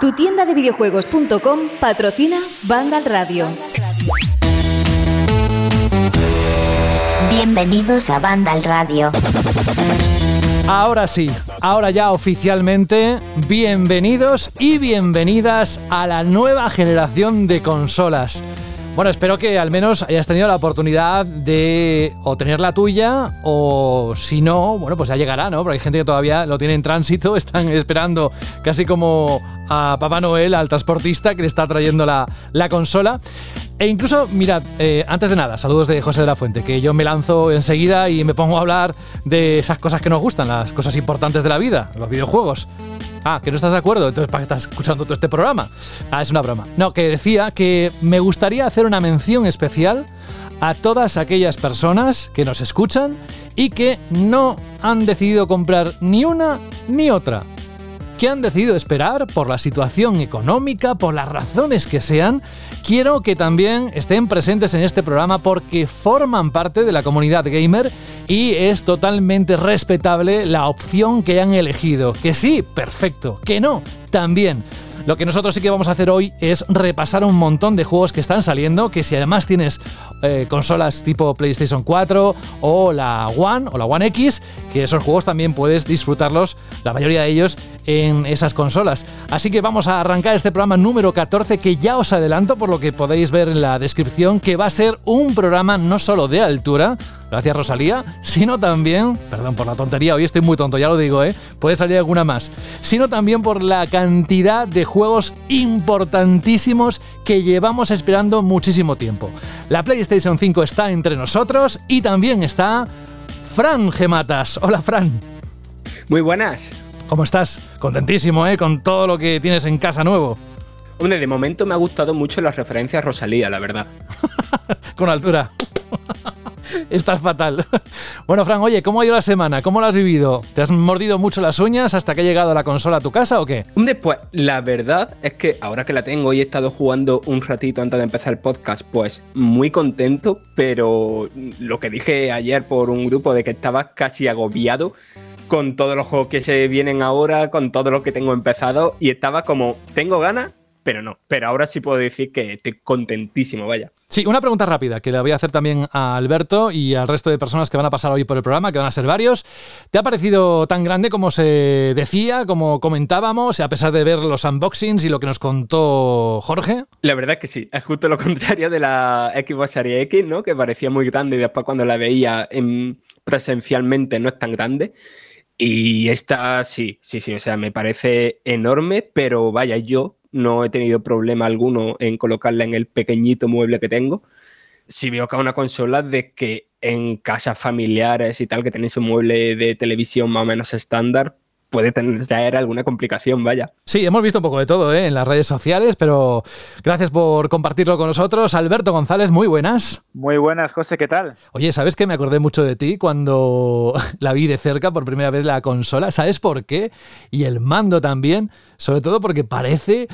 Tu tienda de videojuegos.com patrocina Vandal Radio. Bienvenidos a Vandal Radio. Ahora sí, ahora ya oficialmente, bienvenidos y bienvenidas a la nueva generación de consolas. Bueno, espero que al menos hayas tenido la oportunidad de o tener la tuya o si no, bueno, pues ya llegará, ¿no? Porque hay gente que todavía lo tiene en tránsito, están esperando casi como a Papá Noel, al transportista que le está trayendo la, la consola. E incluso, mirad, eh, antes de nada, saludos de José de la Fuente, que yo me lanzo enseguida y me pongo a hablar de esas cosas que nos gustan, las cosas importantes de la vida, los videojuegos. Ah, que no estás de acuerdo, entonces ¿para qué estás escuchando todo este programa? Ah, es una broma. No, que decía que me gustaría hacer una mención especial a todas aquellas personas que nos escuchan y que no han decidido comprar ni una ni otra. Que han decidido esperar por la situación económica, por las razones que sean. Quiero que también estén presentes en este programa porque forman parte de la comunidad gamer y es totalmente respetable la opción que han elegido. Que sí, perfecto. Que no, también. Lo que nosotros sí que vamos a hacer hoy es repasar un montón de juegos que están saliendo, que si además tienes eh, consolas tipo PlayStation 4 o la One o la One X, que esos juegos también puedes disfrutarlos, la mayoría de ellos, en esas consolas. Así que vamos a arrancar este programa número 14 que ya os adelanto por lo que podéis ver en la descripción, que va a ser un programa no solo de altura, gracias Rosalía, sino también, perdón por la tontería, hoy estoy muy tonto, ya lo digo, ¿eh? puede salir alguna más, sino también por la cantidad de juegos importantísimos que llevamos esperando muchísimo tiempo. La PlayStation 5 está entre nosotros y también está Fran Gematas. Hola Fran. Muy buenas. ¿Cómo estás? Contentísimo, ¿eh? Con todo lo que tienes en casa nuevo. Hombre, de momento me ha gustado mucho las referencias a Rosalía, la verdad. Con altura. Estás fatal. Bueno, Fran, oye, ¿cómo ha ido la semana? ¿Cómo lo has vivido? ¿Te has mordido mucho las uñas hasta que ha llegado la consola a tu casa o qué? Hombre, pues la verdad es que ahora que la tengo y he estado jugando un ratito antes de empezar el podcast, pues muy contento, pero lo que dije ayer por un grupo de que estaba casi agobiado con todos los juegos que se vienen ahora, con todo lo que tengo empezado, y estaba como, tengo ganas, pero no. Pero ahora sí puedo decir que estoy contentísimo, vaya. Sí, una pregunta rápida que le voy a hacer también a Alberto y al resto de personas que van a pasar hoy por el programa, que van a ser varios. ¿Te ha parecido tan grande como se decía, como comentábamos, a pesar de ver los unboxings y lo que nos contó Jorge? La verdad es que sí, es justo lo contrario de la Xbox Series X, ¿no? Que parecía muy grande y después cuando la veía en, presencialmente no es tan grande. Y esta sí, sí, sí, o sea, me parece enorme, pero vaya, yo no he tenido problema alguno en colocarla en el pequeñito mueble que tengo. Si veo que una consola de que en casas familiares y tal, que tenéis un mueble de televisión más o menos estándar, puede tener alguna complicación, vaya. Sí, hemos visto un poco de todo ¿eh? en las redes sociales, pero gracias por compartirlo con nosotros. Alberto González, muy buenas. Muy buenas, José, ¿qué tal? Oye, ¿sabes que me acordé mucho de ti cuando la vi de cerca por primera vez la consola? ¿Sabes por qué? Y el mando también, sobre todo porque parece,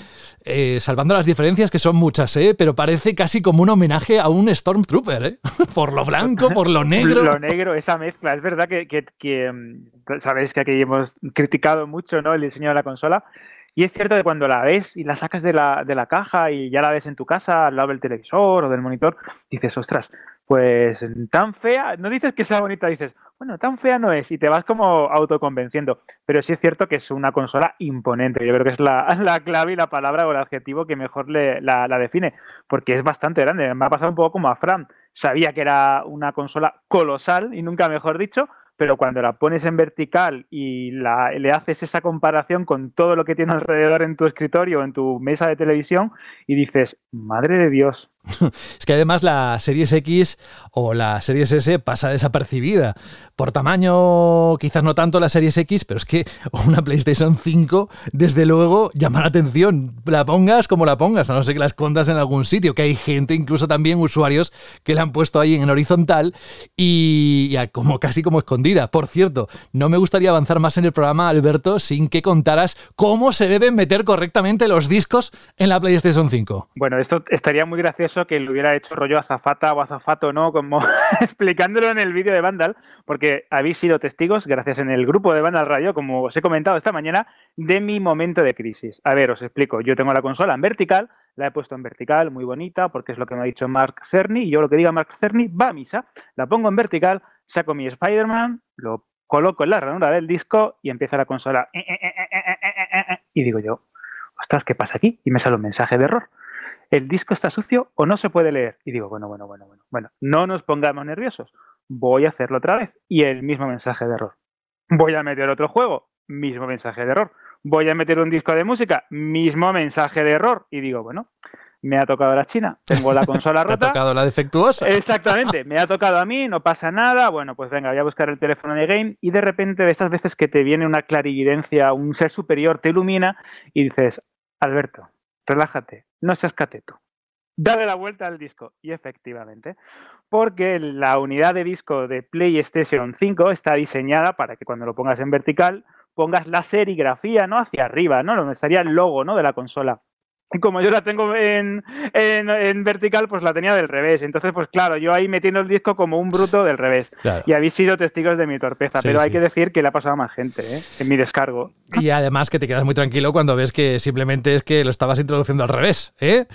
eh, salvando las diferencias que son muchas, ¿eh? pero parece casi como un homenaje a un Stormtrooper, ¿eh? por lo blanco, por lo negro. lo negro, esa mezcla. Es verdad que, que, que mm, sabéis que aquí hemos criticado mucho el diseño de la consola. Y es cierto que cuando la ves y la sacas de la, caja y ya la ves en tu casa al lado del televisor o del monitor, dices, ostras, pues tan fea, no dices que sea bonita, dices, bueno, tan fea no es, y te vas como autoconvenciendo. Pero sí es cierto que es una consola imponente, yo creo que es la, la clave y la palabra o el adjetivo que mejor la, la, define, porque es bastante grande. Me ha pasado un poco como a Fran, sabía que era una consola colosal, y nunca mejor dicho, pero cuando la pones en vertical y la, le haces esa comparación con todo lo que tiene alrededor en tu escritorio, en tu mesa de televisión, y dices, madre de Dios. Es que además la Series X o la Series S pasa desapercibida. Por tamaño, quizás no tanto la Series X, pero es que una PlayStation 5, desde luego, llama la atención. La pongas como la pongas, a no ser que la escondas en algún sitio, que hay gente, incluso también usuarios, que la han puesto ahí en horizontal y, como casi como escondida. Por cierto, no me gustaría avanzar más en el programa, Alberto, sin que contaras cómo se deben meter correctamente los discos en la PlayStation 5. Bueno, esto estaría muy gracioso que lo hubiera hecho rollo azafata o azafato, ¿no? Como explicándolo en el vídeo de Vandal, porque habéis sido testigos, gracias en el grupo de Vandal Radio, como os he comentado esta mañana, de mi momento de crisis. A ver, os explico. Yo tengo la consola en vertical, la he puesto en vertical, muy bonita, porque es lo que me ha dicho Mark Cerny, y yo lo que diga Mark Cerny va a misa. La pongo en vertical, saco mi Spider-Man, lo coloco en la ranura del disco y empieza la consola. Y digo yo, ostras, ¿qué pasa aquí? Y me sale un mensaje de error. El disco está sucio o no se puede leer. Y digo, bueno, bueno, bueno, bueno. Bueno, no nos pongamos nerviosos. Voy a hacerlo otra vez. Y el mismo mensaje de error. Voy a meter otro juego. Mismo mensaje de error. Voy a meter un disco de música. Mismo mensaje de error. Y digo, bueno, me ha tocado la China, tengo la consola rota. Me ha tocado la defectuosa. Exactamente, me ha tocado a mí, no pasa nada. Bueno, pues venga, voy a buscar el teléfono de game y de repente de estas veces que te viene una clarividencia, un ser superior te ilumina y dices, Alberto, relájate, no seas cateto. Dale la vuelta al disco. Y efectivamente, porque la unidad de disco de PlayStation 5 está diseñada para que cuando lo pongas en vertical pongas la serigrafía, ¿no? Hacia arriba, ¿no? Donde estaría el logo, ¿no? De la consola. Y como yo la tengo en, en, vertical, pues la tenía del revés. Entonces, pues claro, yo ahí metiendo el disco como un bruto del revés. Y habéis sido testigos de mi torpeza. pero hay que decir que le ha pasado a más gente, ¿eh? En mi descargo. Y además que te quedas muy tranquilo cuando ves que simplemente es que lo estabas introduciendo al revés, ¿eh?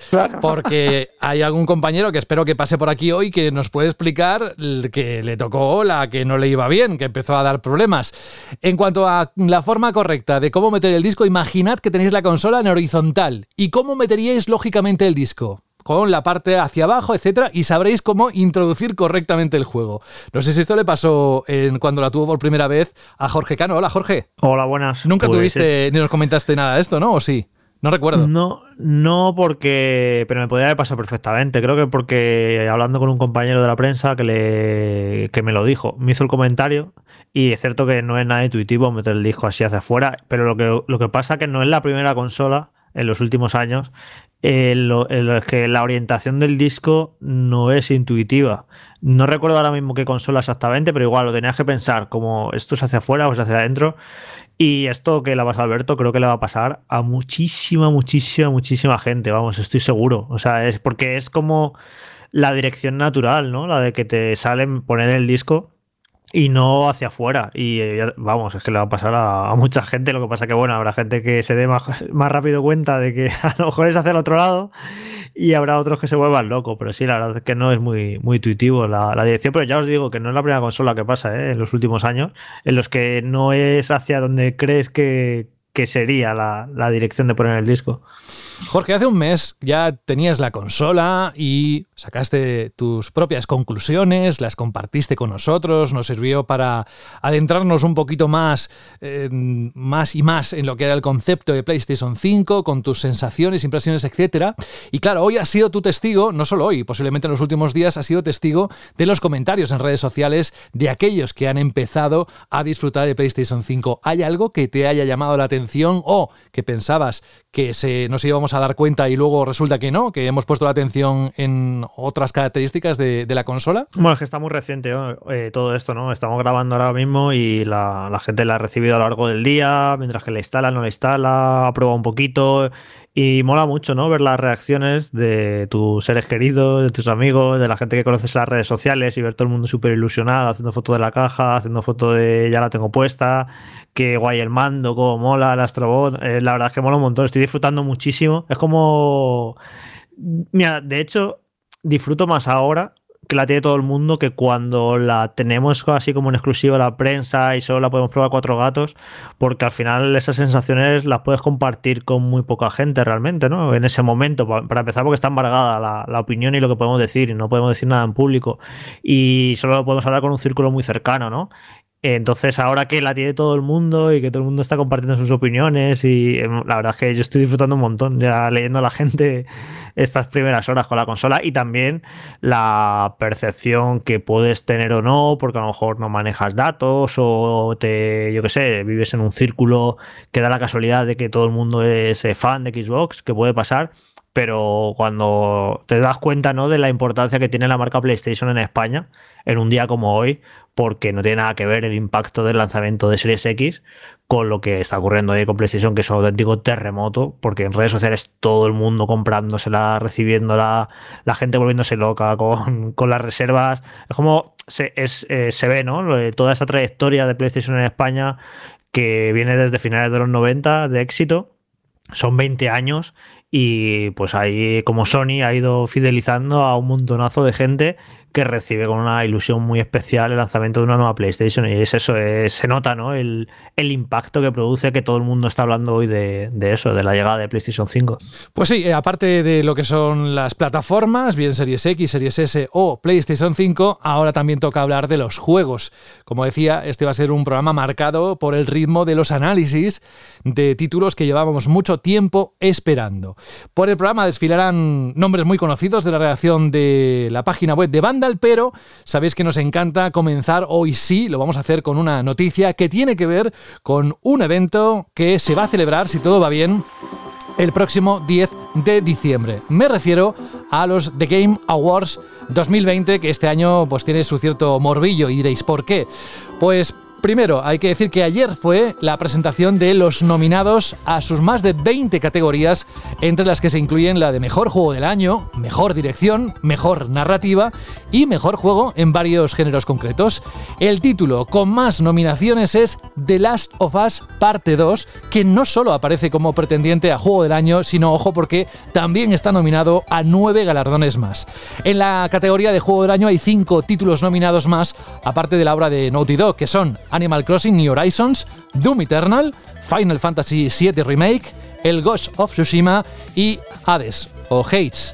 Porque hay algún compañero que espero que pase por aquí hoy que nos puede explicar que le tocó la que no le iba bien, que empezó a dar problemas. En cuanto a la forma correcta de cómo meter el disco, imaginad que tenéis la consola en horizontal y cómo cómo meteríais lógicamente el disco con la parte hacia abajo, etcétera, y sabréis cómo introducir correctamente el juego. No sé si esto le pasó en, cuando la tuvo por primera vez a Jorge Cano. Hola, Jorge. Hola, buenas. Nunca pues, tuviste ni nos comentaste nada de esto, ¿no? ¿O sí? No recuerdo. No, no porque. Pero me podría haber pasado perfectamente. Creo que porque hablando con un compañero de la prensa que, le, que me lo dijo, me hizo el comentario. Y es cierto que no es nada intuitivo meter el disco así hacia afuera. Pero lo que, lo que pasa es que no es la primera consola en los últimos años en lo, que la orientación del disco no es intuitiva. No recuerdo ahora mismo qué consola exactamente, pero igual lo tenías que pensar como esto es hacia afuera o es hacia adentro. Y esto que le va a Alberto creo que le va a pasar a muchísima, muchísima, muchísima gente, vamos, estoy seguro. O sea, es porque es como la dirección natural, ¿no? La de que te salen poner el disco y no hacia afuera. Y eh, vamos, es que le va a pasar a, mucha gente. Lo que pasa que, bueno, habrá gente que se dé más, rápido cuenta de que a lo mejor es hacia el otro lado y habrá otros que se vuelvan locos. Pero sí, la verdad es que no es muy, muy intuitivo la, dirección. Pero ya os digo que no es la primera consola que pasa ¿eh? en los últimos años, en los que no es hacia donde crees que, que sería la, la dirección de poner el disco. Jorge, hace un mes ya tenías la consola y sacaste tus propias conclusiones, las compartiste con nosotros, nos sirvió para adentrarnos un poquito más, eh, más y más en lo que era el concepto de PlayStation 5, con tus sensaciones, impresiones, etc. Y claro, hoy has sido tu testigo, no solo hoy, posiblemente en los últimos días has sido testigo de los comentarios en redes sociales de aquellos que han empezado a disfrutar de PlayStation 5. ¿Hay algo que te haya llamado la atención o que pensabas que se, nos íbamos a dar cuenta y luego resulta que no, que hemos puesto la atención en otras características de, la consola? Bueno, es que está muy reciente eh, todo esto, ¿no? Estamos grabando ahora mismo y la, la, gente la ha recibido a lo largo del día, mientras que la instala, no la instala, ha probado un poquito y mola mucho, ¿no? Ver las reacciones de tus seres queridos, de tus amigos, de la gente que conoces en las redes sociales y ver todo el mundo súper ilusionado, haciendo foto de la caja, haciendo foto de ya la tengo puesta, que guay el mando, cómo mola el Astrobot. Eh, la verdad es que mola un montón, estoy disfrutando muchísimo. Es como. Mira, de hecho, disfruto más ahora que la tiene todo el mundo, que cuando la tenemos así como en exclusiva la prensa y solo la podemos probar cuatro gatos, porque al final esas sensaciones las puedes compartir con muy poca gente realmente, ¿no? En ese momento, para empezar, porque está embargada la, la opinión y lo que podemos decir, y no podemos decir nada en público, y solo podemos hablar con un círculo muy cercano, ¿no? Entonces, ahora que la tiene todo el mundo y que todo el mundo está compartiendo sus opiniones, y em, la verdad es que yo estoy disfrutando un montón ya leyendo a la gente estas primeras horas con la consola y también la percepción que puedes tener o no, porque a lo mejor no manejas datos o te, yo qué sé, vives en un círculo que da la casualidad de que todo el mundo es eh, fan de Xbox, que puede pasar pero cuando te das cuenta ¿no? de la importancia que tiene la marca PlayStation en España, en un día como hoy, porque no tiene nada que ver el impacto del lanzamiento de Series X, con lo que está ocurriendo ahí con PlayStation, que es un auténtico terremoto, porque en redes sociales todo el mundo comprándosela, recibiéndola, la gente volviéndose loca con, con las reservas. Es como se, es, eh, se ve, ¿no? Toda esa trayectoria de PlayStation en España que viene desde finales de los 90 de éxito. Son 20 años y pues ahí como Sony ha ido fidelizando a un montonazo de gente que recibe con una ilusión muy especial el lanzamiento de una nueva PlayStation. Y es eso, se nota ¿no? El, impacto que produce que todo el mundo está hablando hoy de, eso, de la llegada de PlayStation 5. Pues sí, eh, aparte de lo que son las plataformas, bien Series X, Series S o PlayStation 5, ahora también toca hablar de los juegos. Como decía, este va a ser un programa marcado por el ritmo de los análisis de títulos que llevábamos mucho tiempo esperando. Por el programa desfilarán nombres muy conocidos de la redacción de la página web de Banda pero sabéis que nos encanta comenzar hoy sí, lo vamos a hacer con una noticia que tiene que ver con un evento que se va a celebrar, si todo va bien, el próximo 10 de diciembre. Me refiero a los The Game Awards 2020, que este año pues tiene su cierto morbillo y diréis, ¿por qué? Pues Primero, hay que decir que ayer fue la presentación de los nominados a sus más de 20 categorías, entre las que se incluyen la de Mejor Juego del Año, Mejor Dirección, Mejor Narrativa y Mejor Juego en varios géneros concretos. El título con más nominaciones es The Last of Us Parte 2, que no solo aparece como pretendiente a Juego del Año, sino, ojo, porque también está nominado a nueve galardones más. En la categoría de Juego del Año hay cinco títulos nominados más, aparte de la obra de Naughty Dog, que son Animal Crossing New Horizons, Doom Eternal, Final Fantasy VII Remake, El Ghost of Tsushima y Hades o Hates.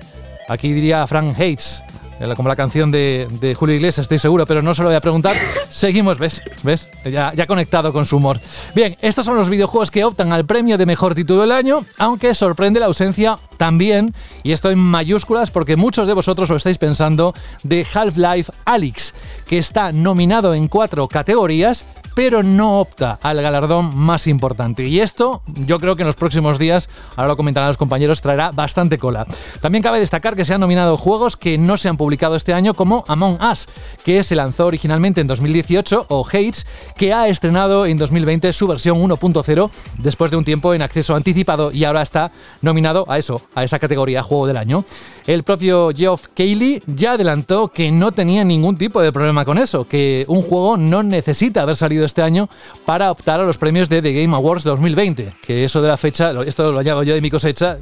Aquí diría Frank Hates, eh, como la canción de, Julio Iglesias, estoy seguro, pero no se lo voy a preguntar. Seguimos, ¿ves? ¿Ves? Ya, ya conectado con su humor. Bien, estos son los videojuegos que optan al premio de mejor título del año, aunque sorprende la ausencia también, y esto en mayúsculas porque muchos de vosotros lo estáis pensando, de Half-Life Alyx, que está nominado en cuatro categorías, pero no opta al galardón más importante. Y esto, yo creo que en los próximos días, ahora lo comentarán los compañeros, traerá bastante cola. También cabe destacar que se han nominado juegos que no se han publicado este año, como Among Us, que se lanzó originalmente en 2018, o Hates, que ha estrenado en 2020 su versión 1.0 después de un tiempo en acceso anticipado y ahora está nominado a eso, a esa categoría Juego del Año. El propio Geoff Keighley ya adelantó que no tenía ningún tipo de problema con eso, que un juego no necesita haber salido este año para optar a los premios de The Game Awards 2020. Que eso de la fecha, esto lo añado yo de mi cosecha,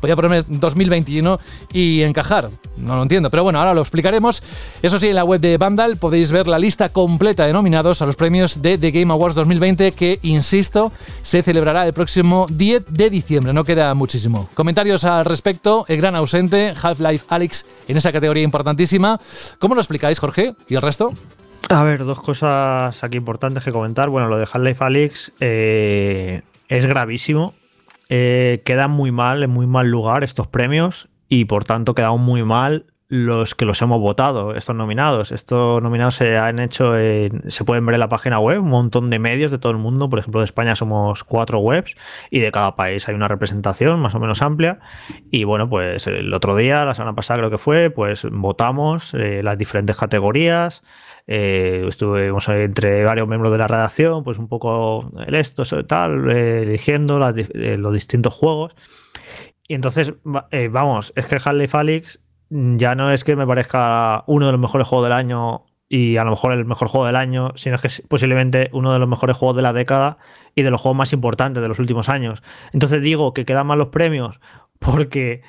voy a ponerme 2021 y encajar. No lo entiendo, pero bueno, ahora lo explicaremos. Eso sí, en la web de Vandal podéis ver la lista completa de nominados a los premios de The Game Awards 2020 que, insisto, se celebrará el próximo 10 de diciembre. No queda muchísimo. Comentarios al respecto, el gran ausente, Half-Life Alex, en esa categoría importantísima. ¿Cómo lo explicáis, Jorge? ¿Y el resto? A ver, dos cosas aquí importantes que comentar. Bueno, lo de Half-Life Alyx eh, es gravísimo. Eh, quedan muy mal, en muy mal lugar estos premios y por tanto quedan muy mal los que los hemos votado, estos nominados. Estos nominados se han hecho, se pueden ver en la página web, un montón de medios de todo el mundo. Por ejemplo, de España somos cuatro webs y de cada país hay una representación más o menos amplia. Y bueno, pues el otro día, la semana pasada creo que fue, pues votamos eh, las diferentes categorías. Eh, estuvimos entre varios miembros de la redacción, pues un poco el esto, tal, eh, eligiendo los distintos juegos. Y entonces, vamos, es que Half-Life Alyx ya no es que me parezca uno de los mejores juegos del año y a lo mejor el mejor juego del año, sino que es posiblemente uno de los mejores juegos de la década y de los juegos más importantes de los últimos años. Entonces digo que quedan mal los premios porque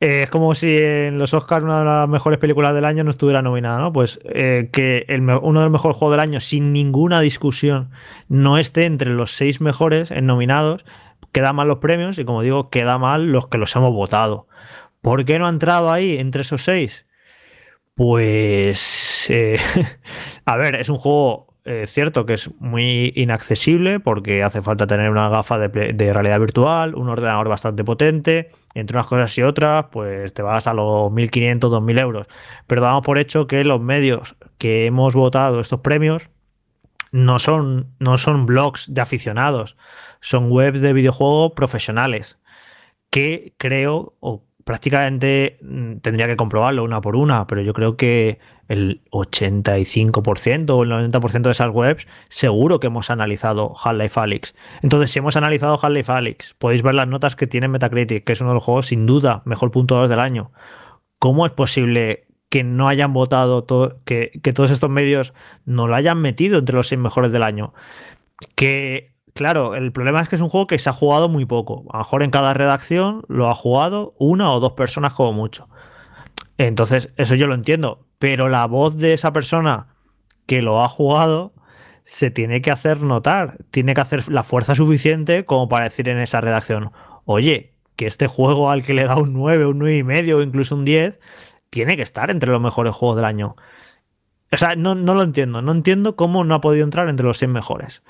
es como si en los Oscars una de las mejores películas del año no estuviera nominada, ¿no? Pues eh, que uno de los mejores juegos del año, sin ninguna discusión, no esté entre los seis mejores nominados, queda mal los premios y como digo, queda mal los que los hemos votado. ¿Por qué no ha entrado ahí entre esos seis? Pues, eh, a ver, es un juego eh, cierto que es muy inaccesible porque hace falta tener una gafa de, realidad virtual, un ordenador bastante potente, entre unas cosas y otras, pues te vas a los 1.500, 2.000 euros. Pero damos por hecho que los medios que hemos votado estos premios no son, no son blogs de aficionados, son webs de videojuegos profesionales que creo o prácticamente mm, tendría que comprobarlo una por una, pero yo creo que el 85% o el 90% de esas webs seguro que hemos analizado Half-Life Alyx. Entonces, si hemos analizado Half-Life Alyx, podéis ver las notas que tiene Metacritic, que es uno de los juegos sin duda mejor puntuador del año. ¿Cómo es posible que no hayan votado, que, que todos estos medios no lo hayan metido entre los seis mejores del año? Que Claro, el problema es que es un juego que se ha jugado muy poco. A lo mejor en cada redacción lo ha jugado una o dos personas como mucho. Entonces, eso yo lo entiendo. Pero la voz de esa persona que lo ha jugado se tiene que hacer notar. Tiene que hacer la fuerza suficiente como para decir en esa redacción, oye, que este juego al que le da un 9, un 9 y medio o incluso un 10, tiene que estar entre los mejores juegos del año. O sea, no, no, lo entiendo. No entiendo cómo no ha podido entrar entre los 100 mejores.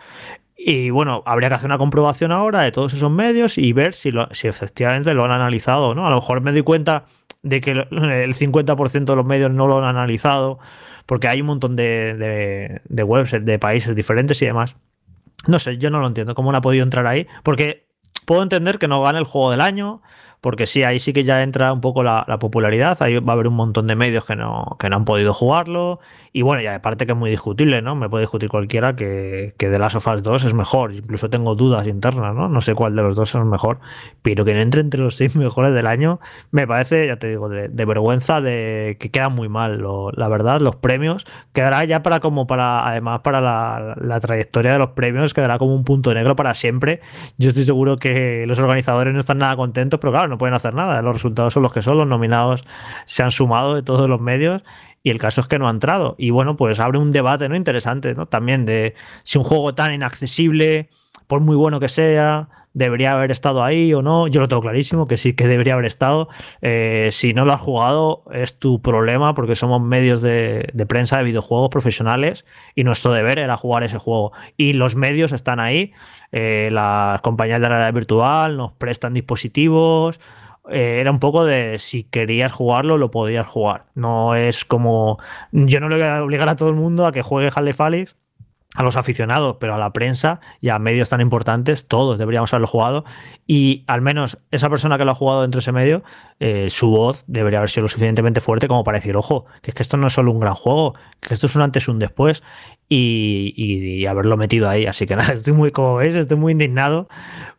Y bueno, habría que hacer una comprobación ahora de todos esos medios y ver si, si efectivamente lo han analizado no. A lo mejor me doy cuenta de que el 50% de los medios no lo han analizado, porque hay un montón de, de, webs de países diferentes y demás. No sé, yo no lo entiendo. ¿Cómo no ha podido entrar ahí? Porque puedo entender que no gane el juego del año, porque sí, ahí sí que ya entra un poco la, popularidad, ahí va a haber un montón de medios que no, que no han podido jugarlo, y bueno, y aparte que es muy discutible, ¿no? Me puede discutir cualquiera que, que The Last of Us 2 es mejor, incluso tengo dudas internas, ¿no? No sé cuál de los dos es mejor, pero que no entre entre los seis mejores del año, me parece, ya te digo, de, vergüenza, de que queda muy mal, la verdad, los premios, quedará ya para como para, además para la, la trayectoria de los premios, quedará como un punto negro para siempre, yo estoy seguro que los organizadores no están nada contentos, pero claro, no pueden hacer nada. Los resultados son los que son, los nominados se han sumado de todos los medios y el caso es que no ha entrado. Y bueno, pues abre un debate ¿no? interesante ¿no? también de si un juego tan inaccesible, por muy bueno que sea, debería haber estado ahí o no. Yo lo tengo clarísimo, que sí que debería haber estado. Eh, si no lo has jugado, es tu problema, porque somos medios de, prensa de videojuegos profesionales y nuestro deber era jugar ese juego. Y los medios están ahí. Eh, las compañías de realidad virtual nos prestan dispositivos. Eh, era un poco de si querías jugarlo, lo podías jugar. No es como. Yo no le voy a obligar a todo el mundo a que juegue Half-Life a los aficionados, pero a la prensa y a medios tan importantes, todos deberíamos haberlo jugado. Y al menos esa persona que lo ha jugado dentro de ese medio, eh, su voz debería haber sido lo suficientemente fuerte como para decir, ojo, que es que esto no es solo un gran juego, que esto es un antes y un después y, haberlo metido ahí. Así que nada, estoy muy, como veis, estoy muy indignado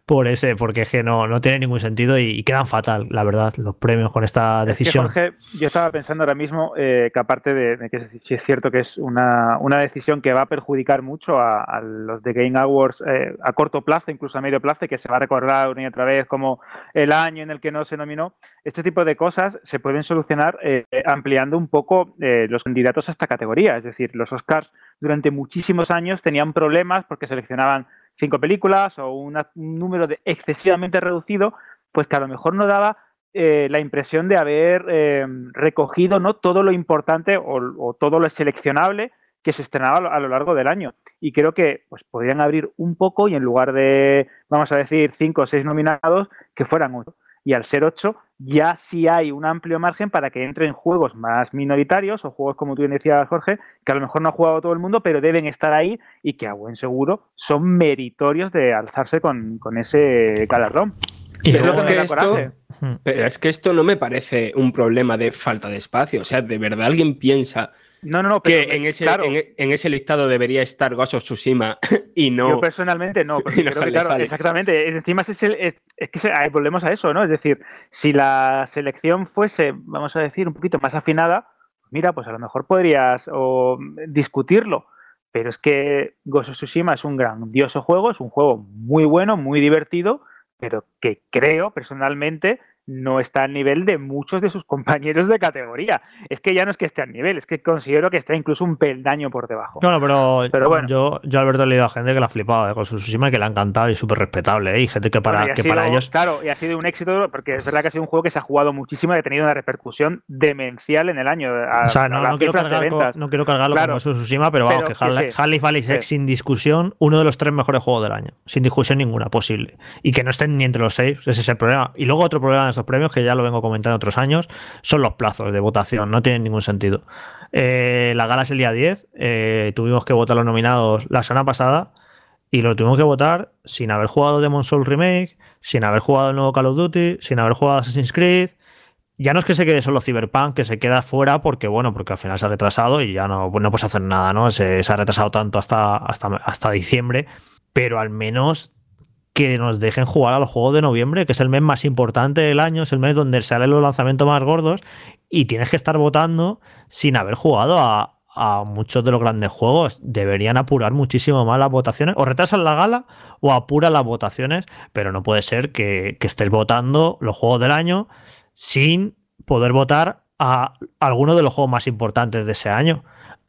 por ese, porque es que no, no tiene ningún sentido y, quedan fatal, la verdad, los premios con esta decisión. Jorge, yo estaba pensando ahora mismo eh, que aparte de, que si es cierto que es una, decisión que va a perjudicar mucho a, los de Game Awards eh, a corto plazo, incluso a medio plazo, que se va a recordar una y otra vez como el año en el que no se nominó, este tipo de cosas se pueden solucionar eh, ampliando un poco los candidatos a esta categoría. Es decir, los Oscars durante muchísimos años tenían problemas porque seleccionaban cinco películas o un número de excesivamente reducido, pues que a lo mejor no daba eh, la impresión de haber eh, recogido ¿no? todo lo importante o, todo lo seleccionable que se estrenaba a lo largo del año. Y creo que pues, podrían abrir un poco y en lugar de, vamos a decir, cinco o seis nominados, que fueran ocho. Y al ser ocho, ya sí hay un amplio margen para que entren juegos más minoritarios o juegos como tú decías, Jorge, que a lo mejor no ha jugado todo el mundo, pero deben estar ahí y que a buen seguro son meritorios de alzarse con, ese galardón. Pero es, que esto, pero es que esto no me parece un problema de falta de espacio. O sea, ¿de verdad alguien piensa no, no, no, que en ese, en, ese listado debería estar Ghost of Tsushima y no. Yo personalmente no, pero claro, exactamente. Encima es, el, es, que volvemos a eso, ¿no? Es decir, si la selección fuese, vamos a decir, un poquito más afinada, mira, pues a lo mejor podrías o, discutirlo. Pero es que Ghost of Tsushima es un grandioso juego, es un juego muy bueno, muy divertido, pero que creo personalmente no está al nivel de muchos de sus compañeros de categoría. Es que ya no es que esté al nivel, es que considero que está incluso un peldaño por debajo. Claro, pero, pero bueno. yo, yo Alberto he leído a gente que la ha flipado con su Tsushima y que le ha encantado y súper respetable. ¿eh? Y gente que para, que para ellos. Claro, y ha sido un éxito porque es verdad que ha sido un juego que se ha jugado muchísimo y ha tenido una repercusión demencial en el año. o sea, no, quiero cargarlo con su Tsushima, pero, vamos, que Half-Life es sin discusión uno de los tres mejores juegos del año. Sin discusión ninguna posible. Y que no estén ni entre los seis, ese es el problema. Y luego otro problema estos premios, que ya lo vengo comentando otros años, son los plazos de votación, no tienen ningún sentido. Eh, la gala es el día 10, eh, tuvimos que votar los nominados la semana pasada y lo tuvimos que votar sin haber jugado Demon Soul Remake, sin haber jugado el nuevo Call of Duty, sin haber jugado Assassin's Creed, ya no es que se quede solo Cyberpunk, que se queda fuera porque, bueno, porque al final se ha retrasado y ya no, no puedes hacer nada, ¿no? Se, se ha retrasado tanto hasta, hasta, hasta diciembre, pero al menos que nos dejen jugar a los juegos de noviembre, que es el mes más importante del año, es el mes donde salen los lanzamientos más gordos y tienes que estar votando sin haber jugado a, muchos de los grandes juegos. Deberían apurar muchísimo más las votaciones, o retrasan la gala o apuran las votaciones, pero no puede ser que, que estés votando los juegos del año sin poder votar a alguno de los juegos más importantes de ese año.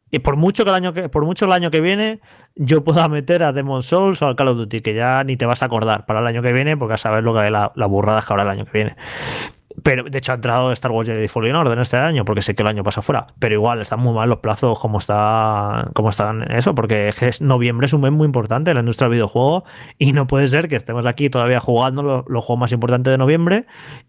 Y por mucho que el año que, por mucho el año que viene, yo pueda meter a Demon Souls o al Call of Duty, que ya ni te vas a acordar para el año que viene, porque a saber lo que hay la, la burrada que habrá el año que viene. Pero de hecho ha entrado Star Wars Jedi Fallen Order este año, porque sé que el año pasa fuera. Pero igual están muy mal los plazos como está, como están eso, porque es noviembre es un mes muy importante en la industria del videojuego y no puede ser que estemos aquí todavía jugando los, juegos más importantes de noviembre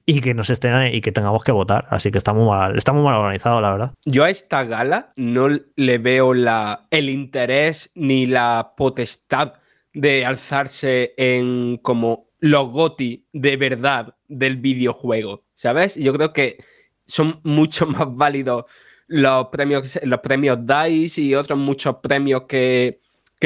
y que nos estén y que tengamos que votar. Así que está muy mal, está muy mal organizado, la verdad. Yo a esta gala no le veo la, el interés ni la potestad de alzarse en como los GOTI de verdad del videojuego, ¿sabes? Yo creo que son mucho más válidos los premios, los premios DICE y otros muchos premios que,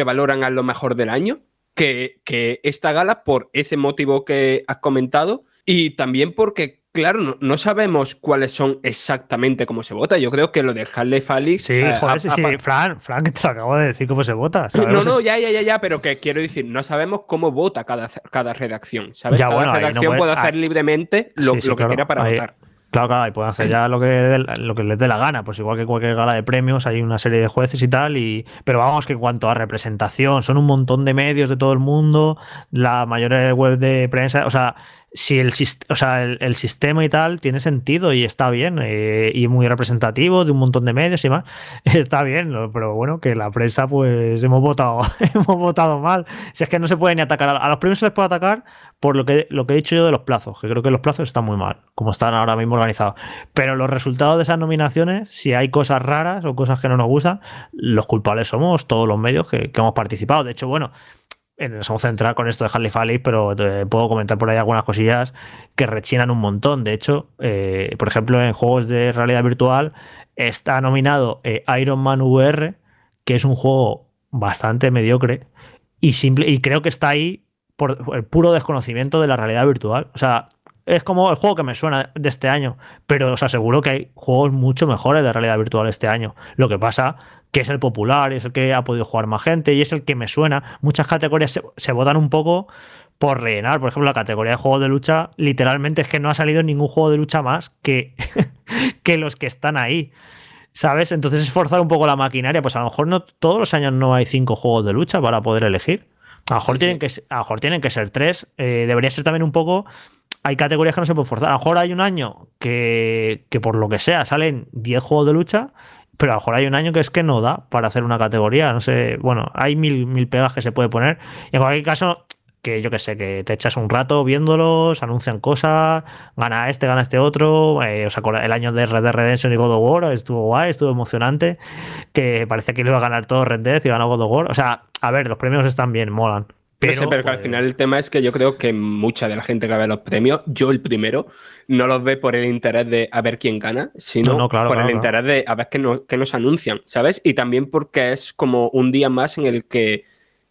valoran a lo mejor del año que, que, esta gala por ese motivo que has comentado y también porque Claro, no, sabemos cuáles son exactamente cómo se vota. Yo creo que lo de Harley Falix. Sí, eh, joder, sí, sí. Fran, Fran, que te lo acabo de decir cómo se vota. No, no, ya, ya, ya, ya, pero que quiero decir, no sabemos cómo vota cada, cada redacción. ¿Sabes? cada redacción puede, hacer libremente lo, que quiera para votar. Claro, claro, y pueden hacer ya lo que, lo que les dé la gana, pues igual que cualquier gala de premios, hay una serie de jueces y tal, y pero vamos que en cuanto a representación, son un montón de medios de todo el mundo, la mayor web de prensa, o sea, si el, sistema y tal tiene sentido y está bien eh, y muy representativo de un montón de medios y más, está bien, pero bueno, que la prensa pues hemos votado, hemos votado mal. Si es que no se puede ni atacar, a, los premios se les puede atacar por lo que, lo que he dicho yo de los plazos, que creo que los plazos están muy mal, como están ahora mismo organizados. Pero los resultados de esas nominaciones, si hay cosas raras o cosas que no nos gustan, los culpables somos todos los medios que, que hemos participado. De hecho, bueno, nos vamos a centrar con esto de Harley pero te puedo comentar por ahí algunas cosillas que rechinan un montón. De hecho, eh, por ejemplo, en juegos de realidad virtual está nominado eh, Iron Man VR, que es un juego bastante mediocre y simple, y creo que está ahí por el puro desconocimiento de la realidad virtual. O sea, es como el juego que me suena de este año, pero os aseguro que hay juegos mucho mejores de realidad virtual este año. Lo que pasa que es el popular, es el que ha podido jugar más gente y es el que me suena. Muchas categorías se, votan un poco por rellenar. Por ejemplo, la categoría de juegos de lucha, literalmente es que no ha salido ningún juego de lucha más que, que los que están ahí. ¿Sabes? Entonces es forzar un poco la maquinaria. Pues a lo mejor no todos los años no hay cinco juegos de lucha para poder elegir. A lo mejor, tienen, que, a lo mejor tienen que ser tres. Eh, debería ser también un poco. Hay categorías que no se pueden forzar. A lo mejor hay un año que, que por lo que sea salen 10 juegos de lucha pero a lo mejor hay un año que es que no da para hacer una categoría. No sé, bueno, hay mil, mil pegas que se puede poner. Y en cualquier caso, que yo que sé, que te echas un rato viéndolos, anuncian cosas, gana este, gana este otro. Eh, o sea, el año de Red Dead Redemption y God of War estuvo guay, estuvo emocionante. Que parece que le iba a ganar todo Red Dead y ganó God of War. O sea, a ver, los premios están bien, molan. Pero, pero que al pues final el tema es que yo creo que mucha de la gente que ve los premios, yo el primero, no los ve por el interés de a ver quién gana, sino por el interés de a ver qué, nos anuncian, ¿sabes? Y también porque es como un día más en el que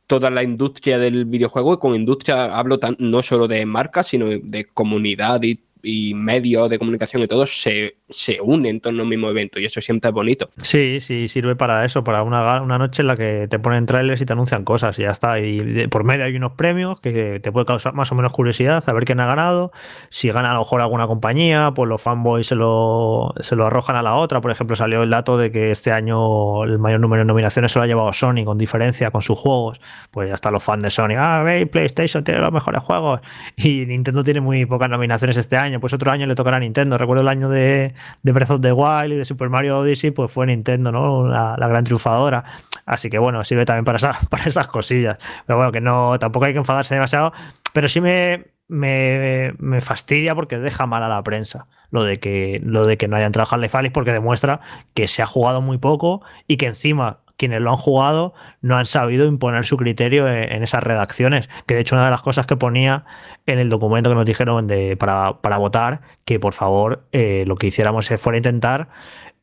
toda la industria del videojuego, y con industria hablo no solo de marcas, sino de comunidad y y medios de comunicación y todo se, se unen en torno al mismo evento y eso siempre es bonito. Sí, sí, sirve para eso, para una, una noche en la que te ponen trailers y te anuncian cosas y ya está. Y por medio hay unos premios que te puede causar más o menos curiosidad, saber quién ha ganado. Si gana a lo mejor alguna compañía, pues los fanboys se lo, se lo arrojan a la otra. Por ejemplo, salió el dato de que este año el mayor número de nominaciones se lo ha llevado Sony con diferencia con sus juegos. Pues ya están los fans de Sony. Ah, veis, PlayStation tiene los mejores juegos y Nintendo tiene muy pocas nominaciones este año pues otro año le tocará a Nintendo. Recuerdo el año de, de Breath of the Wild y de Super Mario Odyssey, pues fue Nintendo, ¿no? La, gran triunfadora. Así que bueno, sirve también para, para esas cosillas. Pero bueno, que no, tampoco hay que enfadarse demasiado. Pero sí me, me, me, fastidia porque deja mal a la prensa lo de que, lo de que no hayan trabajado Harley Fallis porque demuestra que se ha jugado muy poco y que encima quienes lo han jugado no han sabido imponer su criterio en, esas redacciones. Que de hecho una de las cosas que ponía en el documento que nos dijeron de, para, para votar, que por favor eh, lo que hiciéramos fuera intentar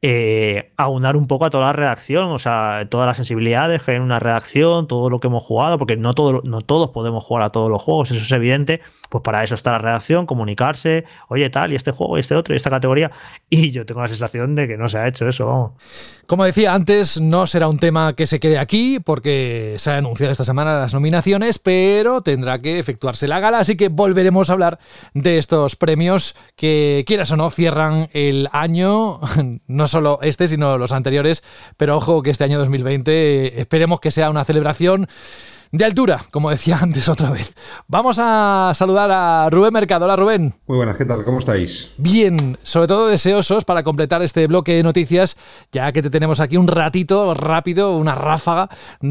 eh, aunar un poco a toda la redacción, o sea, todas las sensibilidades que hay en una redacción, todo lo que hemos jugado, porque no, todo, no todos podemos jugar a todos los juegos, eso es evidente, pues para eso está la redacción, comunicarse, oye tal, y este juego, y este otro, y esta categoría, y yo tengo la sensación de que no se ha hecho eso. Como decía antes, no será un tema que se quede aquí, porque se han anunciado esta semana las nominaciones, pero tendrá que efectuarse la gala, así que volveremos a hablar de estos premios que, quieras o no, cierran el año, no solo este, sino los anteriores, pero ojo que este año 2020 eh, esperemos que sea una celebración de altura, como decía antes otra vez. Vamos a saludar a Rubén Mercado. Hola Rubén. Muy buenas, ¿qué tal? ¿Cómo estáis? Bien, sobre todo deseosos para completar este bloque de noticias, ya que te tenemos aquí un ratito rápido, una ráfaga,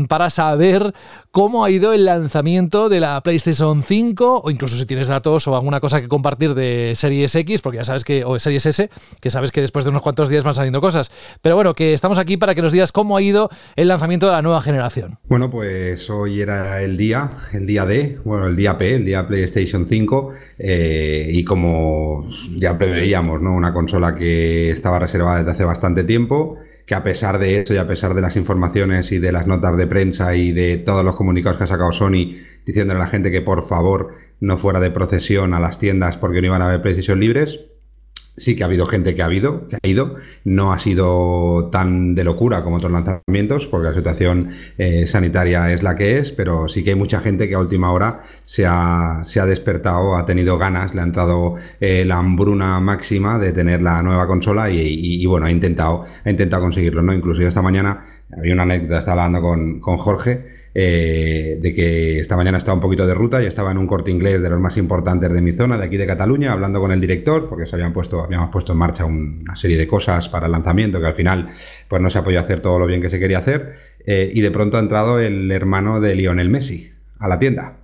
para saber cómo ha ido el lanzamiento de la PlayStation 5, o incluso si tienes datos o alguna cosa que compartir de Series X, porque ya sabes que, o Series S, que sabes que después de unos cuantos días van saliendo cosas. Pero bueno, que estamos aquí para que nos digas cómo ha ido el lanzamiento de la nueva generación. Bueno, pues hoy era el día, el día D, bueno, el día P, el día PlayStation 5, eh, y como ya preveíamos, ¿no? Una consola que estaba reservada desde hace bastante tiempo, que a pesar de esto y a pesar de las informaciones y de las notas de prensa y de todos los comunicados que ha sacado Sony diciéndole a la gente que por favor no fuera de procesión a las tiendas porque no iban a haber PlayStation libres, sí que ha habido gente que ha habido, que ha ido. No ha sido tan de locura como otros lanzamientos, porque la situación eh, sanitaria es la que es, pero sí que hay mucha gente que a última hora se ha, se ha despertado, ha tenido ganas, le ha entrado eh, la hambruna máxima de tener la nueva consola y, bueno, ha intentado, ha intentado conseguirlo, ¿no? Incluso esta mañana había una anécdota, estaba hablando con, con Jorge eh, de que esta mañana estaba un poquito de ruta y estaba en un corte inglés de los más importantes de mi zona, de aquí de Cataluña, hablando con el director, porque se habían puesto, habíamos puesto en marcha una serie de cosas para el lanzamiento que al final pues no se ha podido hacer todo lo bien que se quería hacer. Eh, y de pronto ha entrado el hermano de Lionel Messi a la tienda,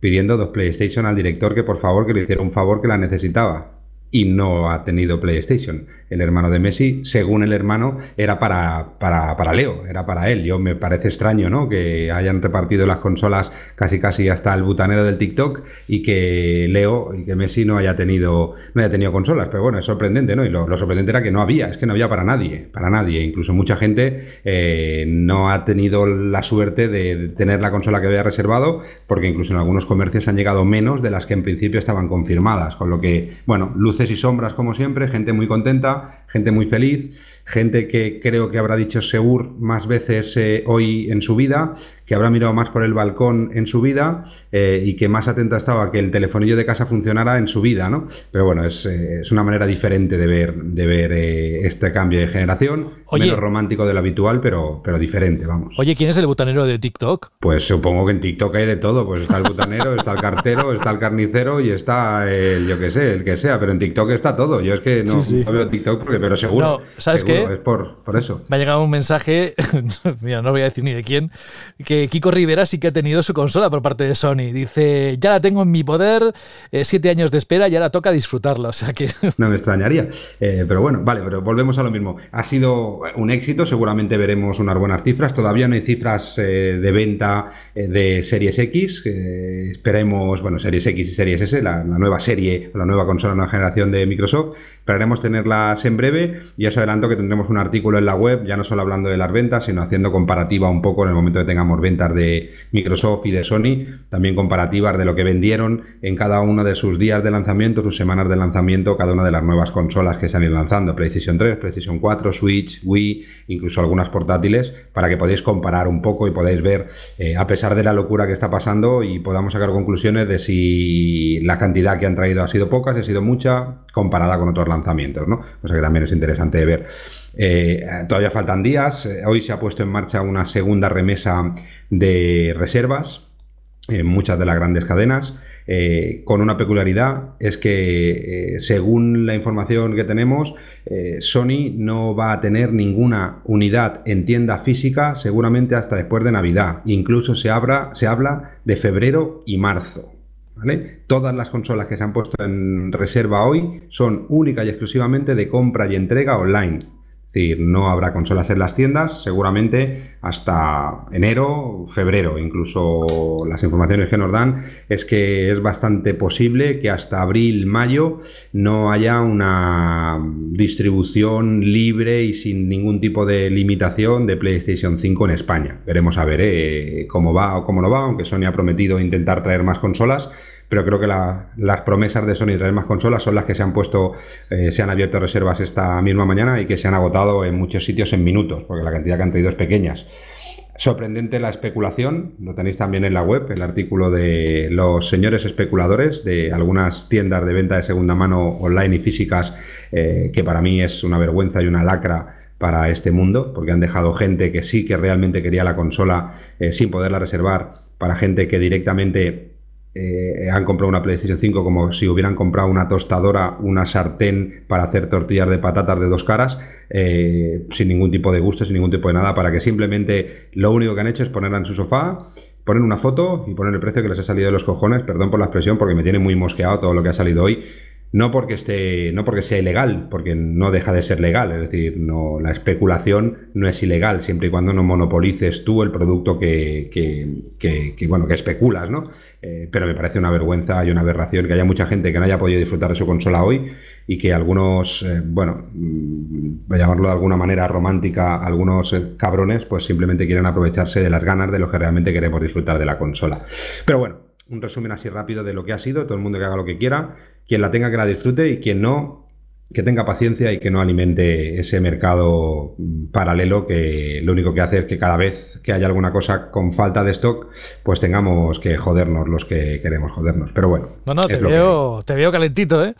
pidiendo dos PlayStation al director que por favor que le hiciera un favor que la necesitaba. Y no ha tenido PlayStation el hermano de Messi, según el hermano, era para, para, para, Leo, era para él. Yo me parece extraño, ¿no? Que hayan repartido las consolas casi casi hasta el butanero del TikTok y que Leo y que Messi no haya tenido, no haya tenido consolas. Pero bueno, es sorprendente, ¿no? Y lo, sorprendente era que no había, es que no había para nadie, para nadie. Incluso mucha gente eh, no ha tenido la suerte de tener la consola que había reservado, porque incluso en algunos comercios han llegado menos de las que en principio estaban confirmadas. Con lo que, bueno, luces y sombras como siempre, gente muy contenta gente muy feliz, gente que creo que habrá dicho Segur más veces eh, hoy en su vida, que habrá mirado más por el balcón en su vida eh, y que más atenta estaba a que el telefonillo de casa funcionara en su vida, ¿no? Pero bueno, es, eh, una manera diferente de ver, de ver este cambio de generación, menos romántico de lo habitual, pero, pero diferente, vamos. Oye, ¿quién es el butanero de TikTok? Pues supongo que en TikTok hay de todo, pues está el butanero, está el cartero, está el carnicero y está el, yo qué sé, el que sea, pero en TikTok está todo. Yo es que no, veo TikTok, pero seguro. No, ¿sabes qué? Es por, por eso. Me ha llegado un mensaje, mira, no voy a decir ni de quién, que Kiko Rivera sí que ha tenido su consola por parte de Sony. Dice, ya la tengo en mi poder, eh, siete años de espera y ahora toca disfrutarla. O sea que... No me extrañaría. Eh, pero bueno, vale, pero volvemos a lo mismo. Ha sido un éxito, seguramente veremos unas buenas cifras. Todavía no hay cifras eh, de venta de Series X. esperemos, bueno, Series X y Series S, la, la nueva serie, la nueva consola, nueva generación de Microsoft. Esperaremos tenerlas en breve. Y os adelanto que tendremos un artículo en la web, ya no solo hablando de las ventas, sino haciendo comparativa un poco en el momento que tengamos ventas de Microsoft y de Sony, también comparativas de lo que vendieron en cada uno de sus días de lanzamiento, sus semanas de lanzamiento, cada una de las nuevas consolas que se han ido lanzando, PlayStation 3, PlayStation 4, Switch, Wii, incluso algunas portátiles, para que podáis comparar un poco y podáis ver, eh, a pesar de la locura que está pasando, y podamos sacar conclusiones de si la cantidad que han traído ha sido poca, si ha sido mucha, comparada con otros lanzamientos, ¿no? Cosa que también es interesante de ver. Eh, todavía faltan días. Hoy se ha puesto en marcha una segunda remesa de reservas en muchas de las grandes cadenas. Eh, con una peculiaridad es que según la información que tenemos, Sony no va a tener ninguna unidad en tienda física seguramente hasta después de Navidad. Incluso se, se habla de febrero y marzo. Todas las consolas que se han puesto en reserva hoy son únicas y exclusivamente de compra y entrega online. Es decir, no habrá consolas en las tiendas, seguramente hasta enero, febrero. Incluso las informaciones que nos dan es que es bastante posible que hasta abril, mayo no haya una distribución libre y sin ningún tipo de limitación de PlayStation 5 en España. Veremos a ver eh, cómo va o cómo no va, aunque Sony ha prometido intentar traer más consolas pero creo que las promesas de Sony de traer más consolas son las que se han puesto, eh, se han abierto reservas esta misma mañana y que se han agotado en muchos sitios en minutos, porque la cantidad que han traído es pequeña. Sorprendente la especulación, lo tenéis también en la web, el artículo de los señores especuladores de algunas tiendas de venta de segunda mano online y físicas, eh, que para mí es una vergüenza y una lacra para este mundo, porque han dejado gente que sí que realmente quería la consola eh, sin poderla reservar, para gente que directamente eh, han comprado una PlayStation 5 como si hubieran comprado una tostadora, una sartén para hacer tortillas de patatas de dos caras, eh, sin ningún tipo de gusto, sin ningún tipo de nada, para que simplemente lo único que han hecho es ponerla en su sofá, poner una foto y poner el precio que les ha salido de los cojones, perdón por la expresión porque me tiene muy mosqueado todo lo que ha salido hoy. No porque esté, no porque sea ilegal, porque no deja de ser legal, es decir, no, la especulación no es ilegal siempre y cuando no monopolices tú el producto que, que, que bueno que especulas, ¿no? Eh, pero me parece una vergüenza y una aberración que haya mucha gente que no haya podido disfrutar de su consola hoy y que algunos, eh, bueno, mm, voy a llamarlo de alguna manera romántica, algunos eh, cabrones, pues simplemente quieren aprovecharse de las ganas de los que realmente queremos disfrutar de la consola. Pero bueno, un resumen así rápido de lo que ha sido, todo el mundo que haga lo que quiera, quien la tenga que la disfrute y quien no, que tenga paciencia y que no alimente ese mercado paralelo que lo único que hace es que cada vez que haya alguna cosa con falta de stock, pues tengamos que jodernos los que queremos jodernos. Pero bueno. No, no, te veo, te veo calentito, ¿eh?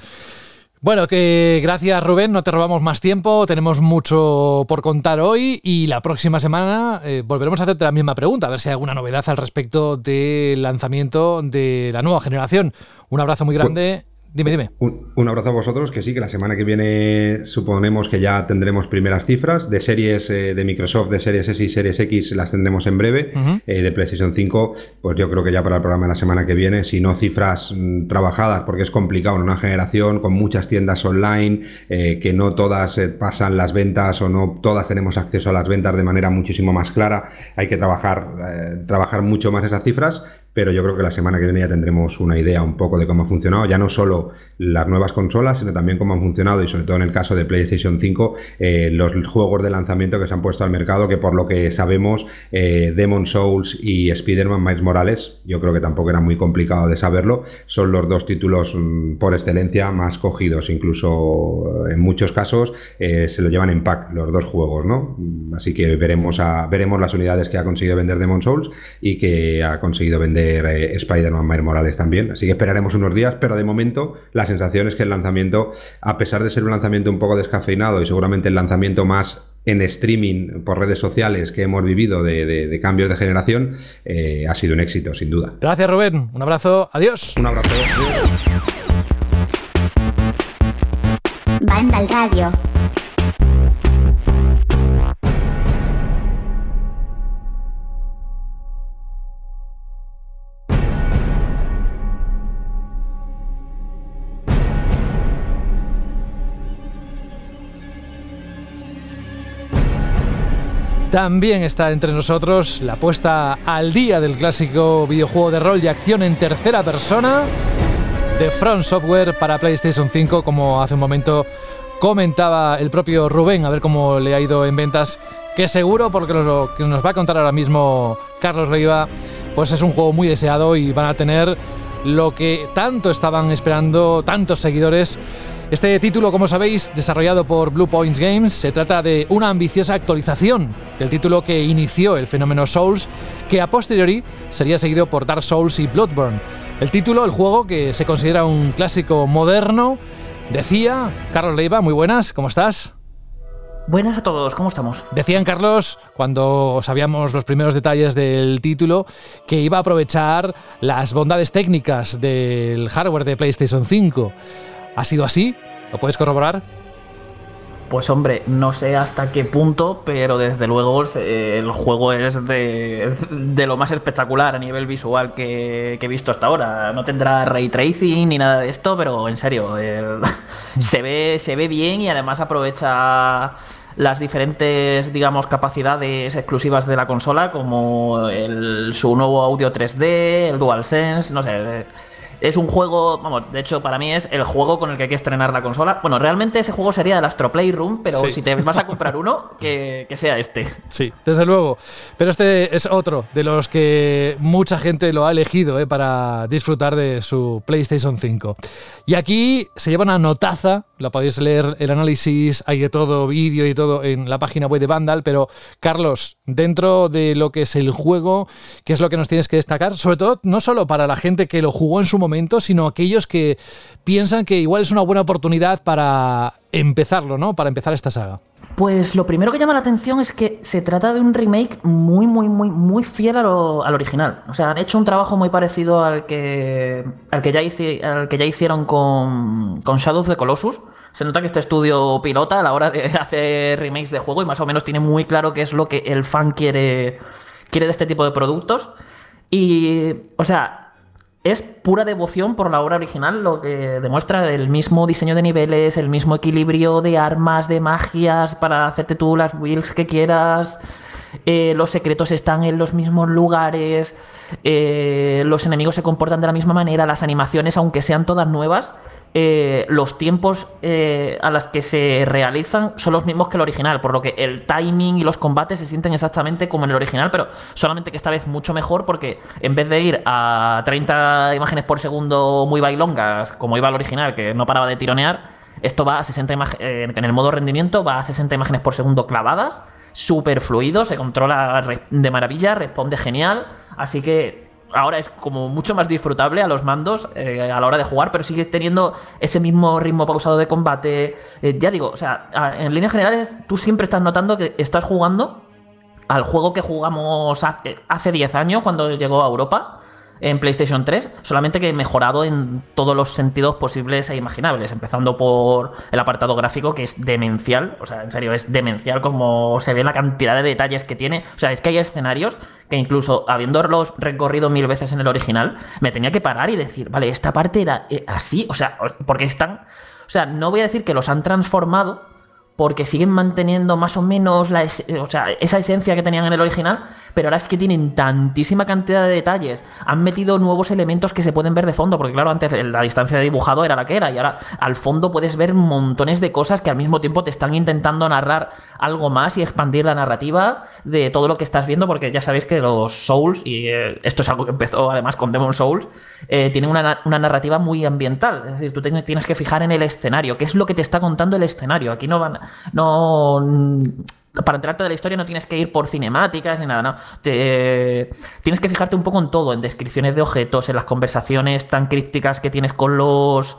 Bueno, que gracias Rubén, no te robamos más tiempo, tenemos mucho por contar hoy y la próxima semana eh, volveremos a hacerte la misma pregunta, a ver si hay alguna novedad al respecto del lanzamiento de la nueva generación. Un abrazo muy grande Dime, dime. Un, abrazo a vosotros, que sí, que la semana que viene suponemos que ya tendremos primeras cifras. De series eh, de Microsoft, de series S y series X las tendremos en breve, eh, de PlayStation 5, pues yo creo que ya para el programa de la semana que viene, si no cifras mm, trabajadas, porque es complicado en una generación con muchas tiendas online, eh, que no todas pasan las ventas o no todas tenemos acceso a las ventas de manera muchísimo más clara, hay que trabajar, trabajar mucho más esas cifras pero yo creo que la semana que viene ya tendremos una idea un poco de cómo ha funcionado, ya no solo las nuevas consolas, sino también cómo han funcionado y sobre todo en el caso de PlayStation 5, eh, los juegos de lanzamiento que se han puesto al mercado, que por lo que sabemos, eh, Demon Souls y Spider-Man Miles Morales, yo creo que tampoco era muy complicado de saberlo, son los dos títulos mm, por excelencia más cogidos, incluso eh, en muchos casos se lo llevan en pack los dos juegos, ¿no? Así que veremos, a, veremos las unidades que ha conseguido vender Demon Souls y que ha conseguido vender Spider-Man Miles Morales también, así que esperaremos unos días, pero de momento las sensación es que el lanzamiento, a pesar de ser un lanzamiento un poco descafeinado y seguramente el lanzamiento más en streaming por redes sociales que hemos vivido de, cambios de generación, eh, ha sido un éxito, sin duda. Gracias, Rubén. Un abrazo. Adiós. Un abrazo. Banda al radio. También está entre nosotros la puesta al día del clásico videojuego de rol y acción en tercera persona de Front Software para PlayStation 5, como hace un momento comentaba el propio Rubén, a ver cómo le ha ido en ventas, que seguro, porque lo que nos va a contar ahora mismo Carlos Leiva, pues es un juego muy deseado y van a tener lo que tanto estaban esperando tantos seguidores este título, como sabéis, desarrollado por Blue Points Games, se trata de una ambiciosa actualización del título que inició el fenómeno Souls, que a posteriori sería seguido por Dark Souls y Bloodborne. El título, el juego, que se considera un clásico moderno, decía Carlos Leiva, muy buenas, ¿cómo estás? Buenas a todos, ¿cómo estamos? Decían Carlos, cuando sabíamos los primeros detalles del título, que iba a aprovechar las bondades técnicas del hardware de PlayStation 5. ¿Ha sido así? ¿Lo puedes corroborar? Pues hombre, no sé hasta qué punto, pero desde luego el juego es de, de lo más espectacular a nivel visual que, he visto hasta ahora. No tendrá ray tracing ni nada de esto, pero en serio, se, ve, se ve bien y además aprovecha las diferentes, digamos, capacidades exclusivas de la consola, como el- su nuevo audio 3D, el DualSense, no sé. Es un juego, vamos, de hecho para mí es el juego con el que hay que estrenar la consola. Bueno, realmente ese juego sería el Astro Playroom, pero Sí. si te vas a comprar uno, que, que sea este. Sí, desde luego. Pero este es otro de los que mucha gente lo ha elegido eh, para disfrutar de su PlayStation 5. Y aquí se lleva una notaza, la podéis leer el análisis, hay de todo, vídeo y todo en la página web de Vandal, pero Carlos, dentro de lo que es el juego, ¿qué es lo que nos tienes que destacar? Sobre todo, no solo para la gente que lo jugó en su momento, sino aquellos que piensan que igual es una buena oportunidad para empezarlo, ¿no? Para empezar esta saga. Pues lo primero que llama la atención es que se trata de un remake muy, muy, muy, muy fiel al original. O sea, han hecho un trabajo muy parecido al que, al que, ya, al que ya hicieron con, con Shadow of the Colossus. Se nota que este estudio pilota a la hora de hacer remakes de juego y más o menos tiene muy claro qué es lo que el fan quiere, quiere de este tipo de productos. Y, o sea, es pura devoción por la obra original, lo que demuestra el mismo diseño de niveles, el mismo equilibrio de armas, de magias, para hacerte tú las builds que quieras. Eh, los secretos están en los mismos lugares, eh, los enemigos se comportan de la misma manera, las animaciones, aunque sean todas nuevas, eh, los tiempos eh, a las que se realizan son los mismos que el original, por lo que el timing y los combates se sienten exactamente como en el original, pero solamente que esta vez mucho mejor porque en vez de ir a 30 imágenes por segundo muy bailongas, como iba el original, que no paraba de tironear, esto va a 60 imágenes, en el modo rendimiento va a 60 imágenes por segundo clavadas, súper fluido, se controla de maravilla, responde genial, así que ahora es como mucho más disfrutable a los mandos eh, a la hora de jugar, pero sigues teniendo ese mismo ritmo pausado de combate. Eh, ya digo, o sea, en líneas generales tú siempre estás notando que estás jugando al juego que jugamos hace 10 años cuando llegó a Europa en PlayStation 3, solamente que mejorado en todos los sentidos posibles e imaginables, empezando por el apartado gráfico que es demencial, o sea, en serio, es demencial como se ve la cantidad de detalles que tiene, o sea, es que hay escenarios que incluso habiéndolos recorrido mil veces en el original, me tenía que parar y decir, vale, esta parte era eh, así, o sea, porque están, o sea, no voy a decir que los han transformado, porque siguen manteniendo más o menos la o sea, esa esencia que tenían en el original, pero ahora es que tienen tantísima cantidad de detalles, han metido nuevos elementos que se pueden ver de fondo, porque claro, antes la distancia de dibujado era la que era, y ahora al fondo puedes ver montones de cosas que al mismo tiempo te están intentando narrar algo más y expandir la narrativa de todo lo que estás viendo, porque ya sabéis que los Souls, y eh, esto es algo que empezó además con Demon Souls, eh, tienen una, na- una narrativa muy ambiental, es decir, tú tienes que fijar en el escenario, qué es lo que te está contando el escenario, aquí no van, no mm, para enterarte de la historia no tienes que ir por cinemáticas ni nada, no. Te- tienes que fijarte un poco en todo, en descripciones de objetos, en las conversaciones tan crípticas que tienes con los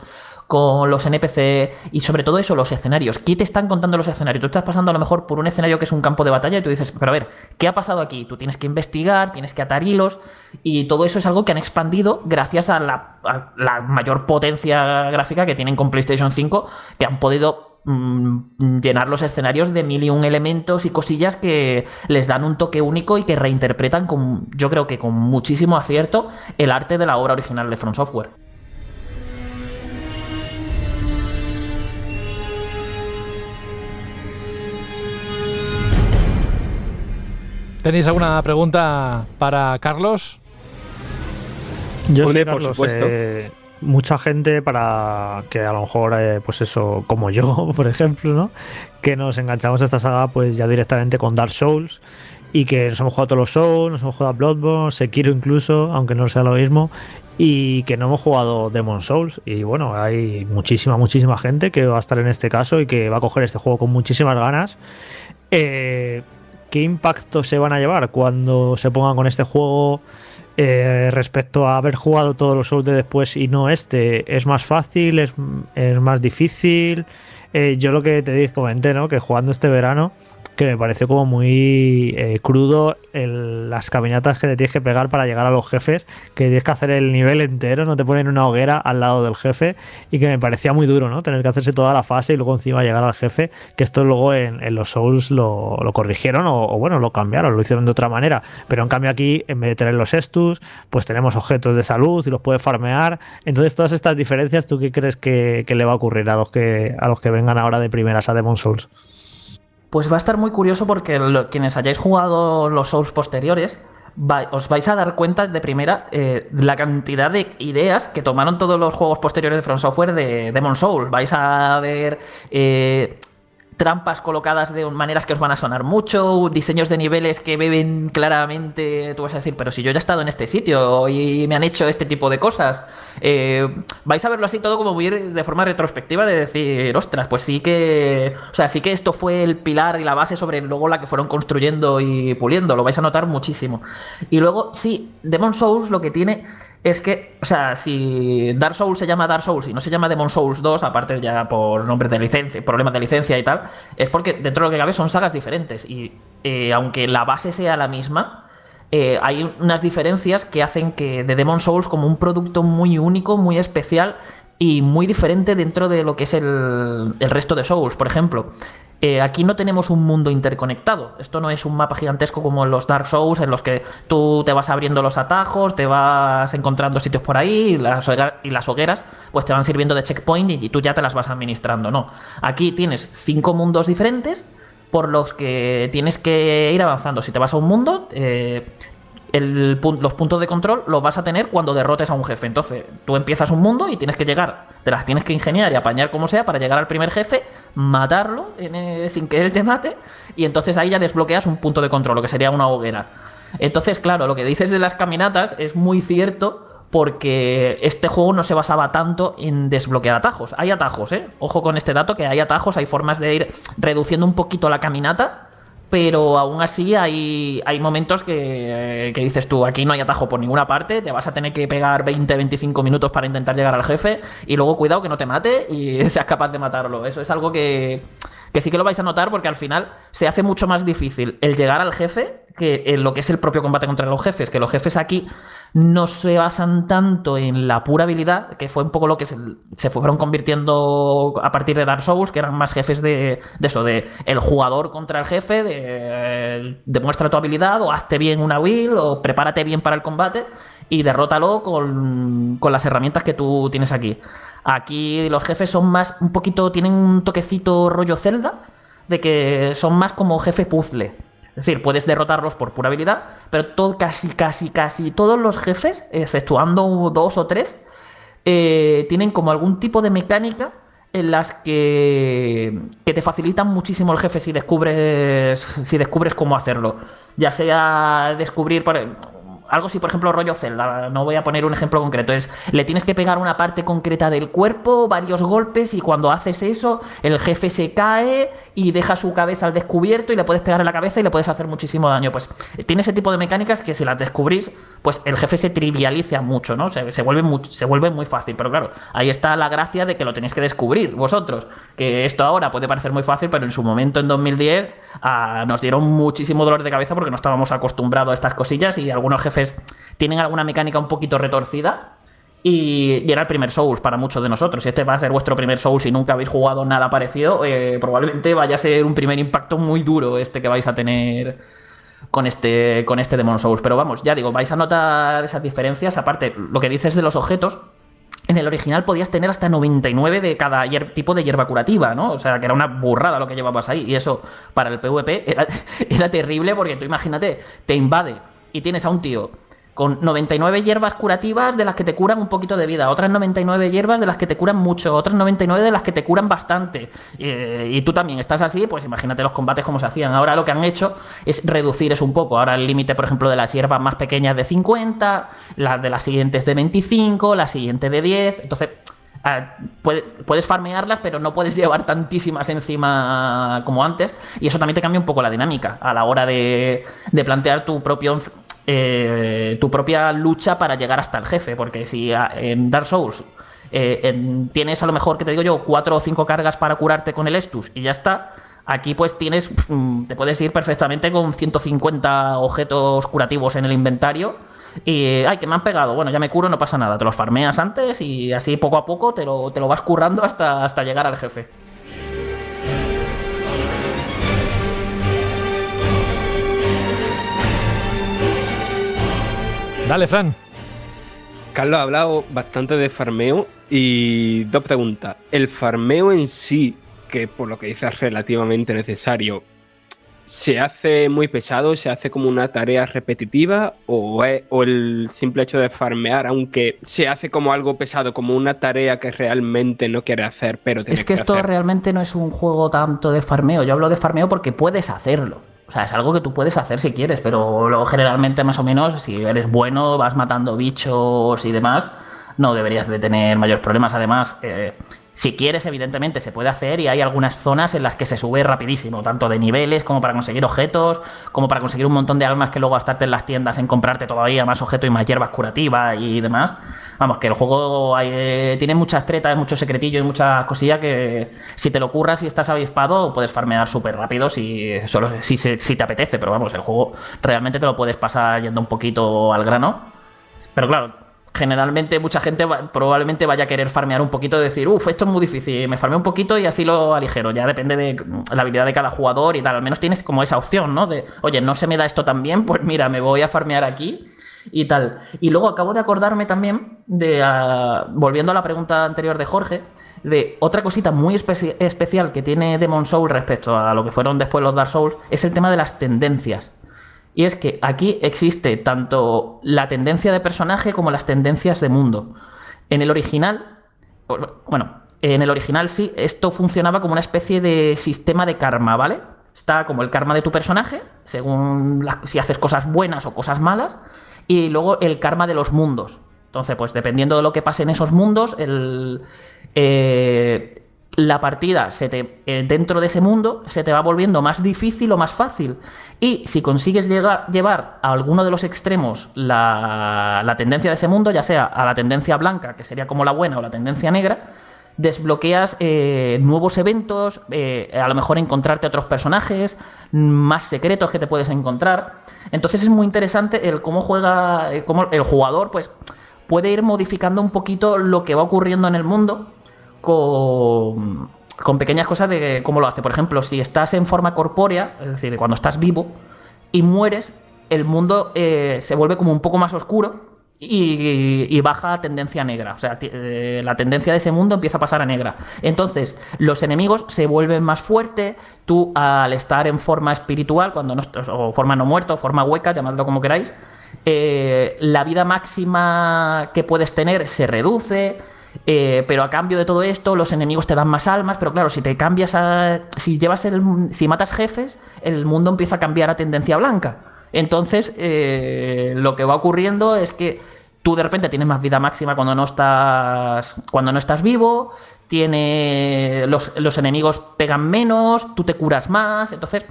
con los NPC y sobre todo eso, los escenarios. ¿Qué te están contando los escenarios? Tú estás pasando a lo mejor por un escenario que es un campo de batalla y tú dices, pero a ver, ¿qué ha pasado aquí? Tú tienes que investigar, tienes que atar hilos y todo eso es algo que han expandido gracias a la, a la mayor potencia gráfica que tienen con PlayStation 5, que han podido llenar los escenarios de mil y un elementos y cosillas que les dan un toque único y que reinterpretan con, yo creo que con muchísimo acierto el arte de la obra original de From Software. ¿Tenéis alguna pregunta para Carlos? Yo sí, por Carlos, supuesto. eh, mucha gente para que a lo mejor, eh, pues eso, como yo, por ejemplo, ¿no? Que nos enganchamos a esta saga, pues ya directamente con Dark Souls y que nos hemos jugado todos los Souls, nos hemos jugado a Bloodborne, Sekiro incluso, aunque no sea lo mismo, y que no hemos jugado Demon Souls. Y bueno, hay muchísima, muchísima gente que va a estar en este caso y que va a coger este juego con muchísimas ganas. Eh, ¿Qué impacto se van a llevar cuando se pongan con este juego? Eh, respecto a haber jugado todos los Souls de después y no este, ¿es más fácil? ¿Es, es más difícil? Eh, yo lo que te dije, comenté, ¿no? Que jugando este verano, que me pareció como muy eh, crudo las caminatas que te tienes que pegar para llegar a los jefes, que tienes que hacer el nivel entero, no te ponen una hoguera al lado del jefe y que me parecía muy duro, ¿no? Tener que hacerse toda la fase y luego encima llegar al jefe, que esto luego en, los Souls lo, corrigieron o, bueno, lo cambiaron, lo hicieron de otra manera, pero en cambio aquí, en vez de tener los estus, pues tenemos objetos de salud y los puedes farmear, entonces todas estas diferencias, ¿tú qué crees que, que le va a ocurrir a los que, a los que vengan ahora de primeras a Demon Souls? Pues va a estar muy curioso porque quienes hayáis jugado los Souls posteriores, os vais a dar cuenta de primera eh, la cantidad de ideas que tomaron todos los juegos posteriores de From Software de Demon Souls. Vais a ver eh, trampas colocadas de maneras que os van a sonar mucho, diseños de niveles que beben claramente, tú vas a decir, pero si yo ya he estado en este sitio y me han hecho este tipo de cosas, Eh, vais a verlo así todo como muy de forma retrospectiva de decir, ostras, pues sí que, o sea, sí que esto fue el pilar y la base sobre luego la que fueron construyendo y puliendo, lo vais a notar muchísimo. Y luego, sí, Demon Souls lo que tiene es que, o sea, si Dark Souls se llama Dark Souls y no se llama Demon Souls 2, aparte ya por nombres de licencia, problemas de licencia y tal, es porque dentro de lo que cabe son sagas diferentes. Y eh, aunque la base sea la misma, eh, hay unas diferencias que hacen que de Demon Souls como un producto muy único, muy especial y muy diferente dentro de lo que es el, el resto de Souls. Por ejemplo, eh, aquí no tenemos un mundo interconectado. Esto no es un mapa gigantesco como en los Dark Souls, en los que tú te vas abriendo los atajos, te vas encontrando sitios por ahí y las, hogueras pues te van sirviendo de checkpoint y, y tú ya te las vas administrando. No. Aquí tienes cinco mundos diferentes por los que tienes que ir avanzando. Si te vas a un mundo, eh, el los puntos de control los vas a tener cuando derrotes a un jefe. Entonces, tú empiezas un mundo y tienes que llegar, te las tienes que ingeniar y apañar como sea para llegar al primer jefe, matarlo eh, sin que él te mate, y entonces ahí ya desbloqueas un punto de control, lo que sería una hoguera. Entonces, claro, lo que dices de las caminatas es muy cierto porque este juego no se basaba tanto en desbloquear atajos. Hay atajos, ¿eh? Ojo con este dato, que hay atajos, hay formas de ir reduciendo un poquito la caminata, pero aún así hay, hay momentos que, que dices tú, aquí no hay atajo por ninguna parte, te vas a tener que pegar 20-25 minutos para intentar llegar al jefe y luego cuidado que no te mate y seas capaz de matarlo. Eso es algo que, que sí que lo vais a notar porque al final se hace mucho más difícil el llegar al jefe que en lo que es el propio combate contra los jefes, que los jefes aquí no se basan tanto en la pura habilidad, que fue un poco lo que se, fueron convirtiendo a partir de Dark Souls, que eran más jefes de, de eso, de el jugador contra el jefe, de demuestra tu habilidad, o hazte bien una build, o prepárate bien para el combate, y derrótalo con, con las herramientas que tú tienes aquí. Aquí los jefes son más, un poquito, tienen un toquecito rollo Zelda, de que son más como jefe puzzle. Es decir, puedes derrotarlos por pura habilidad, pero todo, casi, casi, casi todos los jefes, exceptuando dos o tres, eh, tienen como algún tipo de mecánica en las que, que te facilitan muchísimo el jefe si descubres, si descubres cómo hacerlo. Ya sea descubrir, algo así, por ejemplo, rollo Zelda, no voy a poner un ejemplo concreto, es le tienes que pegar una parte concreta del cuerpo, varios golpes, y cuando haces eso, el jefe se cae y deja su cabeza al descubierto y le puedes pegar en la cabeza y le puedes hacer muchísimo daño. Pues tiene ese tipo de mecánicas que si las descubrís, pues el jefe se trivializa mucho, ¿no? Se, se vuelve, mu- se vuelve muy fácil, pero claro, ahí está la gracia de que lo tenéis que descubrir vosotros. Que esto ahora puede parecer muy fácil, pero en su momento, en 2010, ah, nos dieron muchísimo dolor de cabeza porque no estábamos acostumbrados a estas cosillas y algunos jefes tienen alguna mecánica un poquito retorcida. Y, era el primer Souls para muchos de nosotros. Si este va a ser vuestro primer Souls y nunca habéis jugado nada parecido, eh, probablemente vaya a ser un primer impacto muy duro este que vais a tener con este, con este Demon Souls. Pero vamos, ya digo, vais a notar esas diferencias. Aparte, lo que dices de los objetos. En el original podías tener hasta 99 de cada tipo de hierba curativa, ¿no? O sea, que era una burrada lo que llevabas ahí. Y eso, para el PvP, era, era terrible porque tú imagínate, te invade y tienes a un tío con 99 hierbas curativas de las que te curan un poquito de vida, otras 99 hierbas de las que te curan mucho, otras 99 de las que te curan bastante. Y tú también estás así, pues imagínate los combates como se hacían. Ahora lo que han hecho es reducir eso un poco. Ahora el límite, por ejemplo, de las hierbas más pequeñas de 50, las de las siguientes de 25, la siguiente de 10. Entonces, Ah, puede- puedes farmearlas, pero no puedes llevar tantísimas encima como antes. Y eso también te cambia un poco la dinámica a la hora de, de plantear tu propio. Eh, tu propia lucha para llegar hasta el jefe. Porque si ah, en Dark Souls eh, en- tienes a lo mejor, que te digo yo, cuatro o cinco cargas para curarte con el Estus y ya está. Aquí pues tienes, mm, te puedes ir perfectamente con 150 objetos curativos en el inventario y, ay, que me han pegado, bueno, ya me curo, no pasa nada, te los farmeas antes y así poco a poco te lo, te lo vas currando hasta, hasta llegar al jefe. Dale, Fran. Carlos ha hablado bastante de farmeo y dos preguntas. ¿El farmeo en sí, que por lo que dice es relativamente necesario, se hace muy pesado, se hace como una tarea repetitiva o, es- o el simple hecho de farmear, aunque se hace como algo pesado, como una tarea que realmente no quiere hacer, pero tiene Es que esto hacer? realmente no es un juego tanto de farmeo. Yo hablo de farmeo porque puedes hacerlo. O sea, es algo que tú puedes hacer si quieres, pero luego generalmente más o menos, si eres bueno, vas matando bichos y demás, no deberías de tener mayores problemas. Además, eh, si quieres, evidentemente se puede hacer y hay algunas zonas en las que se sube rapidísimo, tanto de niveles como para conseguir objetos, como para conseguir un montón de almas que luego gastarte en las tiendas en comprarte todavía más objetos y más hierbas curativas y demás. Vamos, que el juego eh, tiene muchas tretas, mucho secretillo y muchas cosillas que si te lo curras y estás avispado puedes farmear súper rápido si, solo, si, si te apetece, pero vamos, el juego realmente te lo puedes pasar yendo un poquito al grano. Pero claro, generalmente mucha gente va- probablemente vaya a querer farmear un poquito y decir, uff, esto es muy difícil, me farmeo un poquito y así lo aligero. Ya depende de la habilidad de cada jugador y tal. Al menos tienes como esa opción, ¿no? De, oye, no se me da esto tan bien, pues mira, me voy a farmear aquí y tal. Y luego acabo de acordarme también de, ah, volviendo a la pregunta anterior de Jorge, de otra cosita muy especi- especial que tiene Demon Soul respecto a lo que fueron después los Dark Souls, es el tema de las tendencias. Y es que aquí existe tanto la tendencia de personaje como las tendencias de mundo. En el original, bueno, en el original sí, esto funcionaba como una especie de sistema de karma, ¿vale? Está como el karma de tu personaje, según si haces cosas buenas o cosas malas, y luego el karma de los mundos. Entonces, pues dependiendo de lo que pase en esos mundos, el, eh, la partida se te, eh, dentro de ese mundo se te va volviendo más difícil o más fácil. Y si consigues llegar, llevar a alguno de los extremos la, la tendencia de ese mundo, ya sea a la tendencia blanca, que sería como la buena, o la tendencia negra, desbloqueas eh, nuevos eventos, eh, a lo mejor encontrarte otros personajes, más secretos que te puedes encontrar. Entonces es muy interesante el cómo juega, eh, cómo el jugador, pues puede ir modificando un poquito lo que va ocurriendo en el mundo con, pequeñas cosas de cómo lo hace. Por ejemplo, si estás en forma corpórea, es decir, cuando estás vivo y mueres, el mundo eh, se vuelve como un poco más oscuro y, y baja tendencia negra. O sea, eh, la tendencia de ese mundo empieza a pasar a negra. Entonces, los enemigos se vuelven más fuertes. Tú, al estar en forma espiritual, cuando no o forma no muerta, o forma hueca, llamadlo como queráis, eh, la vida máxima que puedes tener se reduce. Eh, pero a cambio de todo esto, los enemigos te dan más almas. Pero claro, si te cambias a. Si llevas el. Si matas jefes, el mundo empieza a cambiar a tendencia blanca. Entonces, eh, lo que va ocurriendo es que tú de repente tienes más vida máxima cuando no estás. Cuando no estás vivo. Tiene. Los, los enemigos pegan menos. Tú te curas más. Entonces.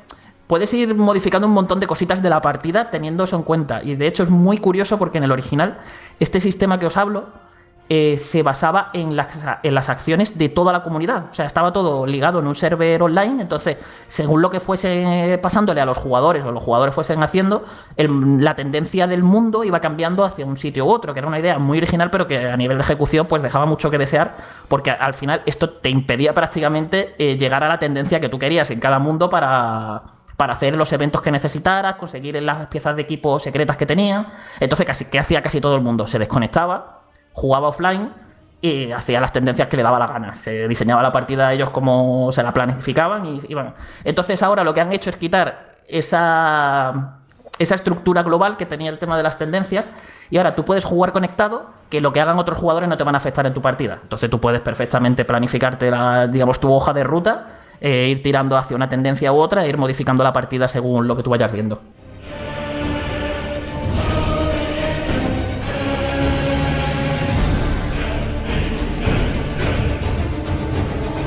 Puedes ir modificando un montón de cositas de la partida teniendo eso en cuenta. Y de hecho es muy curioso porque en el original, este sistema que os hablo eh, se basaba en las, acciones de toda la comunidad. O sea, estaba todo ligado en un server online. Entonces, según lo que fuese pasándole a los jugadores o los jugadores fuesen haciendo, la tendencia del mundo iba cambiando hacia un sitio u otro, que era una idea muy original, pero que a nivel de ejecución pues dejaba mucho que desear, porque al final esto te impedía prácticamente eh, llegar a la tendencia que tú querías en cada mundo para para hacer los eventos que necesitaras, conseguir las piezas de equipo secretas que tenía. Entonces, casi, ¿qué hacía casi todo el mundo? Se desconectaba, jugaba offline y hacía las tendencias que le daba la gana. Se diseñaba la partida ellos como se la planificaban y, y bueno. Entonces ahora lo que han hecho es quitar esa, esa estructura global que tenía el tema de las tendencias y ahora tú puedes jugar conectado que lo que hagan otros jugadores no te van a afectar en tu partida. Entonces tú puedes perfectamente planificarte la, digamos, tu hoja de ruta, eh, ir tirando hacia una tendencia u otra e ir modificando la partida según lo que tú vayas viendo.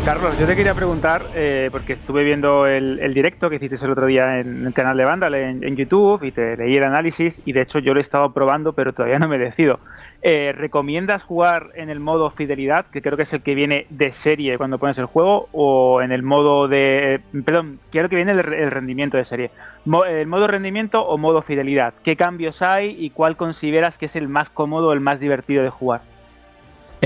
Carlos, yo te quería preguntar, eh, porque estuve viendo el, directo que hiciste el otro día en el canal de Vandal en, YouTube y te leí el análisis y de hecho yo lo he estado probando pero todavía no me decido. Eh, ¿Recomiendas jugar en el modo fidelidad, que creo que es el que viene de serie cuando pones el juego, o en el modo de... Perdón, quiero que viene el, rendimiento de serie. ¿El modo rendimiento o modo fidelidad? ¿Qué cambios hay y cuál consideras que es el más cómodo, el más divertido de jugar?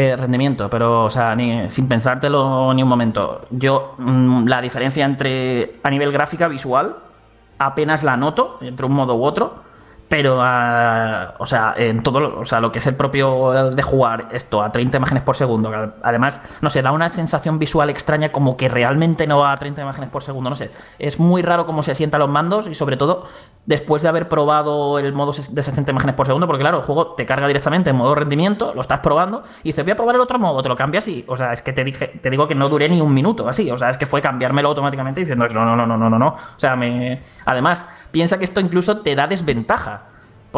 Eh, rendimiento, pero, o sea, ni, sin pensártelo ni un momento. Yo, mm, la diferencia entre a nivel gráfica, visual, apenas la noto entre un modo u otro pero ah, o sea, en todo lo, o sea, lo que es el propio de jugar esto a 30 imágenes por segundo, además, no sé, da una sensación visual extraña como que realmente no va a 30 imágenes por segundo, no sé, es muy raro cómo se sientan los mandos y sobre todo después de haber probado el modo de 60 imágenes por segundo, porque claro, el juego te carga directamente en modo rendimiento, lo estás probando y dices, voy a probar el otro modo, te lo cambias y, o sea, es que te dije, te digo que no duré ni un minuto así, o sea, es que fue cambiármelo automáticamente diciendo, no, no, no, no, no, no, no, o sea, me, además, piensa que esto incluso te da desventaja.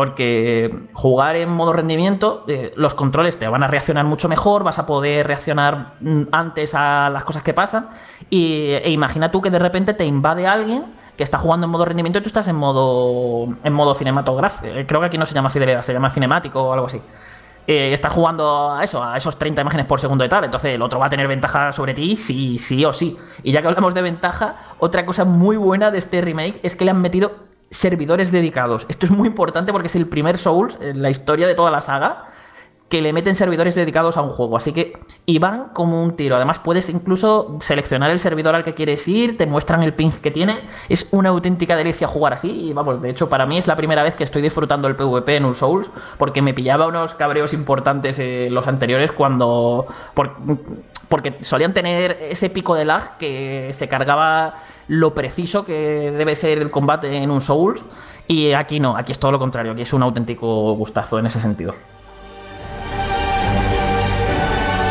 Porque jugar en modo rendimiento, eh, los controles te van a reaccionar mucho mejor, vas a poder reaccionar mm, antes a las cosas que pasan. Y, e imagina tú que de repente te invade alguien que está jugando en modo rendimiento y tú estás en modo, en modo cinematográfico. Eh, creo que aquí no se llama fidelidad, se llama cinemático o algo así. Eh, estás jugando a eso, a esos 30 imágenes por segundo y tal. Entonces el otro va a tener ventaja sobre ti, sí, sí o sí. Y ya que hablamos de ventaja, otra cosa muy buena de este remake es que le han metido servidores dedicados. Esto es muy importante porque es el primer Souls en la historia de toda la saga que le meten servidores dedicados a un juego. Así que y van como un tiro. Además, puedes incluso seleccionar el servidor al que quieres ir, te muestran el ping que tiene. Es una auténtica delicia jugar así. Y vamos, de hecho, para mí es la primera vez que estoy disfrutando el PvP en un Souls, porque me pillaba unos cabreos importantes en los anteriores cuando. Porque solían tener ese pico de lag que se cargaba lo preciso que debe ser el combate en un Souls. Y aquí no, aquí es todo lo contrario, aquí es un auténtico gustazo en ese sentido.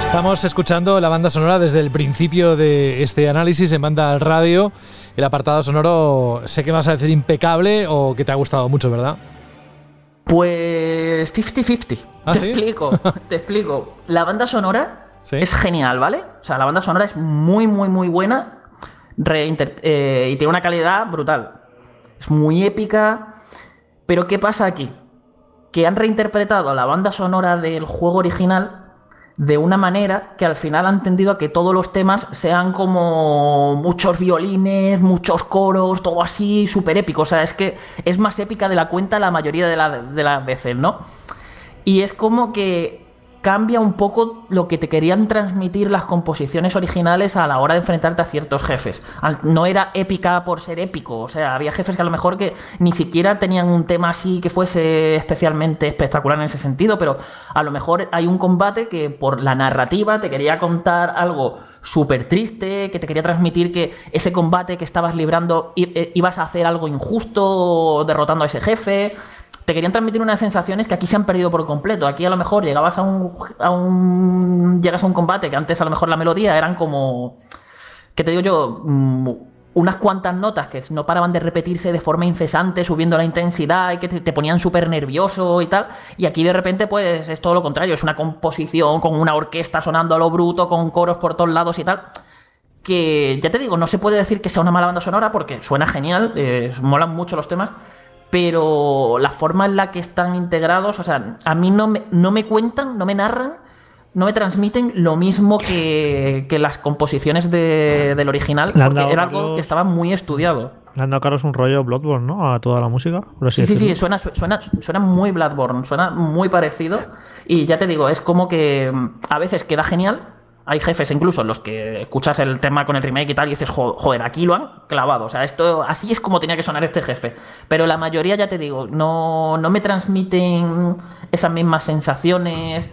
Estamos escuchando la banda sonora desde el principio de este análisis en banda al radio. El apartado sonoro, sé que vas a decir impecable o que te ha gustado mucho, ¿verdad? Pues 50-50. ¿Ah, te explico, te explico. La banda sonora es genial, ¿vale? O sea, la banda sonora es muy, muy, muy buena eh, y tiene una calidad brutal. Es muy épica. Pero ¿qué pasa aquí? Que han reinterpretado la banda sonora del juego original de una manera que al final ha entendido que todos los temas sean como muchos violines, muchos coros, todo así súper épico. O sea, es que es más épica de la cuenta la mayoría de, la, de las veces, ¿no? Y es como que cambia un poco lo que te querían transmitir las composiciones originales a la hora de enfrentarte a ciertos jefes. No era épica por ser épico, o sea, había jefes que a lo mejor que ni siquiera tenían un tema así que fuese especialmente espectacular en ese sentido, pero a lo mejor hay un combate que por la narrativa te quería contar algo súper triste, que te quería transmitir que ese combate que estabas librando eh, ibas a hacer algo injusto derrotando a ese jefe te querían transmitir unas sensaciones que aquí se han perdido por completo. Aquí a lo mejor llegabas a un, a un llegas a un combate que antes a lo mejor la melodía eran como ¿qué te digo yo? Mm, unas cuantas notas que no paraban de repetirse de forma incesante, subiendo la intensidad y que te, ponían súper nervioso y tal. Y aquí de repente, pues es todo lo contrario, es una composición con una orquesta sonando a lo bruto, con coros por todos lados y tal. Que ya te digo, no se puede decir que sea una mala banda sonora porque suena genial, eh, molan mucho los temas pero la forma en la que están integrados, o sea, a mí no me, no me cuentan, no me narran, no me transmiten lo mismo que, las composiciones del original, porque era algo que estaba muy estudiado. Le han dado Carlos un rollo Bloodborne, ¿no? A toda la música. sí, sí, sí, suena, suena, suena muy Bloodborne, suena muy parecido. Y ya te digo, es como que a veces queda genial, hay jefes incluso los que escuchas el tema con el remake y tal y dices, joder, aquí lo han clavado. O sea, esto así es como tenía que sonar este jefe. Pero la mayoría, ya te digo, no, no me transmiten esas mismas sensaciones.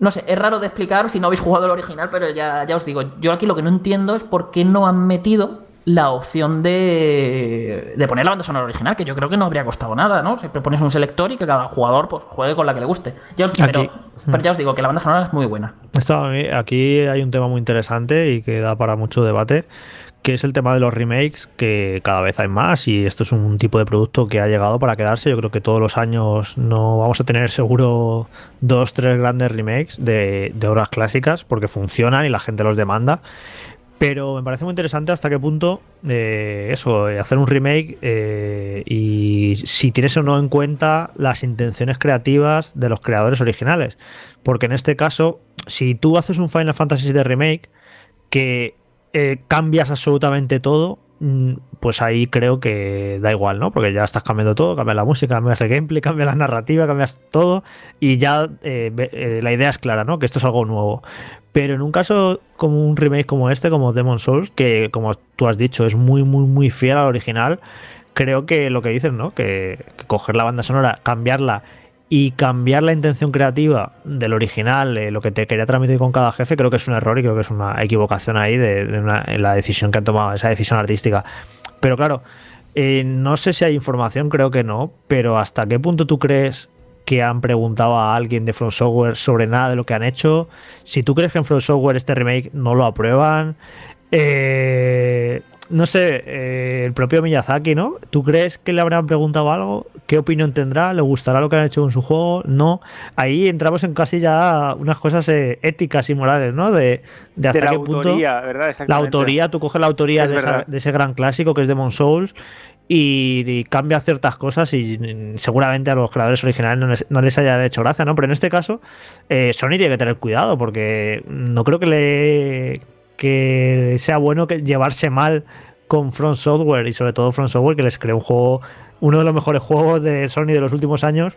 No sé, es raro de explicar si no habéis jugado el original, pero ya, ya os digo, yo aquí lo que no entiendo es por qué no han metido la opción de, de poner la banda sonora original, que yo creo que no habría costado nada, ¿no? Siempre pones un selector y que cada jugador pues, juegue con la que le guste. Ya os, pero, pero ya os digo que la banda sonora es muy buena. Esto aquí hay un tema muy interesante y que da para mucho debate, que es el tema de los remakes, que cada vez hay más y esto es un tipo de producto que ha llegado para quedarse. Yo creo que todos los años no vamos a tener seguro dos, tres grandes remakes de, de obras clásicas porque funcionan y la gente los demanda. Pero me parece muy interesante hasta qué punto eh, eso, eh, hacer un remake eh, y si tienes o no en cuenta las intenciones creativas de los creadores originales. Porque en este caso, si tú haces un Final Fantasy de remake que eh, cambias absolutamente todo, pues ahí creo que da igual, ¿no? Porque ya estás cambiando todo, cambias la música, cambias el gameplay, cambias la narrativa, cambias todo y ya eh, eh, la idea es clara, ¿no? Que esto es algo nuevo. Pero en un caso como un remake como este, como Demon Souls, que como tú has dicho, es muy, muy, muy fiel al original, creo que lo que dices, ¿no? Que coger la banda sonora, cambiarla y cambiar la intención creativa del original, eh, lo que te quería transmitir con cada jefe, creo que es un error y creo que es una equivocación ahí de, la decisión que han tomado, esa decisión artística. Pero claro, eh, no sé si hay información, creo que no, pero ¿hasta qué punto tú crees que han preguntado a alguien de From Software sobre nada de lo que han hecho? Si tú crees que en From Software este remake no lo aprueban, eh, no sé, eh, el propio Miyazaki, ¿no? ¿Tú crees que le habrán preguntado algo? ¿Qué opinión tendrá? ¿Le gustará lo que han hecho con su juego? No. Ahí entramos en casi ya unas cosas eh, éticas y morales, ¿no? De, de hasta de la qué punto autoría, ¿verdad? la autoría, tú coges la autoría Es de, esa- de ese gran clásico que es Demon Souls y, y cambia ciertas cosas y mm, seguramente a los creadores originales no les, no les haya hecho gracia, ¿no? Pero en este caso, eh, Sony tiene que tener cuidado porque no creo que le que sea bueno que llevarse mal con Front Software y sobre todo Front Software que les creó un juego, uno de los mejores juegos de Sony de los últimos años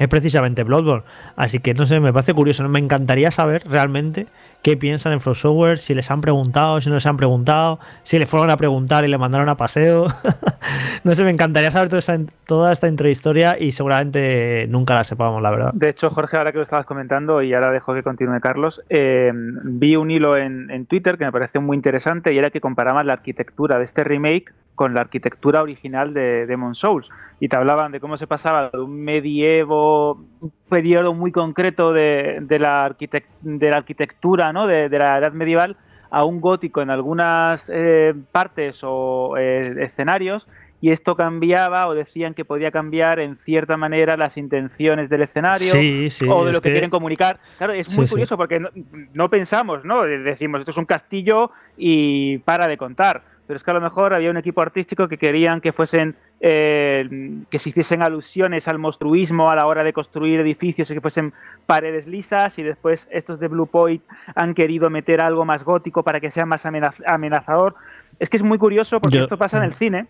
es precisamente Bloodborne. Así que no sé, me parece curioso. Me encantaría saber realmente qué piensan en From Software, si les han preguntado, si no les han preguntado, si le fueron a preguntar y le mandaron a paseo. no sé, me encantaría saber toda esta, toda esta intrahistoria y seguramente nunca la sepamos, la verdad. De hecho, Jorge, ahora que lo estabas comentando, y ahora dejo que continúe Carlos, eh, vi un hilo en, en Twitter que me pareció muy interesante y era que comparaban la arquitectura de este remake con la arquitectura original de Demon Souls. Y te hablaban de cómo se pasaba de un medievo, un periodo muy concreto de, de la, arquitect- de la arquitectura, ¿no? de, de la edad medieval, a un gótico en algunas eh, partes o eh, escenarios y esto cambiaba o decían que podía cambiar en cierta manera las intenciones del escenario Sí, sí, o de lo que, que- quieren comunicar. Claro, es muy sí. curioso porque no, no pensamos, ¿no? Decimos, esto es un castillo y para de contar. Pero es que a lo mejor había un equipo artístico que querían que fuesen, eh, que se hiciesen alusiones al monstruismo a la hora de construir edificios y que fuesen paredes lisas y después estos de Blue Point han querido meter algo más gótico para que sea más amenaz- amenazador. Es que es muy curioso porque Yo- esto pasa en el cine.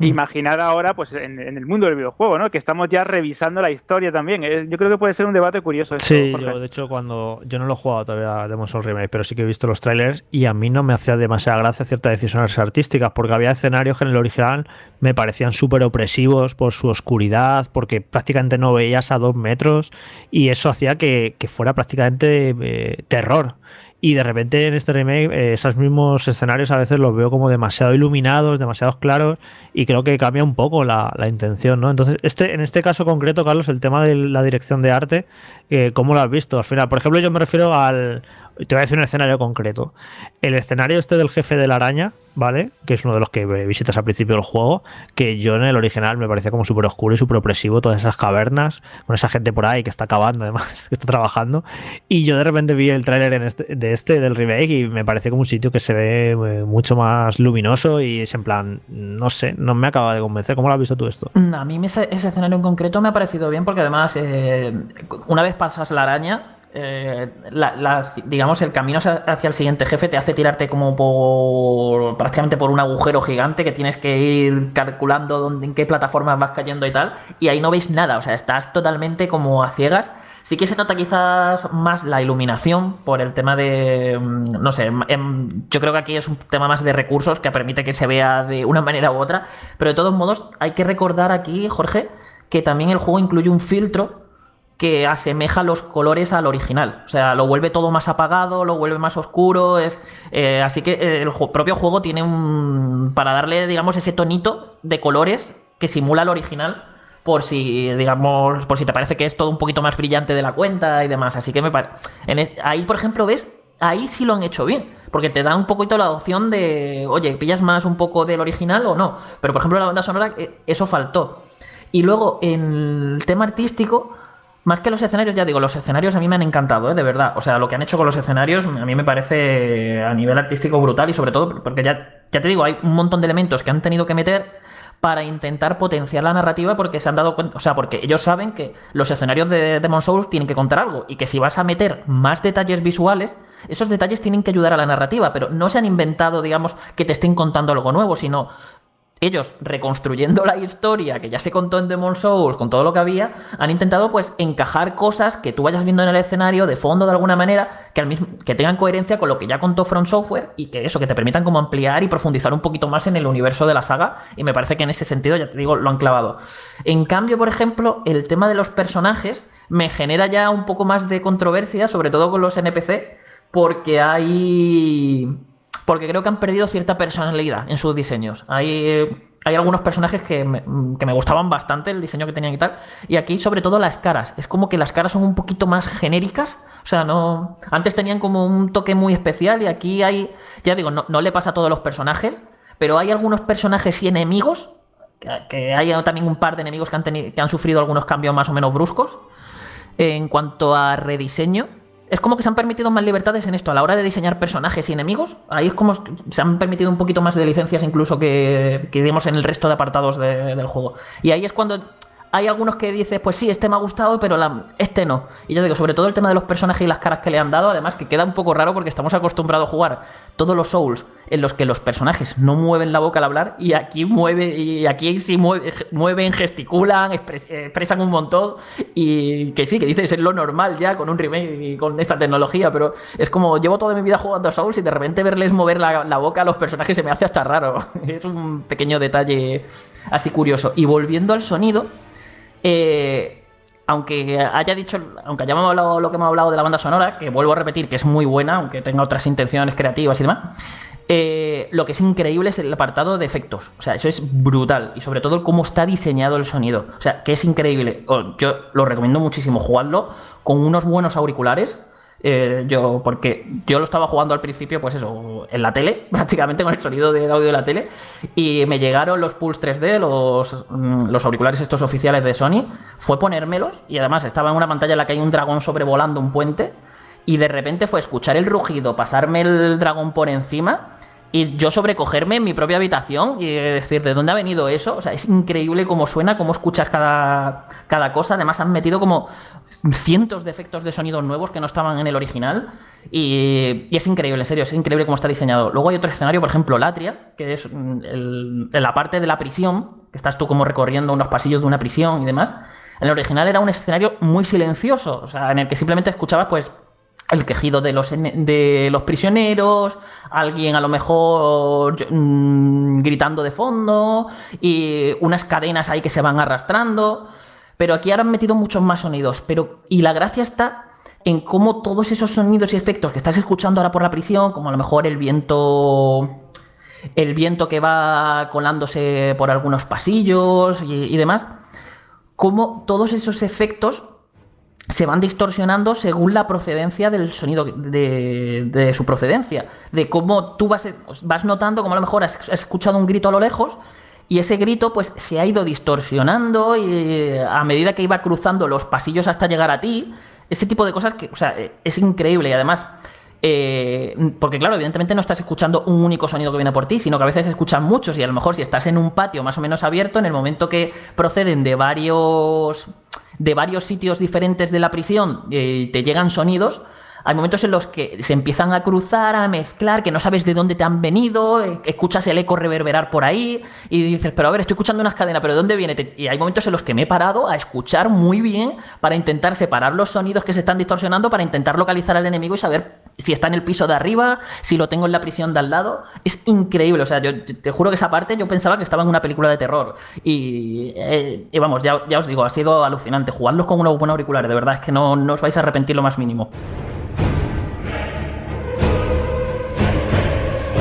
Imaginar ahora, pues en, en el mundo del videojuego, ¿no? Que estamos ya revisando la historia también. Eh, Yo creo que puede ser un debate curioso. esto, Sí, Jorge. yo de hecho cuando yo no lo he jugado todavía Demon Souls Remake, pero sí que he visto los trailers y a mí no me hacía demasiada gracia ciertas decisiones artísticas porque había escenarios que en el original me parecían súper opresivos por su oscuridad, porque prácticamente no veías a dos metros y eso hacía que, que fuera prácticamente eh, terror. Y de repente en este remake eh, esos mismos escenarios a veces los veo como demasiado iluminados, demasiado claros y creo que cambia un poco la, la intención, ¿no? Entonces, este, en este caso concreto, Carlos, el tema de la dirección de arte, eh, ¿cómo lo has visto al final? Por ejemplo, yo me refiero al... Te voy a decir un escenario concreto. El escenario este del jefe de la araña, ¿vale? Que es uno de los que visitas al principio del juego, que yo en el original me parecía como súper oscuro y súper opresivo, todas esas cavernas, con esa gente por ahí que está acabando además, que está trabajando. Y yo de repente vi el tráiler este- de este, del remake, y me parece como un sitio que se ve eh, mucho más luminoso y es en plan, no sé, no me acaba de convencer. ¿Cómo lo has visto tú esto? Mm, A mí ese, ese escenario en concreto me ha parecido bien porque además eh, una vez pasas la araña, eh, digamos el camino hacia el siguiente jefe te hace tirarte como por prácticamente por un agujero gigante que tienes que ir calculando dónde, en qué plataformas vas cayendo y tal y ahí no ves nada, o sea, estás totalmente como a ciegas. Sí que se nota quizás más la iluminación por el tema de, mm, no sé, em, yo creo que aquí es un tema más de recursos que permite que se vea de una manera u otra, pero de todos modos hay que recordar aquí, Jorge, que también el juego incluye un filtro que asemeja los colores al original. O sea, lo vuelve todo más apagado, lo vuelve más oscuro. Es, eh, así que el propio juego tiene un. para darle, digamos, ese tonito de colores que simula el original. Por si, digamos, por si te parece que es todo un poquito más brillante de la cuenta y demás. Así que me parece. Ahí, por ejemplo, ves, ahí sí lo han hecho bien. Porque te da un poquito la opción de, oye, pillas más un poco del original o no. Pero, por ejemplo, la banda sonora, eh, eso faltó. Y luego, en el tema artístico, más que los escenarios, ya digo, los escenarios a mí me han encantado, ¿eh? de verdad. O sea, lo que han hecho con los escenarios a mí me parece a nivel artístico brutal y sobre todo porque ya, ya te digo, hay un montón de elementos que han tenido que meter para intentar potenciar la narrativa porque se han dado cuenta, o sea, porque ellos saben que los escenarios de Demon Souls tienen que contar algo y que si vas a meter más detalles visuales, esos detalles tienen que ayudar a la narrativa, pero no se han inventado, digamos, que te estén contando algo nuevo, sino ellos reconstruyendo la historia que ya se contó en Demon Souls con todo lo que había, han intentado pues encajar cosas que tú vayas viendo en el escenario de fondo de alguna manera que, al mismo, que tengan coherencia con lo que ya contó Front Software y que eso, que te permitan como ampliar y profundizar un poquito más en el universo de la saga y me parece que en ese sentido, ya te digo, lo han clavado. En cambio, por ejemplo, el tema de los personajes me genera ya un poco más de controversia, sobre todo con los NPC, porque hay porque creo que han perdido cierta personalidad en sus diseños. Hay, hay algunos personajes que me, que me, gustaban bastante, el diseño que tenían y tal, y aquí sobre todo las caras. Es como que las caras son un poquito más genéricas, o sea, no... Antes tenían como un toque muy especial y aquí hay, ya digo, no, le pasa a todos los personajes, pero hay algunos personajes y enemigos, que, hay también un par de enemigos que han, que han sufrido algunos cambios más o menos bruscos en cuanto a rediseño es como que se han permitido más libertades en esto a la hora de diseñar personajes y enemigos. Ahí es como se han permitido un poquito más de licencias incluso que, que en el resto de apartados del juego. Y ahí es cuando hay algunos que dices, pues sí, este me ha gustado, pero este no. Y yo digo, sobre todo el tema de los personajes y las caras que le han dado, además que queda un poco raro porque estamos acostumbrados a jugar todos los Souls en los que los personajes no mueven la boca al hablar y aquí mueve y aquí sí mueven, gesticulan, expresan un montón y que sí, que dices es lo normal ya con un remake y con esta tecnología, pero es como llevo toda mi vida jugando a Souls y de repente verles mover la, la boca a los personajes se me hace hasta raro. es un pequeño detalle así curioso. Y volviendo al sonido, eh, aunque haya dicho, aunque hayamos hablado lo que hemos hablado de la banda sonora, que vuelvo a repetir que es muy buena, aunque tenga otras intenciones creativas y demás, eh, lo que es increíble es el apartado de efectos. O sea, eso es brutal. Y sobre todo cómo está diseñado el sonido. O sea, que es increíble. Yo lo recomiendo muchísimo jugarlo con unos buenos auriculares eh, yo, porque yo lo estaba jugando al principio, pues eso, en la tele, prácticamente con el sonido del audio de la tele, y me llegaron los Pulse 3D, los, mm, los auriculares estos oficiales de Sony, fue ponérmelos, y además estaba en una pantalla en la que hay un dragón sobrevolando un puente, y de repente fue escuchar el rugido, pasarme el dragón por encima, y yo sobrecogerme en mi propia habitación y decir, ¿de dónde ha venido eso? O sea, es increíble cómo suena, cómo escuchas cada, cada cosa. Además, han metido como cientos de efectos de sonidos nuevos que no estaban en el original. Y, es increíble, en serio, es increíble cómo está diseñado. Luego hay otro escenario, por ejemplo, Latria, que es la parte de la prisión, que estás tú como recorriendo unos pasillos de una prisión y demás. En el original era un escenario muy silencioso, o sea, en el que simplemente escuchabas, pues, el quejido de los, de los prisioneros, alguien a lo mejor mm, gritando de fondo y unas cadenas ahí que se van arrastrando. Pero aquí ahora han metido muchos más sonidos. Pero, y la gracia está en cómo todos esos sonidos y efectos que estás escuchando ahora por la prisión, como a lo mejor el viento. El viento que va colándose por algunos pasillos y, y demás. Cómo todos esos efectos se van distorsionando según la procedencia del sonido, de, su procedencia. De cómo tú vas, vas notando, como a lo mejor has, escuchado un grito a lo lejos, y ese grito pues se ha ido distorsionando y a medida que iba cruzando los pasillos hasta llegar a ti, ese tipo de cosas que, o sea, es increíble y además... Eh, porque claro, evidentemente no estás escuchando un único sonido que viene por ti, sino que a veces escuchas muchos y a lo mejor si estás en un patio más o menos abierto, en el momento que proceden de varios de varios sitios diferentes de la prisión eh, te llegan sonidos, hay momentos en los que se empiezan a cruzar, a mezclar, que no sabes de dónde te han venido, eh, escuchas el eco reverberar por ahí y dices, pero a ver, estoy escuchando unas cadenas, pero ¿de dónde viene? Y hay momentos en los que me he parado a escuchar muy bien para intentar separar los sonidos que se están distorsionando, para intentar localizar al enemigo y saber si está en el piso de arriba, si lo tengo en la prisión de al lado. Es increíble, o sea, yo te juro que esa parte yo pensaba que estaba en una película de terror. Y, eh, y vamos, ya, ya os digo, ha sido alucinante. Jugadlos con unos buenos auriculares, de verdad, es que no, no os vais a arrepentir lo más mínimo.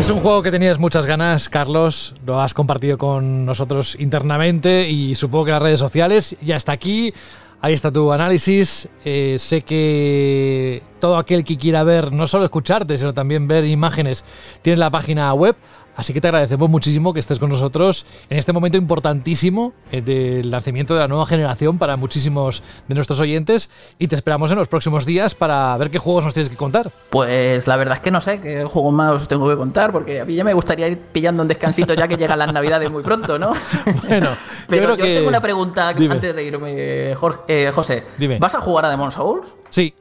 Es un juego que tenías muchas ganas, Carlos. Lo has compartido con nosotros internamente y supongo que las redes sociales. Ya está aquí. Ahí está tu análisis. Eh, sé que todo aquel que quiera ver, no solo escucharte, sino también ver imágenes, tiene la página web. Así que te agradecemos muchísimo que estés con nosotros en este momento importantísimo eh, del nacimiento de la nueva generación para muchísimos de nuestros oyentes. Y te esperamos en los próximos días para ver qué juegos nos tienes que contar. Pues la verdad es que no sé qué juegos más os tengo que contar, porque a mí ya me gustaría ir pillando un descansito ya que llegan las navidades muy pronto, ¿no? Bueno, Pero yo yo, creo que- tengo una pregunta Dime. antes de irme, Jorge, eh, José. Dime. ¿Vas a jugar a Demon Souls? Sí.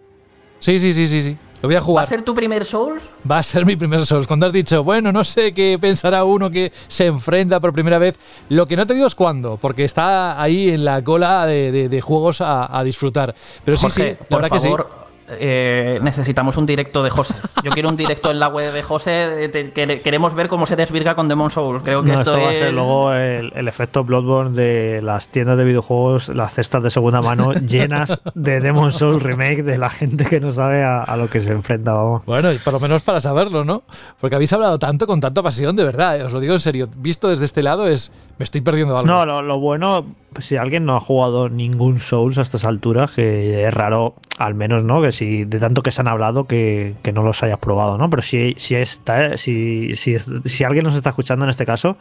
Sí, sí, sí, sí, sí. Lo voy a ¿Va jugar. a ser tu primer Souls? Va a ser mi primer Souls. Cuando has dicho, bueno, no sé qué pensará uno que se enfrenta por primera vez. Lo que no te digo es cuándo, porque está ahí en la cola de, de- de juegos a, a disfrutar. Pero sí, Jorge, sí, la por verdad que sí. Eh, necesitamos un directo de José. Yo quiero un directo en la web de José. eh, te- que- queremos ver cómo se desvirga con Demon Souls. Creo que No, esto, esto va a es... ser luego el, el efecto Bloodborne de las tiendas de videojuegos, las cestas de segunda mano llenas de Demon Souls Remake de la gente que no sabe a, a lo que se enfrenta. Vamos. Bueno, y por lo menos para saberlo, ¿no? Porque habéis hablado tanto con tanta pasión, de verdad, eh, os lo digo en serio. Visto desde este lado, es me estoy perdiendo algo. No, lo, lo bueno, si alguien no ha jugado ningún Souls a estas alturas, que es raro, al menos, ¿no? Que de tanto que se han hablado, que, que no los hayas probado, ¿no? Pero si, si, está, si, si, si alguien nos está escuchando en este caso,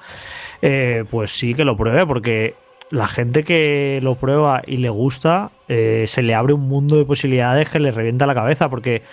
eh, pues sí que lo pruebe, porque la gente que lo prueba y le gusta, eh, se le abre un mundo de posibilidades que le revienta la cabeza, porque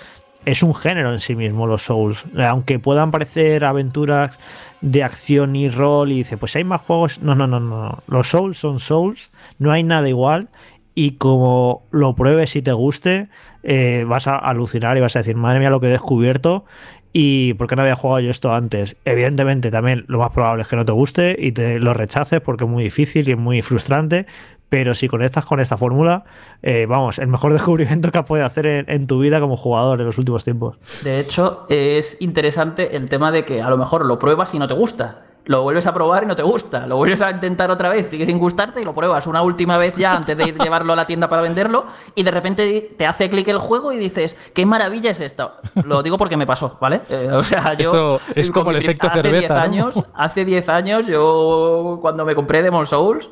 es un género en sí mismo los Souls. Aunque puedan parecer aventuras de acción y rol y dice, pues hay más juegos. No, no, no, no. Los Souls son Souls, no hay nada igual. Y como lo pruebes y te guste, eh, vas a alucinar y vas a decir, madre mía, lo que he descubierto. ¿Y por qué no había jugado yo esto antes? Evidentemente, también lo más probable es que no te guste y te lo rechaces porque es muy difícil y es muy frustrante. Pero si conectas con esta fórmula, eh, vamos, el mejor descubrimiento que has podido hacer en, en tu vida como jugador en los últimos tiempos. De hecho, es interesante el tema de que a lo mejor lo pruebas y no te gusta. Lo vuelves a probar y no te gusta. Lo vuelves a intentar otra vez, sigue sin gustarte y lo pruebas una última vez ya antes de ir llevarlo a la tienda para venderlo y de repente te hace clic el juego y dices, ¿qué maravilla es esto? Lo digo porque me pasó, ¿vale? Eh, o sea, yo... Esto es como el efecto hace cerveza, 10 ¿no? años, hace 10 años yo cuando me compré Demon Souls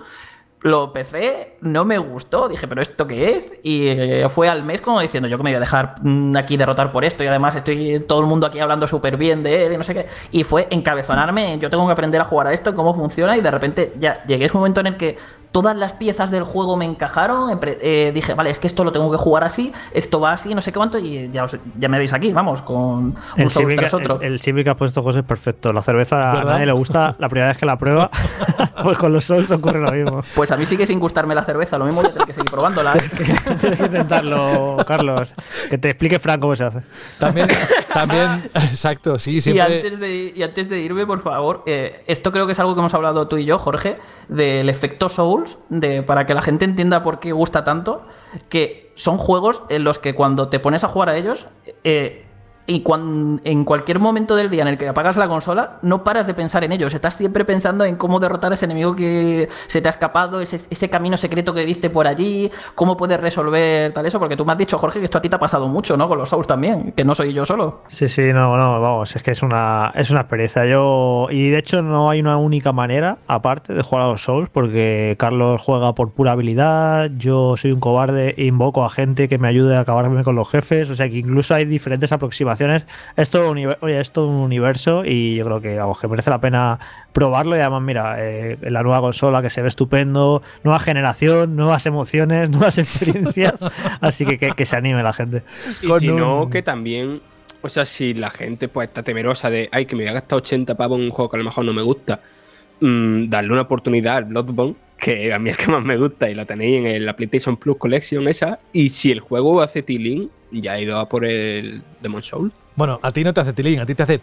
lo empecé, no me gustó, dije, pero ¿esto qué es? Y eh, fue al mes como diciendo, yo que me voy a dejar mm, aquí derrotar por esto y además estoy todo el mundo aquí hablando súper bien de él y no sé qué. Y fue encabezonarme, yo tengo que aprender a jugar a esto, cómo funciona y de repente ya llegué a ese momento en el que todas las piezas del juego me encajaron, eh, dije, vale, es que esto lo tengo que jugar así, esto va así, no sé qué cuánto y ya, os- ya me veis aquí, vamos, con un El símil, tras que, otro. el, el que ha puesto José es perfecto. La cerveza a nadie le gusta la primera vez que la prueba. pues con los Souls ocurre lo mismo. Pues a mí sigue sin gustarme la cerveza, lo mismo voy a tener que seguir probándola. Tienes que intentarlo, Carlos. Que te explique Frank cómo se hace. También, también, exacto, sí, Y siempre. antes, de, y antes de irme, por favor, eh, esto creo que es algo que hemos hablado tú y yo, Jorge, del efecto De, para que la gente entienda por qué gusta tanto, que son juegos en los que cuando te pones a jugar a ellos, eh, y cuan- en cualquier momento del día en el que apagas la consola, no paras de pensar en ellos. Estás siempre pensando en cómo derrotar a ese enemigo que se te ha escapado, ese, ese camino secreto que viste por allí, cómo puedes resolver tal eso, porque tú me has dicho, Jorge, que esto a ti te ha pasado mucho, ¿no? Con los Souls también, que no soy yo solo. Sí, sí, no, no, vamos, es que es una, es una experiencia. Yo, y de hecho no hay una única manera, aparte de jugar a los Souls, porque Carlos juega por pura habilidad, yo soy un cobarde e invoco a gente que me ayude a acabarme con los jefes, o sea que incluso hay diferentes aproximaciones. Es todo, un univer- oye, es todo un universo y yo creo que, vamos, que merece la pena probarlo y además, mira, eh, la nueva consola que se ve estupendo, nueva generación, nuevas emociones, nuevas experiencias, así que que, que se anime la gente. Y Con si no, que también, o sea, si la gente pues está temerosa de, ay, que me voy a gastar 80 pavos en un juego que a lo mejor no me gusta, mm, darle una oportunidad al Bloodborne, que a mí es que más me gusta y la tenéis en la PlayStation Plus Collection esa. Y si el juego hace tilín, ya he ido a por el Demon Soul. Bueno, a ti no te hace tilín, a ti te hace...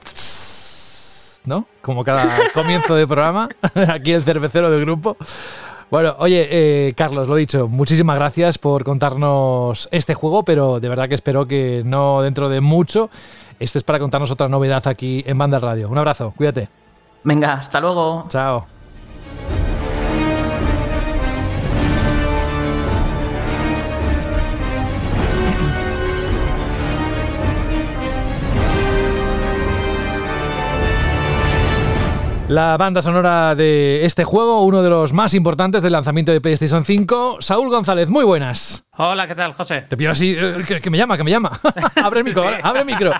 ¿No? Como cada comienzo de programa. Aquí el cervecero del grupo. Bueno, oye, eh, Carlos, lo dicho, muchísimas gracias por contarnos este juego, pero de verdad que espero que no dentro de mucho estés para contarnos otra novedad aquí en Banda Radio. Un abrazo, cuídate. Venga, hasta luego. Chao. La banda sonora de este juego, uno de los más importantes del lanzamiento de PlayStation 5. Saúl González, muy buenas. Hola, ¿qué tal, José? Te pido así, eh, que, que me llama, que me llama. abre el micro, abre el micro.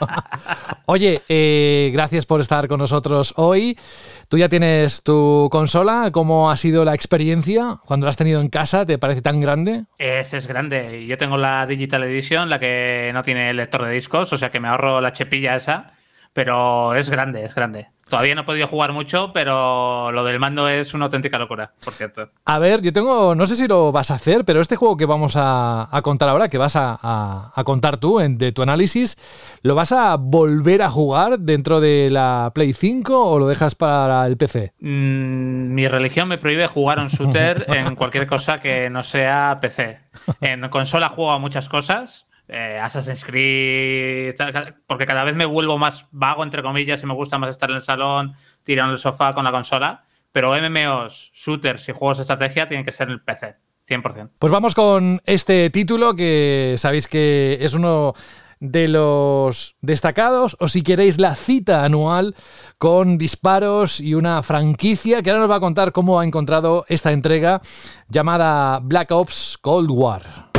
Oye, eh, gracias por estar con nosotros hoy. Tú ya tienes tu consola. ¿Cómo ha sido la experiencia cuando la has tenido en casa? ¿Te parece tan grande? Es, es grande. Yo tengo la Digital Edition, la que no tiene lector de discos, o sea que me ahorro la chepilla esa. Pero es grande, es grande. Todavía no he podido jugar mucho, pero lo del mando es una auténtica locura, por cierto. A ver, yo tengo, no sé si lo vas a hacer, pero este juego que vamos a, a contar ahora, que vas a, a, a contar tú en, de tu análisis, ¿lo vas a volver a jugar dentro de la Play 5 o lo dejas para el PC? Mm, mi religión me prohíbe jugar un shooter en cualquier cosa que no sea PC. En consola juego a muchas cosas, eh, Assassin's Creed, porque cada vez me vuelvo más vago, entre comillas, y me gusta más estar en el salón, tirando el sofá con la consola. Pero MMOs, shooters y juegos de estrategia tienen que ser en el PC, 100%. Pues vamos con este título que sabéis que es uno de los destacados, o si queréis la cita anual con disparos y una franquicia que ahora nos va a contar cómo ha encontrado esta entrega llamada Black Ops Cold War.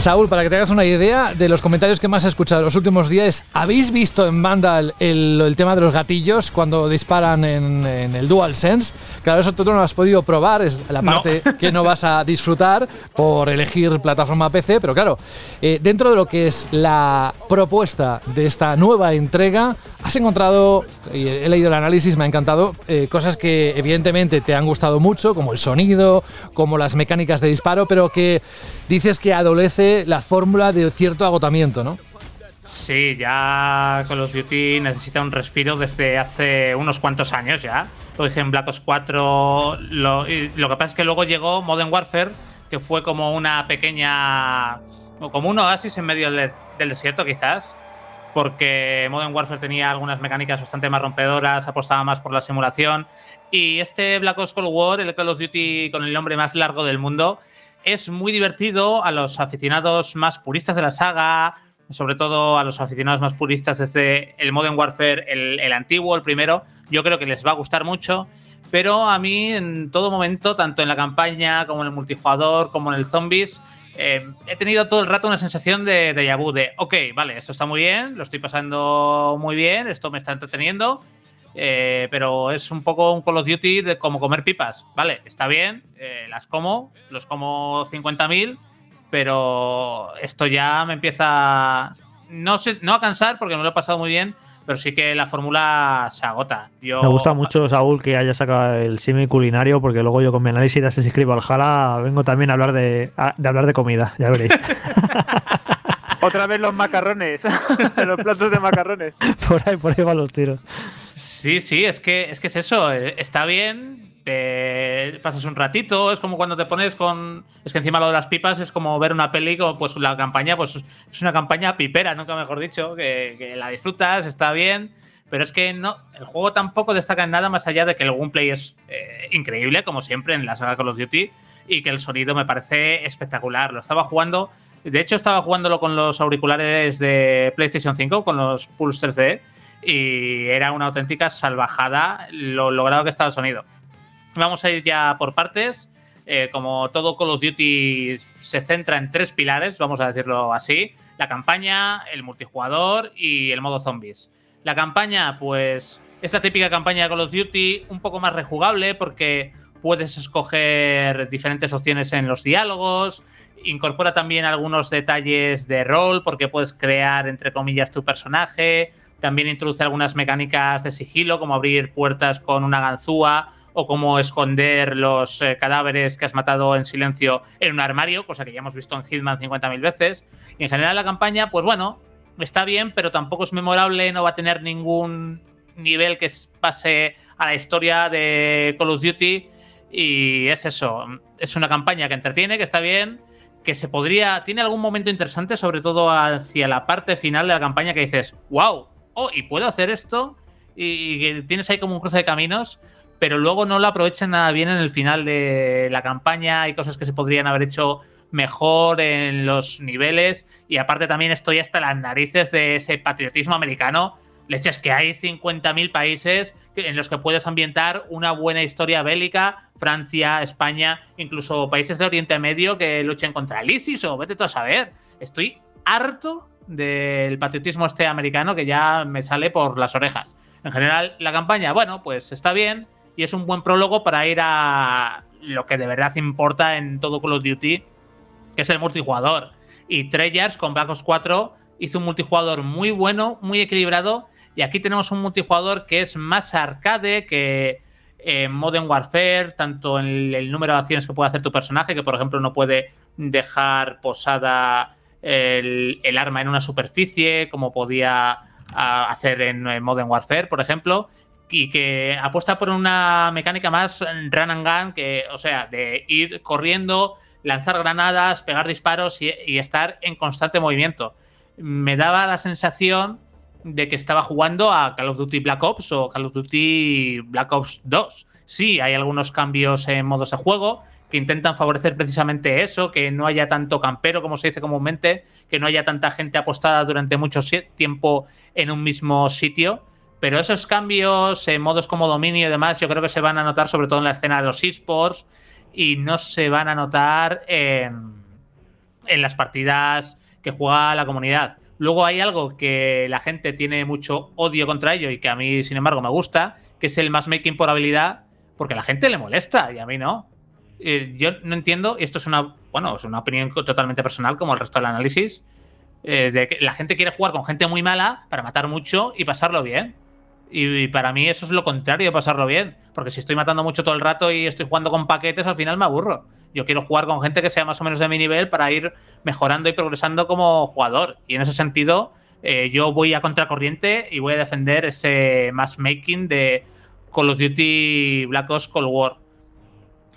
Saúl, para que te hagas una idea de los comentarios que más he escuchado en los últimos días, ¿habéis visto en Vandal el, el tema de los gatillos cuando disparan en, en, el DualSense? Claro, eso tú no lo has podido probar, es la parte no. que no vas a disfrutar por elegir plataforma PC, pero claro, eh, dentro de lo que es la propuesta de esta nueva entrega, has encontrado, y he leído el análisis, me ha encantado, eh, cosas que evidentemente te han gustado mucho, como el sonido, como las mecánicas de disparo, pero que dices que adolece la fórmula de cierto agotamiento, ¿no? Sí, ya Call of Duty necesita un respiro desde hace unos cuantos años ya. Lo dije en Black Ops 4. Lo, que pasa es que luego llegó Modern Warfare, que fue como una pequeña. como un oasis en medio del, del desierto, quizás. Porque Modern Warfare tenía algunas mecánicas bastante más rompedoras, apostaba más por la simulación. Y este Black Ops Cold War, el Call of Duty con el nombre más largo del mundo, es muy divertido a los aficionados más puristas de la saga, sobre todo a los aficionados más puristas desde el Modern Warfare, el, antiguo, el primero. Yo creo que les va a gustar mucho. Pero a mí, en todo momento, tanto en la campaña como en el multijugador, como en el Zombies, eh, he tenido todo el rato una sensación de, de de, ok, vale, esto está muy bien, lo estoy pasando muy bien, esto me está entreteniendo, eh, pero es un poco un Call of Duty de como comer pipas. Vale, está bien, eh, las como, los como 50.000, pero esto ya me empieza no, sé, no a cansar porque me lo he pasado muy bien, pero sí que la fórmula se agota. Yo, me gusta mucho, Saúl, que haya sacado el símil culinario, porque luego yo con mi análisis de Assassin's Creed Valhalla vengo también a hablar de, a, de hablar de comida, ya veréis. Otra vez los macarrones, los platos de macarrones. Por ahí, por ahí van los tiros. Sí, sí, es que, es que es eso. Está bien, te pasas un ratito, es como cuando te pones con. Es que encima lo de las pipas es como ver una peli, como pues la campaña, pues es una campaña pipera, nunca mejor dicho, que, la disfrutas, está bien. Pero es que no, el juego tampoco destaca en nada más allá de que el gameplay es eh, increíble, como siempre en la saga Call of Duty, y que el sonido me parece espectacular. Lo estaba jugando, de hecho estaba jugándolo con los auriculares de PlayStation 5, con los Pulse 3D, y era una auténtica salvajada lo logrado que estaba el sonido. Vamos a ir ya por partes. Eh, como todo Call of Duty se centra en tres pilares, vamos a decirlo así: la campaña, el multijugador y el modo zombies. La campaña, pues, esta típica campaña de Call of Duty, un poco más rejugable porque puedes escoger diferentes opciones en los diálogos, incorpora también algunos detalles de rol porque puedes crear, entre comillas, tu personaje, también introduce algunas mecánicas de sigilo, como abrir puertas con una ganzúa o como esconder los eh, cadáveres que has matado en silencio en un armario, cosa que ya hemos visto en Hitman 50.000 veces. Y en general la campaña, pues bueno, está bien, pero tampoco es memorable, no va a tener ningún nivel que pase a la historia de Call of Duty. Y es eso, es una campaña que entretiene, que está bien, que se podría. Tiene algún momento interesante, sobre todo hacia la parte final de la campaña, que dices, wow, oh, y puedo hacer esto. Y, que tienes ahí como un cruce de caminos, pero luego no lo aprovechan nada bien en el final de la campaña. Hay cosas que se podrían haber hecho mejor en los niveles. Y aparte, también estoy hasta las narices de ese patriotismo americano. Leches, que hay 50.000 países en los que puedes ambientar una buena historia bélica, Francia, España, incluso países de Oriente Medio que luchen contra el ISIS o vete tú a saber. Estoy harto del patriotismo este americano que ya me sale por las orejas. En general, la campaña, bueno, pues está bien y es un buen prólogo para ir a lo que de verdad importa en todo Call of Duty, que es el multijugador. Y Treyarch con Black Ops 4 hizo un multijugador muy bueno, muy equilibrado. Y aquí tenemos un multijugador que es más arcade que en Modern Warfare, tanto en el número de acciones que puede hacer tu personaje, que por ejemplo no puede dejar posada el, arma en una superficie, como podía hacer en, Modern Warfare, por ejemplo, y que apuesta por una mecánica más run and gun, que, o sea, de ir corriendo, lanzar granadas, pegar disparos y, y estar en constante movimiento. Me daba la sensación de que estaba jugando a Call of Duty Black Ops o Call of Duty Black Ops 2. Sí, hay algunos cambios en modos de juego, que intentan favorecer precisamente eso, que no haya tanto campero, como se dice comúnmente, que no haya tanta gente apostada durante mucho tiempo en un mismo sitio. Pero esos cambios en modos como dominio y demás, yo creo que se van a notar sobre todo en la escena de los esports y no se van a notar en, las partidas que juega la comunidad. Luego hay algo que la gente tiene mucho odio contra ello y que a mí, sin embargo, me gusta, que es el matchmaking por habilidad, porque a la gente le molesta y a mí no. Eh, yo no entiendo, y esto es una, bueno, es una opinión totalmente personal, como el resto del análisis, eh, de que la gente quiere jugar con gente muy mala para matar mucho y pasarlo bien. Y, para mí eso es lo contrario de pasarlo bien. Porque si estoy matando mucho todo el rato y estoy jugando con paquetes, al final me aburro. Yo quiero jugar con gente que sea más o menos de mi nivel para ir mejorando y progresando como jugador. Y en ese sentido, eh, yo voy a contracorriente y voy a defender ese matchmaking de Call of Duty Black Ops Cold War.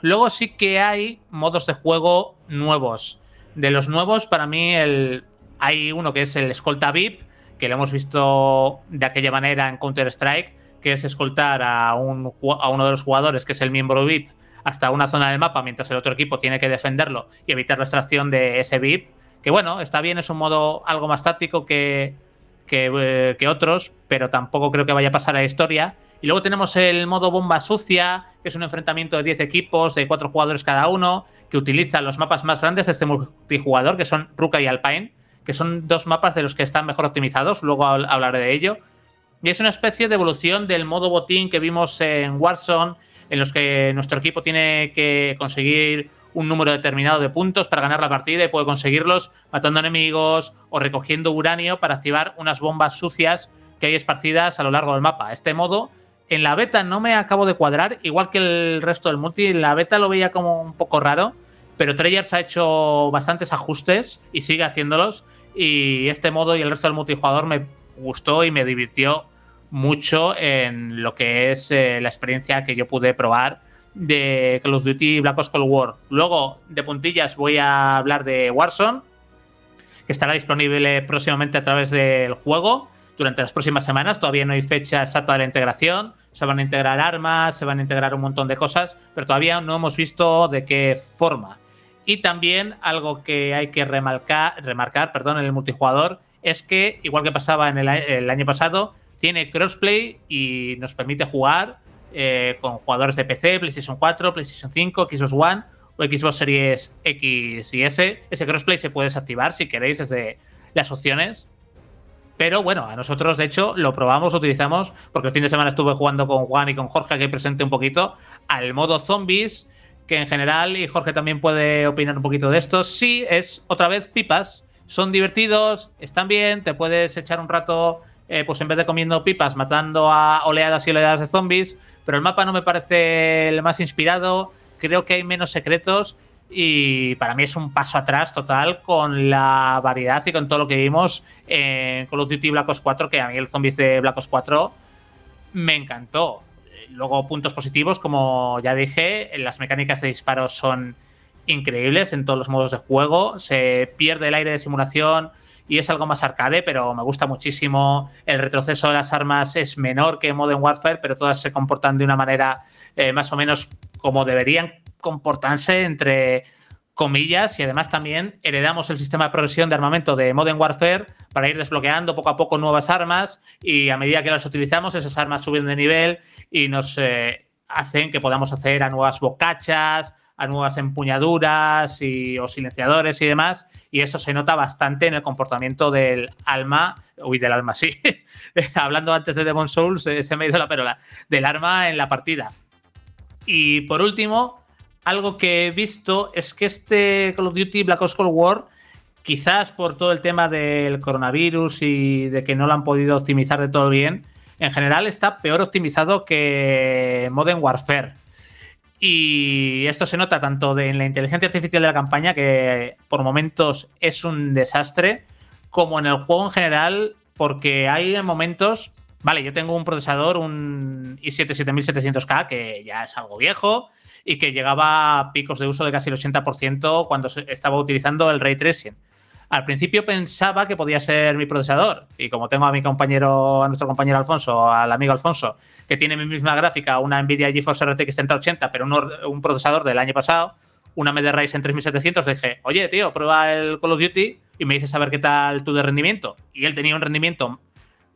Luego sí que hay modos de juego nuevos. De los nuevos, para mí el, hay uno que es el escolta VIP, que lo hemos visto de aquella manera en Counter-Strike, que es escoltar a, un, a uno de los jugadores, que es el miembro VIP, hasta una zona del mapa, mientras el otro equipo tiene que defenderlo y evitar la extracción de ese VIP. Que bueno, está bien, es un modo algo más táctico que, que, eh, que otros, pero tampoco creo que vaya a pasar a la historia. Y luego tenemos el modo bomba sucia, que es un enfrentamiento de 10 equipos, de 4 jugadores cada uno, que utiliza los mapas más grandes de este multijugador, que son Ruka y Alpine, que son dos mapas de los que están mejor optimizados, luego hablaré de ello. Y es una especie de evolución del modo botín que vimos en Warzone, en los que nuestro equipo tiene que conseguir un número determinado de puntos para ganar la partida y puede conseguirlos matando enemigos o recogiendo uranio para activar unas bombas sucias que hay esparcidas a lo largo del mapa. Este modo en la beta no me acabo de cuadrar, igual que el resto del multi. En la beta lo veía como un poco raro, pero Treyarch ha hecho bastantes ajustes y sigue haciéndolos. Y este modo y el resto del multijugador me gustó y me divirtió mucho en lo que es eh, la experiencia que yo pude probar de Call of Duty Black Ops Cold War. Luego, de puntillas, voy a hablar de Warzone, que estará disponible próximamente a través del juego durante las próximas semanas. Todavía no hay fecha exacta de la integración. Se van a integrar armas, se van a integrar un montón de cosas, pero todavía no hemos visto de qué forma. Y también algo que hay que remarcar, remarcar perdón, en el multijugador es que, igual que pasaba en el, año pasado, tiene crossplay y nos permite jugar eh, con jugadores de PC, PlayStation 4, PlayStation 5, Xbox One o Xbox Series X y S. Ese crossplay se puede desactivar si queréis desde las opciones Pero bueno, a nosotros, de hecho, lo probamos, lo utilizamos, porque el fin de semana estuve jugando con Juan y con Jorge, que presente un poquito, al modo zombies, que en general, y Jorge también puede opinar un poquito de esto, sí es otra vez pipas. Son divertidos, están bien, te puedes echar un rato, eh, pues en vez de comiendo pipas, matando a oleadas y oleadas de zombies, pero el mapa no me parece el más inspirado, creo que hay menos secretos y para mí es un paso atrás total con la variedad y con todo lo que vimos en Call of Duty Black Ops 4, que a mí el zombies de Black Ops 4 me encantó. Luego puntos positivos, como ya dije, las mecánicas de disparos son increíbles en todos los modos de juego, se pierde el aire de simulación y es algo más arcade, pero me gusta muchísimo. El retroceso de las armas es menor que Modern Warfare, pero todas se comportan de una manera eh, más o menos como deberían comportarse entre comillas y además también heredamos el sistema de progresión de armamento de Modern Warfare para ir desbloqueando poco a poco nuevas armas y a medida que las utilizamos esas armas suben de nivel y nos eh, hacen que podamos hacer a nuevas bocachas, a nuevas empuñaduras y, o silenciadores y demás y eso se nota bastante en el comportamiento del alma, uy, del alma, sí, hablando antes de Demon Souls, eh, se me ha ido la perola, del arma en la partida. Y por último, algo que he visto es que este Call of Duty Black Ops Cold War, quizás por todo el tema del coronavirus y de que no lo han podido optimizar de todo bien, en general está peor optimizado que Modern Warfare. Y esto se nota tanto en la inteligencia artificial de la campaña, que por momentos es un desastre, como en el juego en general, porque hay momentos. Vale, yo tengo un procesador, un i7 7700K, que ya es algo viejo, y que llegaba a picos de uso de casi el 80% cuando estaba utilizando el ray tracing. Al principio pensaba que podía ser mi procesador y como tengo a mi compañero, a nuestro compañero Alfonso, al amigo Alfonso, que tiene mi misma gráfica, una Nvidia GeForce RTX 3080, pero un, procesador del año pasado, una AMD Ryzen 3700, dije, oye, tío, prueba el Call of Duty y me dices a ver qué tal tú de rendimiento. Y él tenía un rendimiento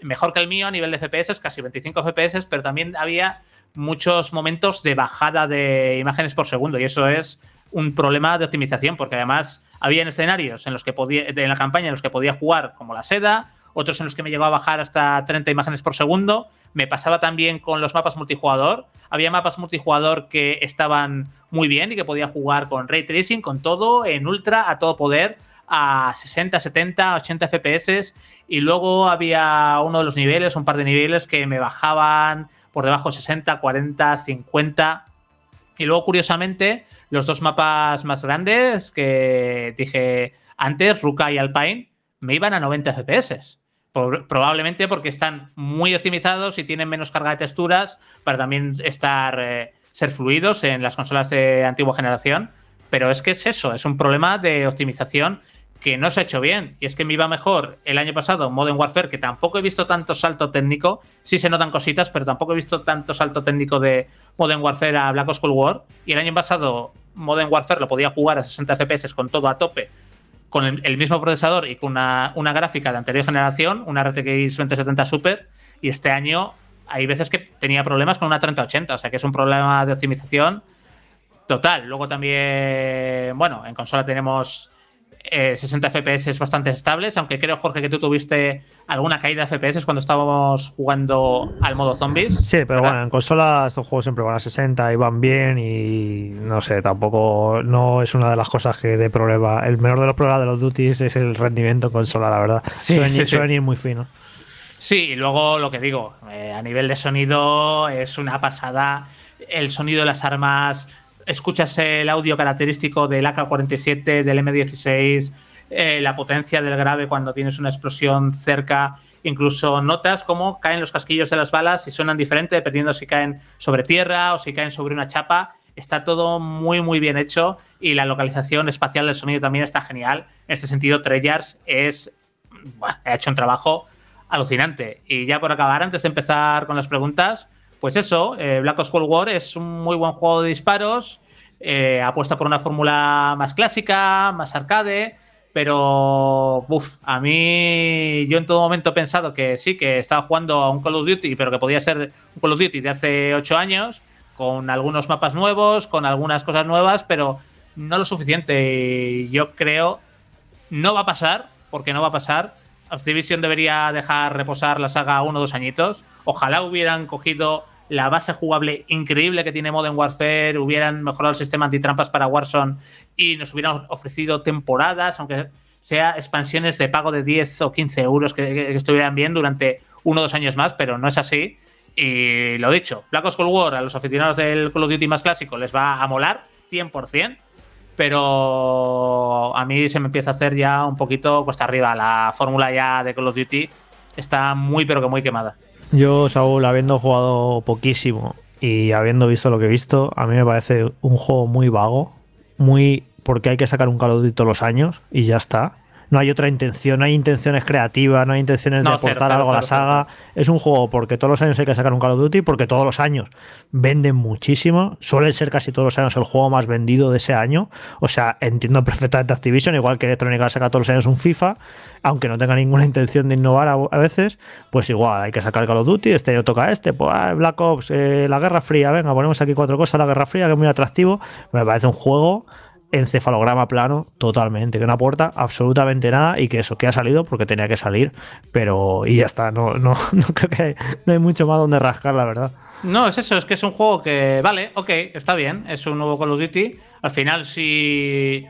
mejor que el mío a nivel de FPS, casi 25 FPS, pero también había muchos momentos de bajada de imágenes por segundo y eso es un problema de optimización porque además había escenarios en los que podía en la campaña en los que podía jugar como la seda, otros en los que me llegó a bajar hasta 30 imágenes por segundo. Me pasaba también con los mapas multijugador. Había mapas multijugador que estaban muy bien y que podía jugar con ray tracing, con todo en ultra a todo poder a 60, 70, 80 FPS y luego había uno de los niveles, un par de niveles que me bajaban por debajo 60, 40, 50. Y luego, curiosamente, los dos mapas más grandes que dije antes, Ruka y Alpine, me iban a 90 FPS. probablemente porque están muy optimizados y tienen menos carga de texturas para también estar eh, ser fluidos en las consolas de antigua generación. Pero es que es eso, es un problema de optimización que no se ha hecho bien. Y es que me iba mejor el año pasado Modern Warfare, que tampoco he visto tanto salto técnico. Sí se notan cositas, pero tampoco he visto tanto salto técnico de Modern Warfare a Black Ops Cold War. Y el año pasado Modern Warfare lo podía jugar a 60 FPS con todo a tope, con el, mismo procesador y con una, una, gráfica de anterior generación, una RTX 2070 Super. Y este año hay veces que tenía problemas con una 3080, o sea que es un problema de optimización total. Luego también, bueno, en consola tenemos 60 eh, FPS bastante estables, aunque creo, Jorge, que tú tuviste alguna caída de FPS cuando estábamos jugando al modo zombies. Sí, pero bueno, en consola estos juegos siempre van a 60 y van bien y no sé, tampoco no es una de las cosas que de problema. El menor de los problemas de los duties es el rendimiento en consola, la verdad. Sí, suelen, ir muy fino. Sí, y luego lo que digo, eh, a nivel de sonido es una pasada. El sonido de las armas escuchas el audio característico del AK-47, del M16, eh, la potencia del grave cuando tienes una explosión cerca. Incluso notas cómo caen los casquillos de las balas y suenan diferente dependiendo si caen sobre tierra o si caen sobre una chapa. Está todo muy, muy bien hecho y la localización espacial del sonido también está genial. En este sentido, Treyarch es, ha hecho un trabajo alucinante. Y ya por acabar, antes de empezar con las preguntas, pues eso, eh, Black Ops Cold War es un muy buen juego de disparos, eh, apuesta por una fórmula más clásica, más arcade, pero uf, a mí yo en todo momento he pensado que sí, que estaba jugando a un Call of Duty, pero que podía ser un Call of Duty de hace ocho años, con algunos mapas nuevos, con algunas cosas nuevas, pero no lo suficiente. Y yo creo, no va a pasar, porque no va a pasar, Activision debería dejar reposar la saga uno o dos añitos. Ojalá hubieran cogido la base jugable increíble que tiene Modern Warfare, hubieran mejorado el sistema antitrampas para Warzone y nos hubieran ofrecido temporadas, aunque sea expansiones de pago de 10 o 15 euros que, que estuvieran bien durante uno o dos años más, pero no es así. Y lo dicho, Black Ops Cold War a los aficionados del Call of Duty más clásico les va a molar 100%, pero a mí se me empieza a hacer ya un poquito cuesta arriba. La fórmula ya de Call of Duty está muy pero que muy quemada. Yo, Saúl, habiendo jugado poquísimo y habiendo visto lo que he visto, a mí me parece un juego muy vago, muy porque hay que sacar un Call of Duty todos los años y ya está no hay otra intención, no hay intenciones creativas, no hay intenciones de aportar algo a la saga. Es un juego porque todos los años hay que sacar un Call of Duty, porque todos los años venden muchísimo, suele ser casi todos los años el juego más vendido de ese año. O sea, entiendo perfectamente Activision, igual que Electronic saca todos los años un FIFA, aunque no tenga ninguna intención de innovar a, veces, pues igual hay que sacar el Call of Duty, este año toca este, pues ah, Black Ops, eh, la Guerra Fría, venga, ponemos aquí cuatro cosas, la Guerra Fría, que es muy atractivo, me parece un juego encefalograma plano totalmente, que no aporta absolutamente nada y que eso que ha salido porque tenía que salir, pero y ya está, no, no, no creo que no hay mucho más donde rascar, la verdad. No, es eso, es que es un juego que, vale, ok, está bien, es un nuevo Call of Duty. Al final, si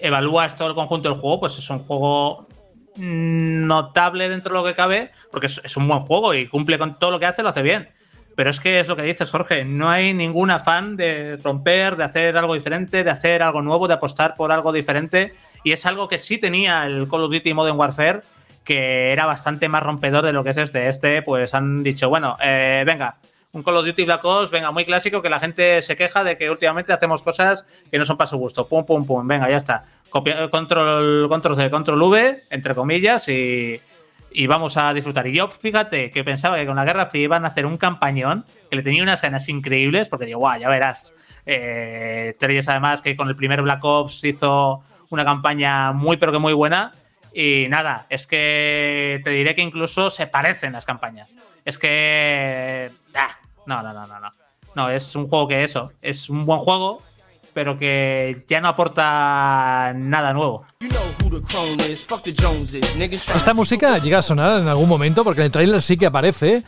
evalúas todo el conjunto del juego, pues es un juego notable dentro de lo que cabe, porque es un buen juego y cumple con todo lo que hace, lo hace bien. Pero es que es lo que dices, Jorge, no hay ningún afán de romper, de hacer algo diferente, de hacer algo nuevo, de apostar por algo diferente. Y es algo que sí tenía el Call of Duty Modern Warfare, que era bastante más rompedor de lo que es este. Este, pues han dicho, bueno, eh, venga, un Call of Duty Black Ops, venga, muy clásico, que la gente se queja de que últimamente hacemos cosas que no son para su gusto. Pum, pum, pum, venga, ya está. control, control C, control V, entre comillas, y, y vamos a disfrutar. Y yo, fíjate, que pensaba que con la Guerra Fría iban a hacer un campañón, que le tenía unas ganas increíbles, porque digo, guau, ya verás. Eh, además que con el primer Black Ops hizo una campaña muy, pero que muy buena. Y nada, es que te diré que incluso se parecen las campañas. Es que... Ah, no, no, no, no, no. No, es un juego que eso, es un buen juego, pero que ya no aporta nada nuevo. Esta música llega a sonar en algún momento porque en el trailer sí que aparece.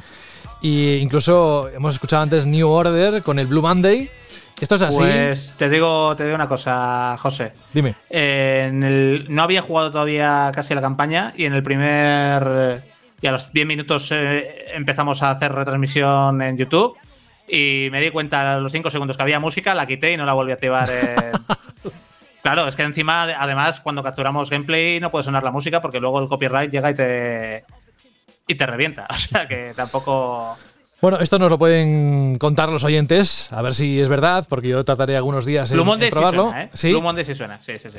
Y incluso hemos escuchado antes New Order con el Blue Monday. ¿Esto es así? Pues te digo, te digo una cosa, José. Dime. no había jugado todavía casi la campaña y en el primer. Y a los 10 minutos eh, empezamos a hacer retransmisión en YouTube y me di cuenta a los 5 segundos que había música, la quité y no la volví a activar. claro, es que encima, además, cuando capturamos gameplay no puede sonar la música porque luego el copyright llega y te, y te revienta. O sea que tampoco... Bueno, esto nos lo pueden contar los oyentes, a ver si es verdad, porque yo trataré algunos días en, en probarlo. Sí suena, ¿eh? Blue sí suena, sí, sí, sí.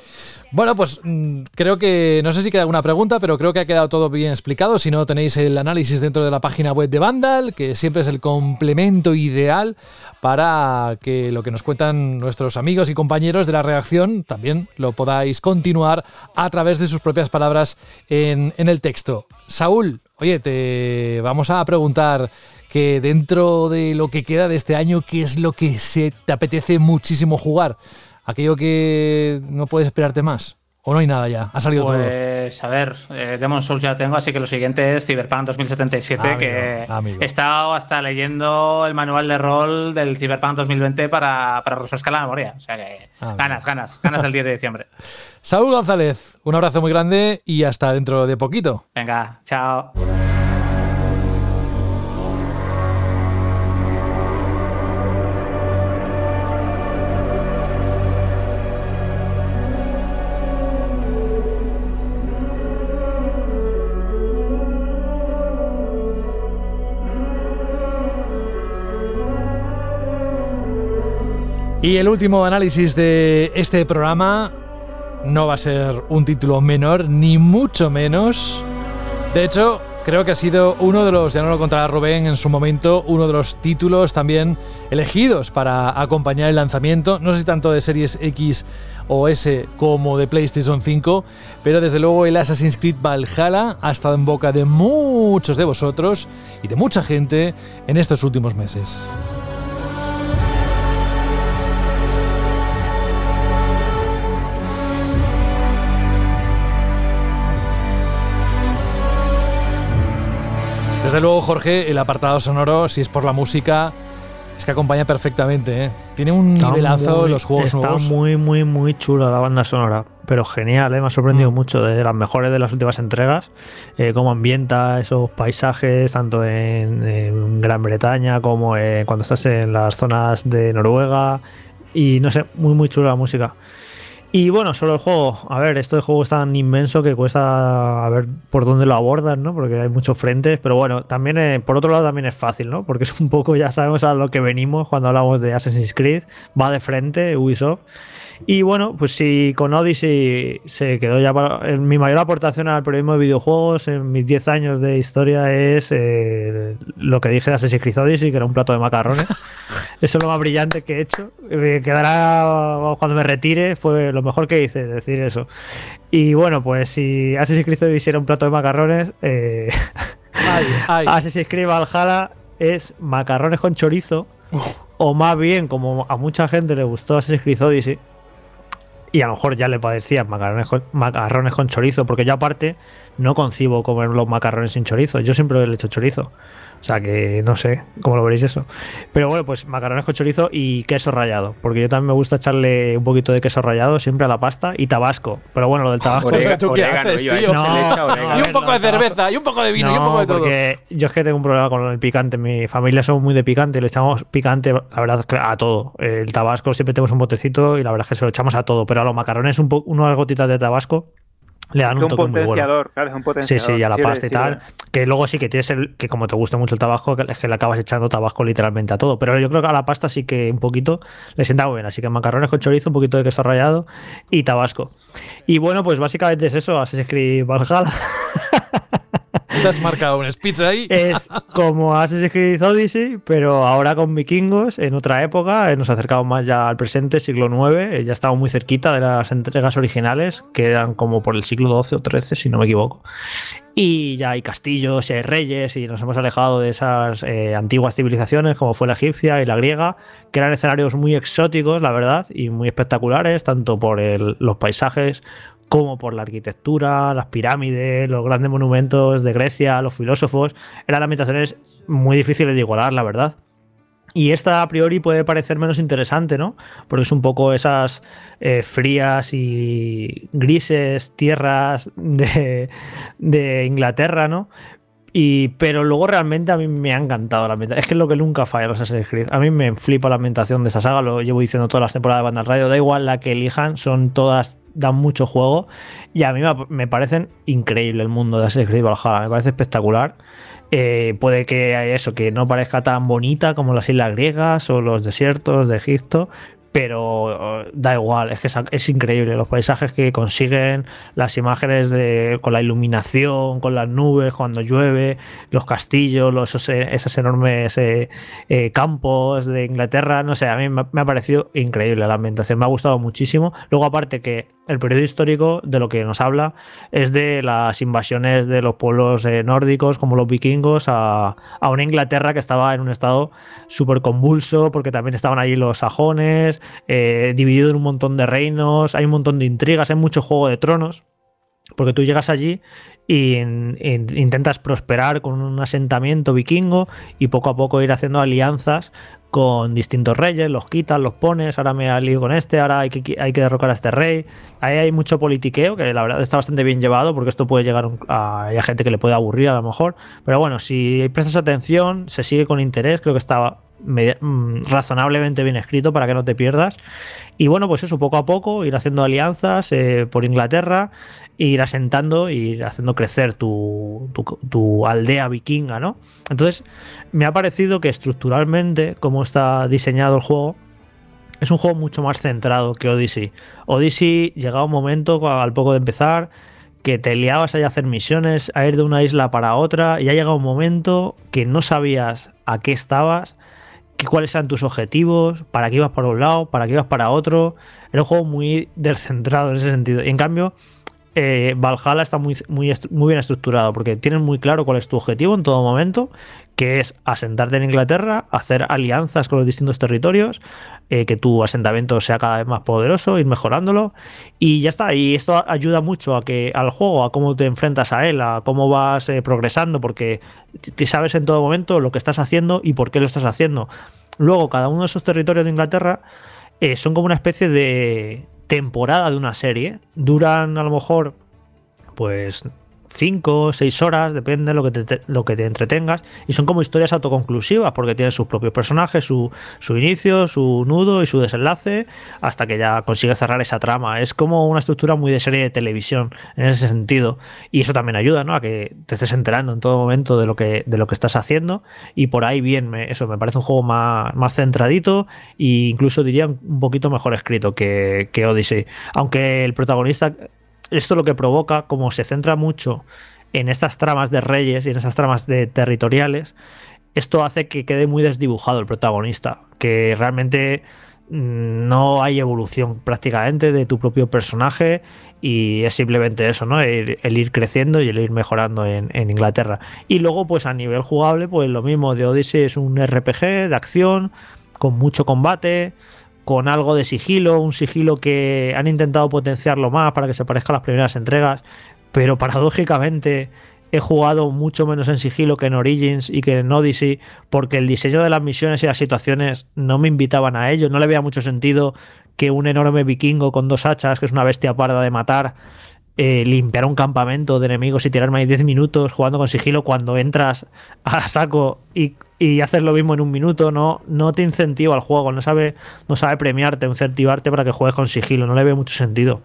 Bueno, pues mm, creo que, no sé si queda alguna pregunta, pero creo que ha quedado todo bien explicado. Si no, tenéis el análisis dentro de la página web de Vandal, que siempre es el complemento ideal para que lo que nos cuentan nuestros amigos y compañeros de la redacción también lo podáis continuar a través de sus propias palabras en, en el texto. Saúl, oye, te vamos a preguntar que dentro de lo que queda de este año, ¿qué es lo que se te apetece muchísimo jugar? Aquello que no puedes esperarte más. ¿O no hay nada ya? ¿Ha salido todo? Pues a ver, eh, Demon Souls ya tengo, así que lo siguiente es Cyberpunk 2077, que he estado hasta leyendo el manual de rol del Cyberpunk 2020 para, para refrescar la memoria. O sea que ganas, ganas, ganas del 10 de diciembre. Saúl González, un abrazo muy grande y hasta dentro de poquito. Venga, chao. Y el último análisis de este programa no va a ser un título menor, ni mucho menos. De hecho, creo que ha sido uno de los, ya no lo contará Rubén en su momento, uno de los títulos también elegidos para acompañar el lanzamiento, no sé si tanto de Series X o S como de PlayStation 5, pero desde luego el Assassin's Creed Valhalla ha estado en boca de muchos de vosotros y de mucha gente en estos últimos meses. Desde luego, Jorge, el apartado sonoro, si es por la música, es que acompaña perfectamente. ¿eh? Tiene un Está nivelazo muy- los juegos Está nuevos. muy, muy, muy chula la banda sonora. Pero genial, ¿eh? me ha sorprendido Mm. mucho. De las mejores de las últimas entregas. eh, cómo ambienta esos paisajes, tanto en, en Gran Bretaña como eh, cuando estás en las zonas de Noruega. Y no sé, muy, muy chula la música. Y bueno, sobre el juego, a ver, este juego es tan inmenso que cuesta a ver por dónde lo abordan, ¿no? Porque hay muchos frentes, pero bueno, también eh, por otro lado también es fácil, ¿no? Porque es un poco, ya sabemos a lo que venimos cuando hablamos de Assassin's Creed, va de frente Ubisoft. Y bueno, pues si con Odyssey se quedó ya para- en mi mayor aportación al periodismo de videojuegos en mis 10 años de historia es eh, lo que dije de Assassin's Creed Odyssey, que era un plato de macarrones. Eso es lo más brillante que he hecho. Me quedará cuando me retire, fue lo mejor que hice, decir eso. Y bueno, pues si Assassin's Creed Odyssey era un plato de macarrones, eh, Ay, ay. Assassin's Creed Valhalla es macarrones con chorizo, o más bien, como a mucha gente le gustó Assassin's Creed Odyssey, y a lo mejor ya le parecían macarrones con, macarrones con chorizo, porque yo aparte no concibo comer los macarrones sin chorizo, yo siempre le he hecho chorizo. O sea que no sé cómo lo veréis eso. Pero bueno, pues macarrones con chorizo y queso rallado. Porque yo también me gusta echarle un poquito de queso rallado siempre a la pasta y tabasco. Pero bueno, lo del tabasco. Orega- ¿Tú qué orégano, haces, tío? echa No, y un poco de cerveza, y un poco de vino, y un No, poco de todo. Porque yo es que tengo un problema con el picante. Mi familia somos muy de picante, le echamos picante, la verdad, a todo. El tabasco siempre tenemos un botecito y la verdad es que se lo echamos a todo. Pero a los macarones, un unas gotitas de tabasco le dan un un toque muy bueno. potenciador, claro, es un Sí, potenciador. sí, y a la pasta y tal. Que luego sí que tienes el. Que como te gusta mucho el tabasco, que- es que le acabas echando tabasco literalmente a todo. Pero yo creo que a la pasta sí que un poquito le sienta muy bien. Así que macarrones con chorizo, un poquito de queso rallado y tabasco. Y bueno, pues básicamente es eso. Assassin's Creed Valhalla. Has marcado un speech ahí. es como Assassin's Creed Odyssey, pero ahora con vikingos, en otra época, eh, nos acercamos más ya al presente, siglo IX, eh, ya estamos muy cerquita de las entregas originales, que eran como por el siglo XII o XIII, si no me equivoco. Y ya hay castillos, y hay reyes, y nos hemos alejado de esas eh, antiguas civilizaciones, como fue la egipcia y la griega, que eran escenarios muy exóticos, la verdad, y muy espectaculares, tanto por los paisajes como por la arquitectura, las pirámides, los grandes monumentos de Grecia, los filósofos. Eran ambientaciones muy difíciles de igualar, la verdad. Y esta a priori puede parecer menos interesante, ¿no? Porque es un poco esas eh, frías y grises tierras de, de Inglaterra, ¿no? Y, pero luego realmente a mí me ha encantado la ambientación. Es que es lo que nunca falla los Assassin's Creed. A mí me flipa la ambientación de esta saga, lo llevo diciendo todas las temporadas de Banda Radio. Da igual la que elijan, son todas, dan mucho juego. Y a mí me, parecen increíble el mundo de Assassin's Creed Valhalla. Me parece espectacular. Eh, puede que eso, que no parezca tan bonita como las islas griegas o los desiertos de Egipto, pero eh, da igual, es que es, increíble los paisajes que consiguen, las imágenes de, con la iluminación, con las nubes, cuando llueve, los castillos, los, esos, esos enormes eh, eh, campos de Inglaterra, no sé, a mí me, me, ha parecido increíble la ambientación, me ha gustado muchísimo. Luego aparte que el periodo histórico de lo que nos habla es de las invasiones de los pueblos eh, nórdicos como los vikingos a, a, una Inglaterra que estaba en un estado súper convulso porque también estaban allí los sajones, eh, dividido en un montón de reinos, hay un montón de intrigas, hay mucho juego de tronos. Porque tú llegas allí in, intentas prosperar con un asentamiento vikingo y poco a poco ir haciendo alianzas con distintos reyes, los quitas, los pones, ahora me alío con este, ahora hay que, hay que derrocar a este rey. Ahí hay mucho politiqueo que la verdad está bastante bien llevado porque esto puede llegar a, gente que le puede aburrir a lo mejor. Pero bueno, si prestas atención, se sigue con interés, creo que está mm, razonablemente bien escrito para que no te pierdas. Y bueno, pues eso, poco a poco, ir haciendo alianzas eh, por Inglaterra, ir asentando, ir haciendo crecer tu, tu, tu, aldea vikinga, ¿no? Entonces, me ha parecido que estructuralmente, como está diseñado el juego, es un juego mucho más centrado que Odyssey. Odyssey llegaba un momento, al poco de empezar, que te liabas a hacer misiones, a ir de una isla para otra, y ha llegado un momento que no sabías a qué estabas, que cuáles eran tus objetivos, para qué ibas para un lado, para qué ibas para otro. Era un juego muy descentrado en ese sentido. Y en cambio, eh, Valhalla está muy, muy, bien estructurado porque tienen muy claro cuál es tu objetivo en todo momento, que es asentarte en Inglaterra, hacer alianzas con los distintos territorios, eh, que tu asentamiento sea cada vez más poderoso, ir mejorándolo y ya está. Y esto ayuda mucho a que al juego, a cómo te enfrentas a él, a cómo vas eh, progresando, porque te sabes en todo momento lo que estás haciendo y por qué lo estás haciendo. Luego, cada uno de esos territorios de Inglaterra son como una especie de temporada de una serie. Duran a lo mejor, pues 5 o 6 horas, depende de lo que, te, lo que te entretengas, y son como historias autoconclusivas, porque tienen sus propios personajes, su, su, inicio, su nudo y su desenlace, hasta que ya consigue cerrar esa trama. Es como una estructura muy de serie de televisión en ese sentido, y eso también ayuda ¿no? a que te estés enterando en todo momento de lo que, de lo que estás haciendo, y por ahí bien, me, eso me parece un juego más, más centradito e incluso diría un poquito mejor escrito que, que Odyssey, aunque el protagonista esto lo que provoca, como se centra mucho en estas tramas de reyes y en estas tramas de territoriales, esto hace que quede muy desdibujado el protagonista, que realmente mm, no hay evolución prácticamente de tu propio personaje y es simplemente eso, ¿no? El, ir creciendo y el ir mejorando en, en, Inglaterra. Y luego, pues a nivel jugable, pues lo mismo de Odyssey es un RPG de acción con mucho combate, con algo de sigilo, un sigilo que han intentado potenciarlo más para que se parezca a las primeras entregas, pero paradójicamente he jugado mucho menos en sigilo que en Origins y que en Odyssey, porque el diseño de las misiones y las situaciones no me invitaban a ello, no le veía mucho sentido que un enorme vikingo con dos hachas, que es una bestia parda de matar, eh, limpiar un campamento de enemigos y tirarme ahí 10 minutos jugando con sigilo cuando entras a saco y, y, haces lo mismo en un minuto, no, no te incentiva al juego, no sabe, no sabe premiarte, incentivarte para que juegues con sigilo, no le ve mucho sentido.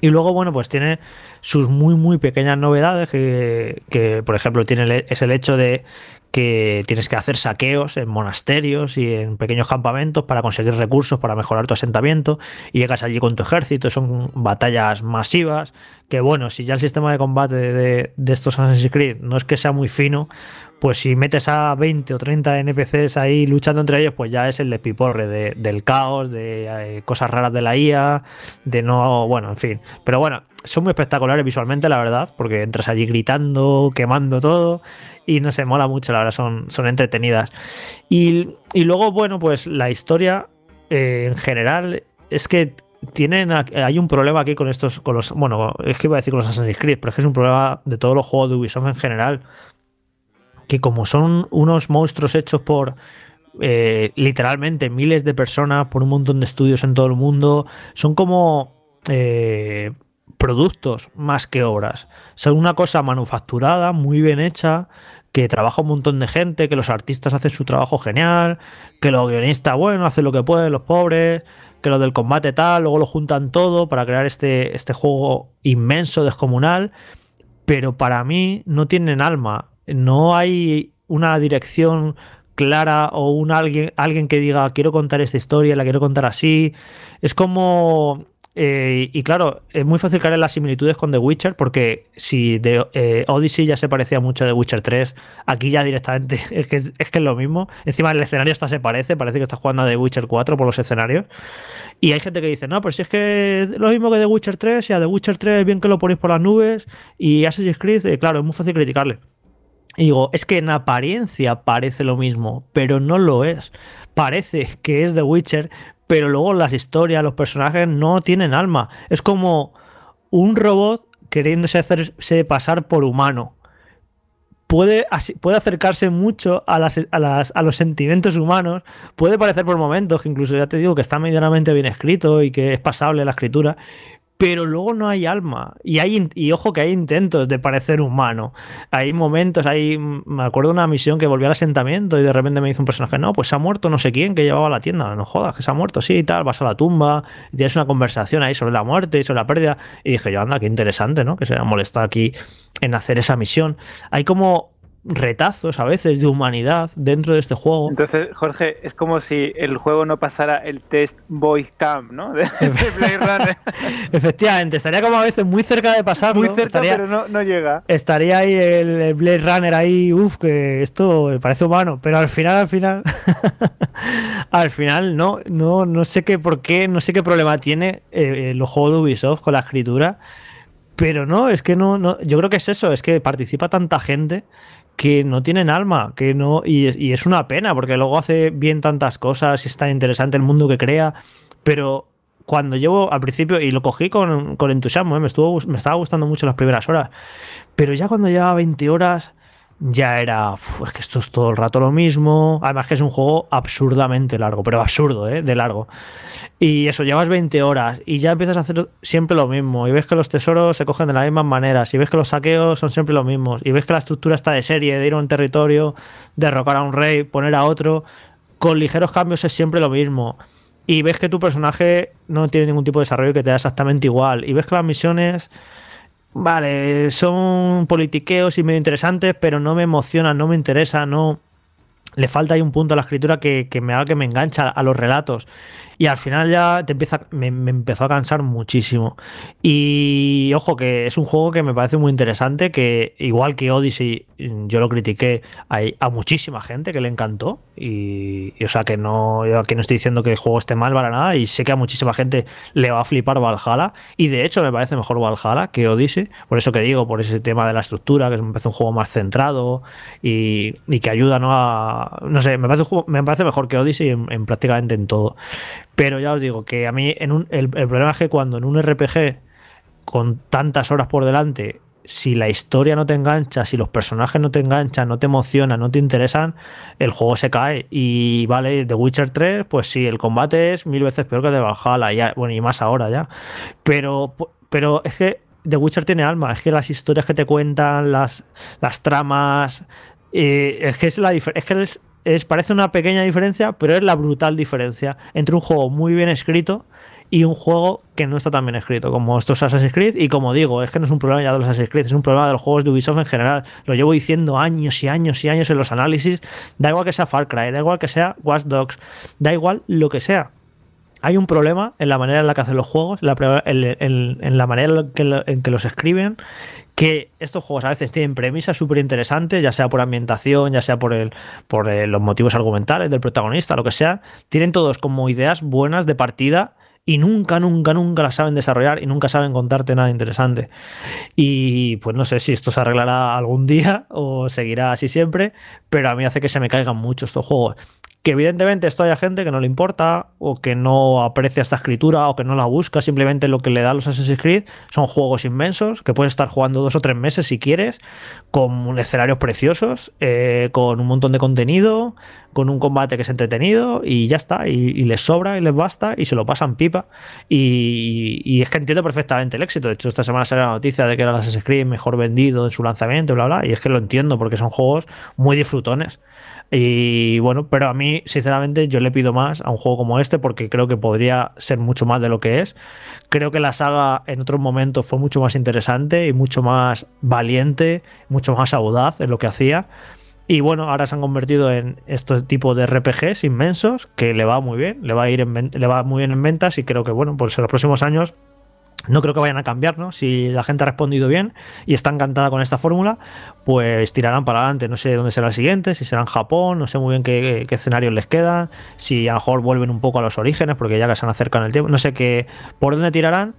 Y luego, bueno, pues tiene sus muy, muy pequeñas novedades, que, que por ejemplo, tiene, es el hecho de que tienes que hacer saqueos en monasterios y en pequeños campamentos para conseguir recursos para mejorar tu asentamiento y llegas allí con tu ejército, son batallas masivas, que bueno, si ya el sistema de combate de, estos Assassin's Creed no es que sea muy fino, pues si metes a 20 o 30 NPCs ahí luchando entre ellos, pues ya es el despiporre de, del caos, de eh, cosas raras de la IA, de no, bueno, en fin. Pero bueno, son muy espectaculares visualmente, la verdad, porque entras allí gritando, quemando todo y no se mola mucho, la verdad, son, son entretenidas. Y, y luego, bueno, pues la historia eh, en general es que tienen hay un problema aquí con estos con los bueno es que iba a decir con los Assassin's Creed pero es que es un problema de todos los juegos de Ubisoft en general que como son unos monstruos hechos por eh, literalmente miles de personas, por un montón de estudios en todo el mundo, son como eh, productos más que obras. Son una cosa manufacturada, muy bien hecha, que trabaja un montón de gente, que los artistas hacen su trabajo genial, que los guionistas, bueno, hacen lo que pueden, los pobres, que lo del combate tal, luego lo juntan todo para crear este, este juego inmenso, descomunal, pero para mí no tienen alma no hay una dirección clara o un alguien, alguien que diga quiero contar esta historia, la quiero contar así. Es como eh, y claro, es muy fácil caer en las similitudes con The Witcher, porque si de eh, Odyssey ya se parecía mucho a The Witcher 3, aquí ya directamente es que es, que es lo mismo. Encima el escenario hasta se parece, parece que está jugando a The Witcher 4 por los escenarios. Y hay gente que dice, no, pues si es que lo mismo que The Witcher 3, y a The Witcher 3 bien que lo ponéis por las nubes, y Assassin's Creed, eh, claro, es muy fácil criticarle. Y digo, es que en apariencia parece lo mismo, pero no lo es. Parece que es The Witcher, pero luego las historias, los personajes no tienen alma. Es como un robot queriéndose hacerse pasar por humano. Puede, puede acercarse mucho a, las, a, a, los sentimientos humanos, puede parecer por momentos que incluso ya te digo que está medianamente bien escrito y que es pasable la escritura, pero luego no hay alma. Y, hay, y ojo que hay intentos de parecer humano. Hay momentos, hay, me acuerdo una misión que volví al asentamiento y de repente me dice un personaje, no, pues se ha muerto no sé quién que llevaba la tienda. No jodas, que se ha muerto, sí y tal. Vas a la tumba y tienes una conversación ahí sobre la muerte y sobre la pérdida. Y dije yo, anda, qué interesante, ¿no? Que se haya molestado aquí en hacer esa misión. Hay como retazos a veces de humanidad dentro de este juego. Entonces, Jorge, es como si el juego no pasara el test Voice Camp, ¿no? De. Efectivamente, estaría como a veces muy cerca de pasarlo. Muy cerca, estaría, pero no, no, llega. Estaría ahí el, el, Blade Runner ahí, uff, que esto parece humano, pero al final, al final, al final no, no, no sé qué por qué, no sé qué problema tiene eh, los juegos de Ubisoft con la escritura Pero no, es que no, no, yo creo que es eso, es que participa tanta gente que no tienen alma, que no, y, y es una pena, porque luego hace bien tantas cosas y es tan interesante el mundo que crea, pero cuando llevo al principio, y lo cogí con, con entusiasmo, ¿eh? me, estuvo, me estaba gustando mucho las primeras horas, pero ya cuando llevaba 20 horas ya era, es que esto es todo el rato lo mismo. Además que es un juego absurdamente largo, pero absurdo, ¿eh? De largo. Y eso, llevas 20 horas y ya empiezas a hacer siempre lo mismo. Y ves que los tesoros se cogen de la misma manera. Y ves que los saqueos son siempre los mismos. Y ves que la estructura está de serie, de ir a un territorio, derrocar a un rey, poner a otro. Con ligeros cambios es siempre lo mismo. Y ves que tu personaje no tiene ningún tipo de desarrollo que te da exactamente igual. Y ves que las misiones vale, son politiqueos y medio interesantes, pero no me emocionan, no me interesa, no. Le falta ahí un punto a la escritura que, que me haga que me engancha a los relatos. Y al final ya te empieza, me, me, empezó a cansar muchísimo. Y ojo, que es un juego que me parece muy interesante, que igual que Odyssey, yo lo critiqué, hay a muchísima gente que le encantó. Y, o sea que no, yo aquí no estoy diciendo que el juego esté mal para nada. Y sé que a muchísima gente le va a flipar Valhalla. Y de hecho me parece mejor Valhalla que Odyssey. Por eso que digo, por ese tema de la estructura, que me parece un juego más centrado y, y que ayuda ¿no? a. No sé, me parece, me parece mejor que Odyssey en, en prácticamente en todo. Pero ya os digo que a mí en el, problema es que cuando en un RPG con tantas horas por delante, si la historia no te engancha, si los personajes no te enganchan, no te emocionan, no te interesan, el juego se cae. Y vale, The Witcher 3, pues sí, el combate es mil veces peor que de Valhalla, ya, bueno, y más ahora ya. Pero, pero es que The Witcher tiene alma, es que las historias que te cuentan, las, las tramas, eh, es que es la es que es, parece una pequeña diferencia, pero es la brutal diferencia entre un juego muy bien escrito y un juego que no está tan bien escrito como estos Assassin's Creed. Y como digo, es que no es un problema ya de los Assassin's Creed, es un problema de los juegos de Ubisoft en general. Lo llevo diciendo años y años y años en los análisis. Da igual que sea Far Cry, da igual que sea Watch Dogs, da igual lo que sea. Hay un problema en la manera en la que hacen los juegos, en la, manera en que, los escriben, que estos juegos a veces tienen premisas súper interesantes, ya sea por ambientación, ya sea por, el, los motivos argumentales del protagonista, lo que sea, tienen todos como ideas buenas de partida y nunca, nunca, nunca las saben desarrollar y nunca saben contarte nada interesante. Y pues no sé si esto se arreglará algún día o seguirá así siempre, pero a mí hace que se me caigan mucho estos juegos que evidentemente esto haya gente que no le importa o que no aprecia esta escritura o que no la busca, simplemente lo que le da a los Assassin's Creed son juegos inmensos que puedes estar jugando dos o tres meses si quieres, con escenarios preciosos, eh, con un montón de contenido, con un combate que es entretenido y ya está, y, les sobra y les basta y se lo pasan pipa. Y, y, es que entiendo perfectamente el éxito. De hecho, esta semana salió la noticia de que era el Assassin's Creed mejor vendido en su lanzamiento, bla, bla, y es que lo entiendo porque son juegos muy disfrutones. Y bueno, pero a mí, sinceramente, yo le pido más a un juego como este porque creo que podría ser mucho más de lo que es. Creo que la saga en otros momentos fue mucho más interesante y mucho más valiente, mucho más audaz en lo que hacía. Y bueno, ahora se han convertido en este tipo de RPGs inmensos que le va muy bien, le va a ir en, le va muy bien en ventas y creo que bueno, pues en los próximos años no creo que vayan a cambiar, ¿no? Si la gente ha respondido bien y está encantada con esta fórmula, pues tirarán para adelante. No sé dónde será el siguiente, si será en Japón, no sé muy bien qué, qué escenarios les quedan, si a lo mejor vuelven un poco a los orígenes, porque ya que se han acercado en el tiempo, no sé qué, por dónde tirarán.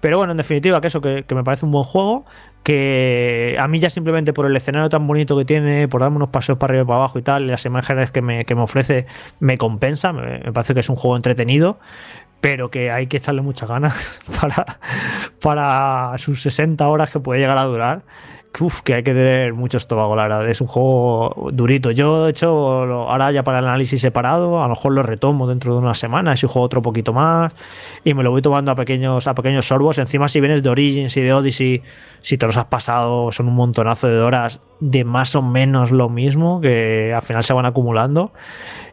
Pero bueno, en definitiva, que eso, que, me parece un buen juego, que a mí ya simplemente por el escenario tan bonito que tiene, por darme unos paseos para arriba y para abajo y tal, las imágenes que me, que me ofrece, me compensa, me, parece que es un juego entretenido, pero que hay que echarle muchas ganas para, para sus 60 horas que puede llegar a durar. Uf, que hay que tener mucho estómago, la verdad. Es un juego durito. Yo, de hecho, ahora ya para el análisis separado, a lo mejor lo retomo dentro de una semana, si juego otro poquito más, y me lo voy tomando a pequeños, a pequeños sorbos. Encima, si vienes de Origins y de Odyssey, si te los has pasado, son un montonazo de horas de más o menos lo mismo, que al final se van acumulando.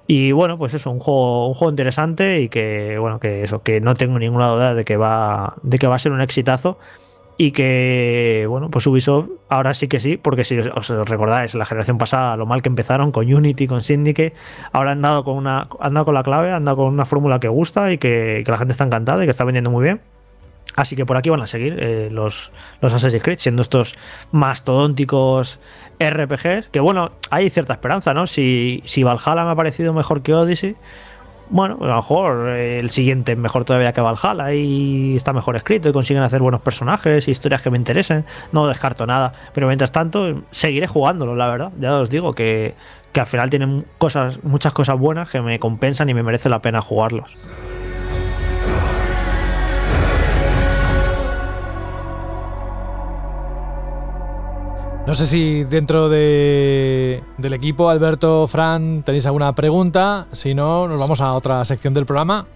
Y bueno, pues eso, un juego, un juego interesante y que, bueno, que eso, que no tengo ninguna duda de que va, de que va a ser un exitazo y que, bueno, pues Ubisoft ahora sí que sí, porque si os recordáis, la generación pasada, lo mal que empezaron con Unity, con Syndicate, ahora han dado con una, han dado con la clave, han dado con una fórmula que gusta y que, que la gente está encantada y que está vendiendo muy bien. Así que por aquí van a seguir eh, los, los Assassin's Creed, siendo estos mastodónticos RPGs. Que bueno, hay cierta esperanza, ¿no? Si, si Valhalla me ha parecido mejor que Odyssey, bueno, a lo mejor eh, el siguiente es mejor todavía que Valhalla y está mejor escrito y consiguen hacer buenos personajes y historias que me interesen. No descarto nada, pero mientras tanto seguiré jugándolo, la verdad. Ya os digo que, que al final tienen cosas, muchas cosas buenas que me compensan y me merece la pena jugarlos. No sé si dentro de, del equipo, Alberto, Fran, tenéis alguna pregunta. Si no, nos vamos a otra sección del programa.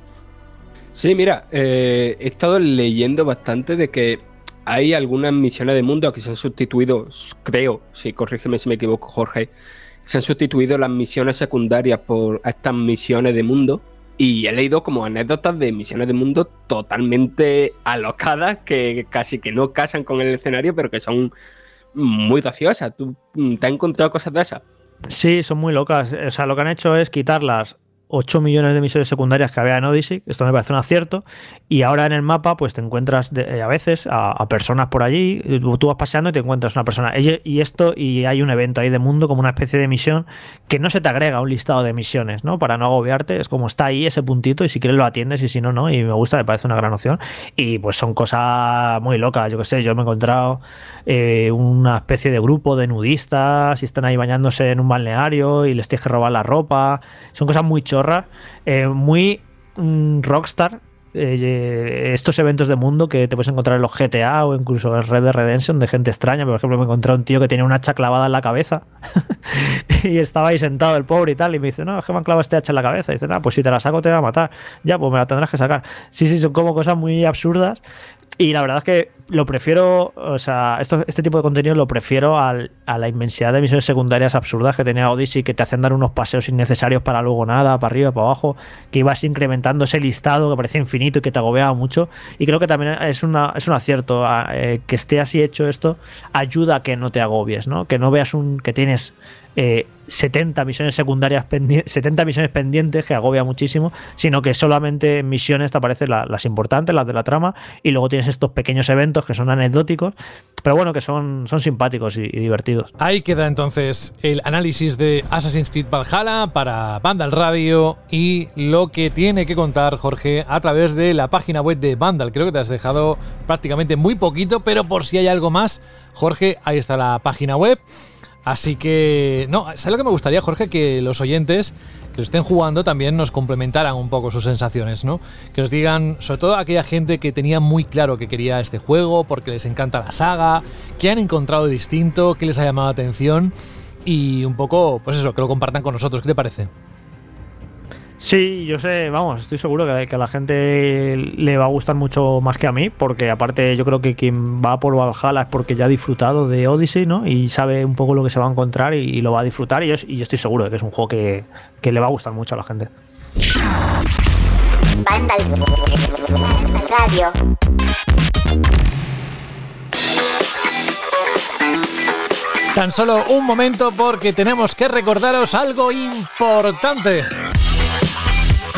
Sí, mira, eh, he estado leyendo bastante de que hay algunas misiones de mundo que se han sustituido, creo, sí, corrígeme si me equivoco, Jorge, se han sustituido las misiones secundarias por estas misiones de mundo. Y he leído como anécdotas de misiones de mundo totalmente alocadas que casi que no casan con el escenario, pero que son muy graciosa. ¿Tú mm, te has encontrado cosas de esas? Sí, son muy locas. O sea, lo que han hecho es quitarlas 8 millones de misiones secundarias que había en Odyssey, esto me parece un acierto, y ahora en el mapa pues te encuentras eh, a veces a, personas por allí, tú vas paseando y te encuentras una persona, y esto, y hay un evento ahí de mundo como una especie de misión que no se te agrega un listado de misiones, ¿no? Para no agobiarte, es como está ahí ese puntito y si quieres lo atiendes y si no, no, y me gusta, me parece una gran opción, y pues son cosas muy locas, yo qué sé, yo me he encontrado eh, una especie de grupo de nudistas y están ahí bañándose en un balneario y les tienes que robar la ropa, son cosas muy chorras eh, muy mm, rockstar. Eh, estos eventos de mundo que te puedes encontrar en los GTA o incluso en Red Dead Redemption de gente extraña. Por ejemplo, me encontré un tío que tenía un hacha clavada en la cabeza y estaba ahí sentado el pobre y tal. Y me dice, no, es que me han clavado este hacha en la cabeza. Y dice, no, pues si te la saco te va a matar. Ya, pues me la tendrás que sacar. Sí, sí, son como cosas muy absurdas y la verdad es que lo prefiero, o sea, este tipo de contenido lo prefiero al, a la inmensidad de misiones secundarias absurdas que tenía Odyssey, que te hacen dar unos paseos innecesarios para luego nada, para arriba, para abajo, que ibas incrementando ese listado que parecía infinito y que te agobiaba mucho. Y creo que también es, una, es un acierto eh, que esté así hecho esto, ayuda a que no te agobies, ¿no? Que no veas un que tienes 70 eh, misiones secundarias 70 misiones pendientes que agobia muchísimo, sino que solamente en misiones te aparecen las importantes, las de la trama, y luego tienes estos pequeños eventos que son anecdóticos, pero bueno, que son, son simpáticos y, divertidos. Ahí queda entonces el análisis de Assassin's Creed Valhalla para Vandal Radio y lo que tiene que contar Jorge a través de la página web de Vandal. Creo que te has dejado prácticamente muy poquito, pero por si hay algo más, Jorge, ahí está la página web. Así que, no, ¿sabes lo que me gustaría, Jorge? Que los oyentes que lo estén jugando también nos complementaran un poco sus sensaciones, ¿no? Que nos digan, sobre todo aquella gente que tenía muy claro que quería este juego, porque les encanta la saga, que han encontrado distinto, que les ha llamado la atención y un poco, pues eso, que lo compartan con nosotros. ¿Qué te parece? Sí, yo sé, vamos, estoy seguro que, a la gente le va a gustar mucho más que a mí, porque aparte yo creo que quien va por Valhalla es porque ya ha disfrutado de Odyssey, ¿no? Y sabe un poco lo que se va a encontrar y, lo va a disfrutar, y yo, estoy seguro de que es un juego que, que, le va a gustar mucho a la gente. Radio. Tan solo un momento porque tenemos que recordaros algo importante.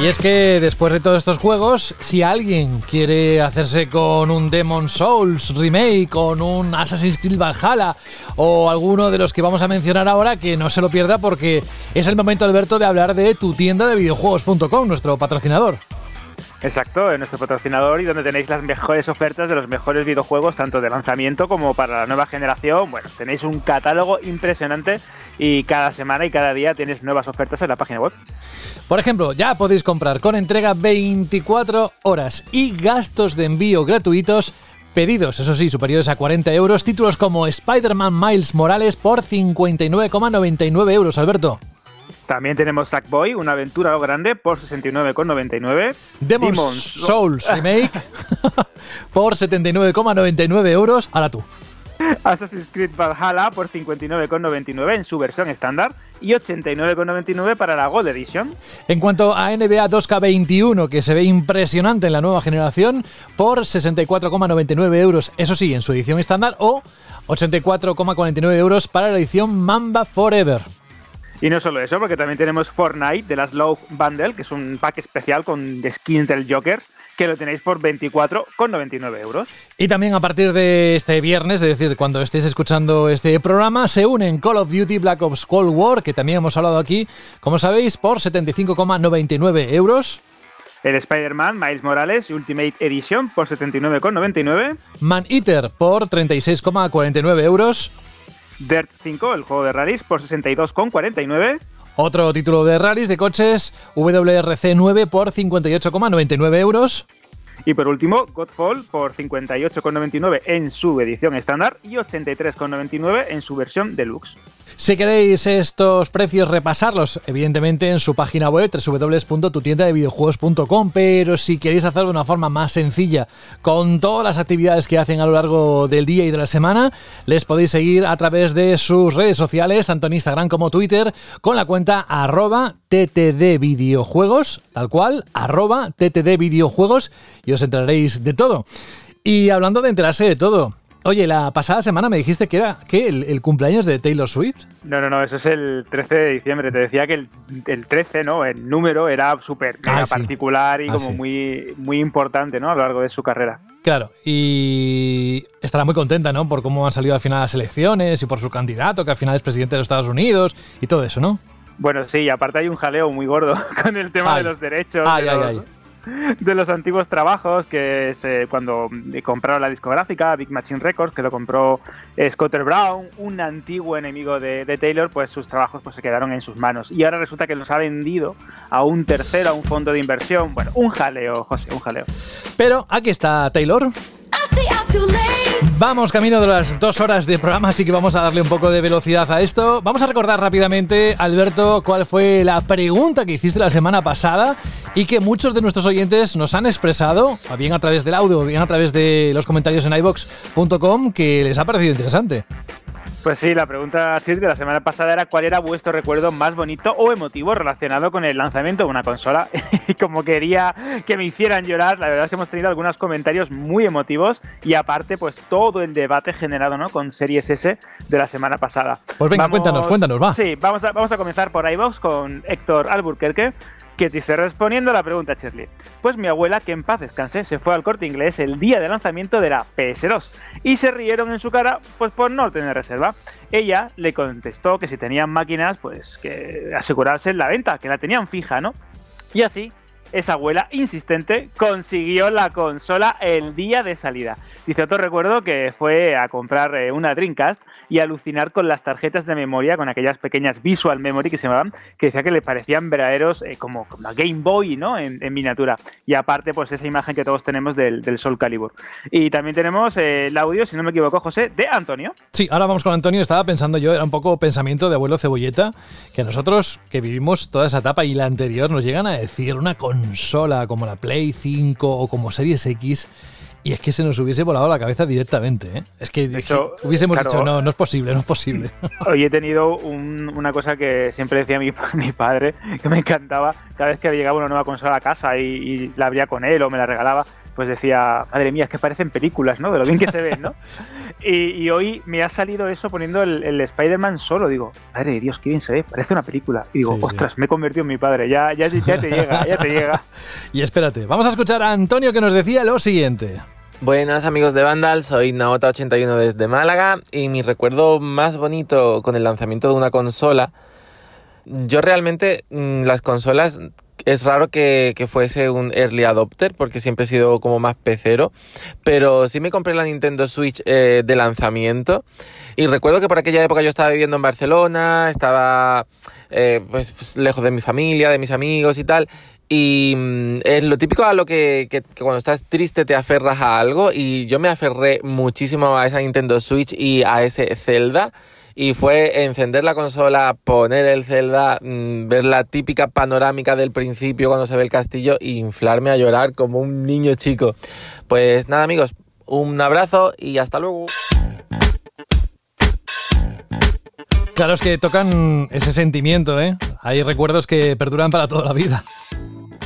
Y es que después de todos estos juegos, si alguien quiere hacerse con un Demon Souls remake, con un Assassin's Creed Valhalla o alguno de los que vamos a mencionar ahora, que no se lo pierda porque es el momento, Alberto, de hablar de tu tienda de videojuegos.com, nuestro patrocinador. Exacto, en nuestro patrocinador y donde tenéis las mejores ofertas de los mejores videojuegos, tanto de lanzamiento como para la nueva generación. Bueno, tenéis un catálogo impresionante y cada semana y cada día tenéis nuevas ofertas en la página web. Por ejemplo, ya podéis comprar con entrega 24 horas y gastos de envío gratuitos. Pedidos, eso sí, superiores a 40 euros. Títulos como Spider-Man Miles Morales por 59,99 euros, Alberto. También tenemos Sackboy, una aventura a lo grande, por 69,99. Demon's, Souls Remake por 79,99 euros. Ahora tú. Assassin's Creed Valhalla por 59,99 en su versión estándar y 89,99 para la Gold Edition. En cuanto a NBA 2K21, que se ve impresionante en la nueva generación, por 64,99 euros, eso sí, en su edición estándar, o 84,49 euros para la edición Mamba Forever. Y no solo eso, porque también tenemos Fortnite de las Love Bundle, que es un pack especial con skins del Joker, que lo tenéis por 24,99 euros. Y también a partir de este viernes, es decir, cuando estéis escuchando este programa, se unen Call of Duty Black Ops Cold War, que también hemos hablado aquí, como sabéis, por 75,99 euros. El Spider-Man Miles Morales Ultimate Edition por 79,99. Man Eater por 36,49 euros. Dirt 5, el juego de rallies, por 62,49. Otro título de rallies de coches, WRC 9 por 58,99 euros. Y por último, Godfall por 58,99 en su edición estándar y 83,99 en su versión deluxe. Si queréis estos precios repasarlos, evidentemente en su página web www.tutiendadevideojuegos.com, pero si queréis hacerlo de una forma más sencilla, con todas las actividades que hacen a lo largo del día y de la semana, les podéis seguir a través de sus redes sociales, tanto en Instagram como Twitter, con la cuenta arroba ttdvideojuegos, tal cual, arroba ttdvideojuegos, y os enteraréis de todo. Y hablando de enterarse de todo, Oye, la pasada semana me dijiste que era ¿qué? ¿El, cumpleaños de Taylor Swift. No, no, no, eso es el 13 de diciembre. Te decía que el, 13, ¿no? El número era súper Ah, sí. particular y Ah, como sí. muy, muy importante, ¿no? A lo largo de su carrera. Claro, y estará muy contenta, ¿no? Por cómo han salido al final las elecciones y por su candidato, que al final es presidente de los Estados Unidos y todo eso, ¿no? Bueno, sí, y aparte hay un jaleo muy gordo con el tema Ay. de los derechos. Ay, de, ay, los, ay. de los antiguos trabajos que se, cuando compraron la discográfica Big Machine Records, que lo compró eh, Scotter Brown, un antiguo enemigo de, de Taylor, pues sus trabajos pues, se quedaron en sus manos. Y ahora resulta que los ha vendido a un tercero, a un fondo de inversión. Bueno, un jaleo, José, un jaleo. Pero aquí está Taylor. Vamos camino de las dos horas de programa, así que vamos a darle un poco de velocidad a esto. Vamos a recordar rápidamente, Alberto, cuál fue la pregunta que hiciste la semana pasada y que muchos de nuestros oyentes nos han expresado, bien a través del audio, bien a través de los comentarios en ibox.com, que les ha parecido interesante. Pues sí, la pregunta Sir, de la semana pasada era cuál era vuestro recuerdo más bonito o emotivo relacionado con el lanzamiento de una consola. y como quería que me hicieran llorar, la verdad es que hemos tenido algunos comentarios muy emotivos y aparte pues todo el debate generado ¿no? con Series S de la semana pasada. Pues venga, cuéntanos, cuéntanos, va. Sí, vamos a, vamos a comenzar por iVox con Héctor Alburquerque que dice respondiendo a la pregunta Shirley. Pues mi abuela, que en paz descanse, se fue al corte inglés el día de lanzamiento de la PS2 y se rieron en su cara pues por no tener reserva. Ella le contestó que si tenían máquinas, pues que asegurarse la venta, que la tenían fija, ¿no? Y así, esa abuela insistente consiguió la consola el día de salida. Dice otro recuerdo que fue a comprar eh, una Dreamcast y alucinar con las tarjetas de memoria, con aquellas pequeñas Visual Memory que se llamaban, que decía que le parecían verdaderos eh, como, la Game Boy, ¿no? En, miniatura. Y aparte, pues esa imagen que todos tenemos del, del Soul Calibur. Y también tenemos eh, el audio, si no me equivoco, José, de Antonio. Sí, ahora vamos con Antonio. Estaba pensando yo, era un poco pensamiento de abuelo cebolleta, que nosotros que vivimos toda esa etapa y la anterior nos llegan a decir una consola como la Play 5 o como Series X. Y es que se nos hubiese volado la cabeza directamente, ¿eh? Es que hecho, hubiésemos claro. dicho, no, no es posible, no es posible. Hoy he tenido un- una cosa que siempre decía mi, mi padre, que me encantaba, cada vez que llegaba una nueva consola a casa y, y la abría con él o me la regalaba, pues decía, madre mía, es que parecen películas, ¿no? De lo bien que se ven, ¿no? Y, y hoy me ha salido eso poniendo el, el Spider-Man solo. Digo, madre de Dios, qué bien se ve, parece una película. Y digo, Sí, sí. ostras, me he convertido en mi padre, ya, ya, ya te llega, ya te llega. Y espérate, vamos a escuchar a Antonio que nos decía lo siguiente. Buenas amigos de Vandal, soy Naota81 desde Málaga y mi recuerdo más bonito con el lanzamiento de una consola, yo realmente mm, las consolas es raro que, que fuese un early adopter porque siempre he sido como más pecero, pero sí me compré la Nintendo Switch eh, de lanzamiento y recuerdo que por aquella época yo estaba viviendo en Barcelona, estaba eh, pues, pues, lejos de mi familia, de mis amigos y tal. Y mm, es lo típico a lo que, que- que cuando estás triste te aferras a algo y yo me aferré muchísimo a esa Nintendo Switch y a ese Zelda y fue encender la consola, poner el Zelda, mm, ver la típica panorámica del principio cuando se ve el castillo e inflarme a llorar como un niño chico. Pues nada amigos, un abrazo y hasta luego. Claro, es que tocan ese sentimiento, ¿eh? Hay recuerdos que perduran para toda la vida.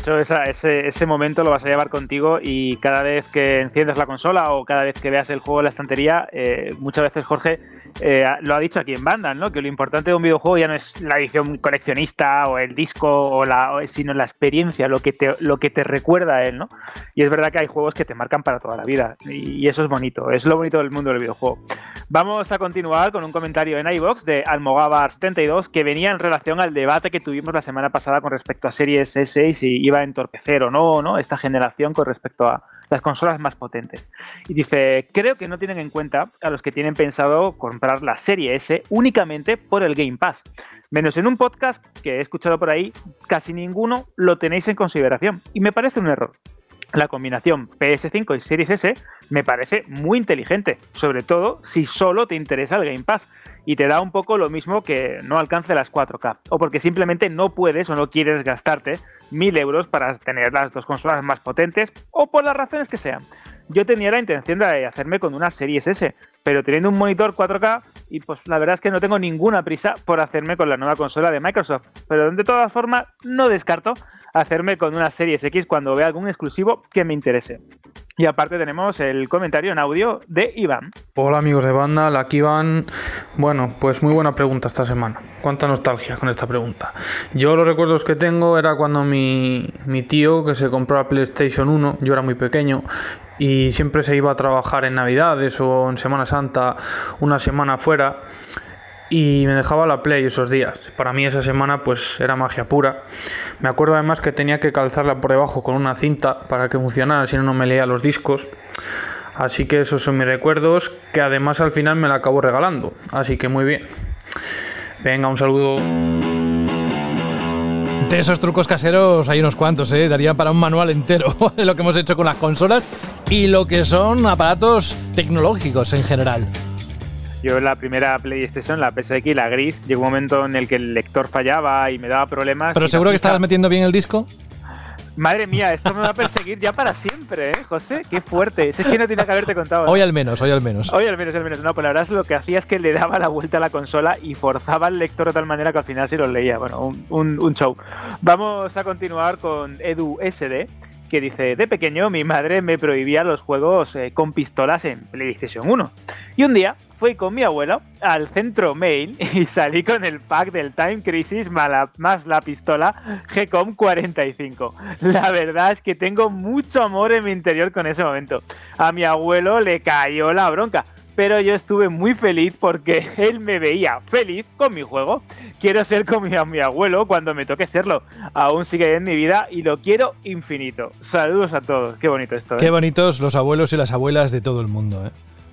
Hecho, ese, momento lo vas a llevar contigo y cada vez que enciendas la consola o cada vez que veas el juego en la estantería, eh, muchas veces Jorge eh, lo ha dicho aquí en Vandal, ¿no? Que lo importante de un videojuego ya no es la edición coleccionista o el disco, o la, sino la experiencia, lo que, te, lo que te recuerda a él, ¿no? Y es verdad que hay juegos que te marcan para toda la vida y eso es bonito, es lo bonito del mundo del videojuego. Vamos a continuar con un comentario en iBox de Almogávar72 que venía en relación al debate que tuvimos la semana pasada con respecto a Series S y si iba a entorpecer o no, ¿no? esta generación con respecto a las consolas más potentes. Y dice, creo que no tienen en cuenta a los que tienen pensado comprar la Serie S únicamente por el Game Pass. Menos en un podcast que he escuchado por ahí, casi ninguno lo tenéis en consideración. Y me parece un error. La combinación PS5 y Series S me parece muy inteligente, sobre todo si solo te interesa el Game Pass y te da un poco lo mismo que no alcance las 4K, o porque simplemente no puedes o no quieres gastarte mil euros para tener las dos consolas más potentes, o por las razones que sean. Yo tenía la intención de hacerme con una Series S, pero teniendo un monitor 4K, y pues la verdad es que no tengo ninguna prisa por hacerme con la nueva consola de Microsoft. Pero de todas formas, no descarto hacerme con una Series X cuando vea algún exclusivo que me interese. Y aparte tenemos el comentario en audio de Iván. Hola amigos de Vandal, aquí van. Bueno, pues muy buena pregunta esta semana. Cuánta nostalgia con esta pregunta. Yo los recuerdos que tengo era cuando mi, mi tío, que se compró la PlayStation 1, yo era muy pequeño, y siempre se iba a trabajar en Navidades o en Semana Santa una semana fuera y me dejaba la Play esos días. Para mí esa semana pues era magia pura. Me acuerdo además que tenía que calzarla por debajo con una cinta para que funcionara, si no no me leía los discos. Así que esos son mis recuerdos, que además al final me la acabo regalando. Así que muy bien. Venga, un saludo. De esos trucos caseros hay unos cuantos, ¿eh? Daría para un manual entero de lo que hemos hecho con las consolas y lo que son aparatos tecnológicos en general. Yo en la primera PlayStation, la PSX, la gris, llegó un momento en el que el lector fallaba y me daba problemas. Pero seguro que estabas metiendo bien el disco. Madre mía, esto me va a perseguir ya para siempre, ¿eh, José? Qué fuerte. Si Es que no tenía que haberte contado. Hoy al menos, hoy al menos. Hoy al menos, al menos. No, pues la verdad es lo que hacía es que le daba la vuelta a la consola y forzaba al lector de tal manera que al final sí los leía. Bueno, un, un- un show. Vamos a continuar con Edu SD, que dice, de pequeño mi madre me prohibía los juegos eh, con pistolas en PlayStation 1. Y un día fui con mi abuelo al centro mail y salí con el pack del Time Crisis más la, pistola GCOM 45. La verdad es que tengo mucho amor en mi interior con ese momento. A mi abuelo le cayó la bronca. Pero yo estuve muy feliz porque él me veía feliz con mi juego. Quiero ser como mi, mi abuelo cuando me toque serlo. Aún sigue en mi vida y lo quiero infinito. Saludos a todos. Qué bonito esto. ¿eh? Qué bonitos los abuelos y las abuelas de todo el mundo, ¿eh?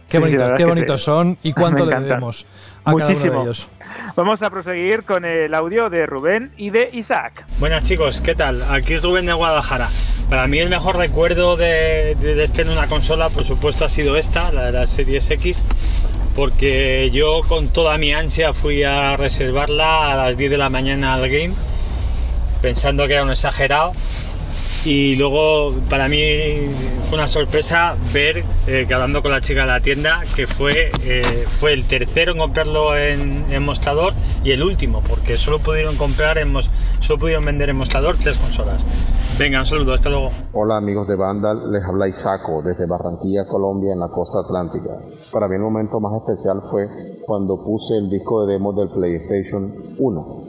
Qué Sí, qué bonitos sí. son y cuánto le debemos a cada uno Muchísimo. de ellos. Vamos a proseguir con el audio de Rubén y de Isaac. Buenas chicos, ¿qué tal? Aquí es Rubén de Guadalajara. Para mí el mejor recuerdo de, de, de estar en una consola, por supuesto, ha sido esta, la de la Series X, porque yo con toda mi ansia fui a reservarla a las 10 de la mañana al game, pensando que era un exagerado. Y luego para mí fue una sorpresa ver eh, que hablando con la chica de la tienda que fue, eh, fue el tercero en comprarlo en, mostrador y el último, porque solo pudieron comprar en solo pudieron vender en mostrador tres consolas. Venga, un saludo, hasta luego. Hola amigos de Vandal, les habla Isaco desde Barranquilla, Colombia, en la costa atlántica. Para mí el momento más especial fue cuando puse el disco de demo del PlayStation 1,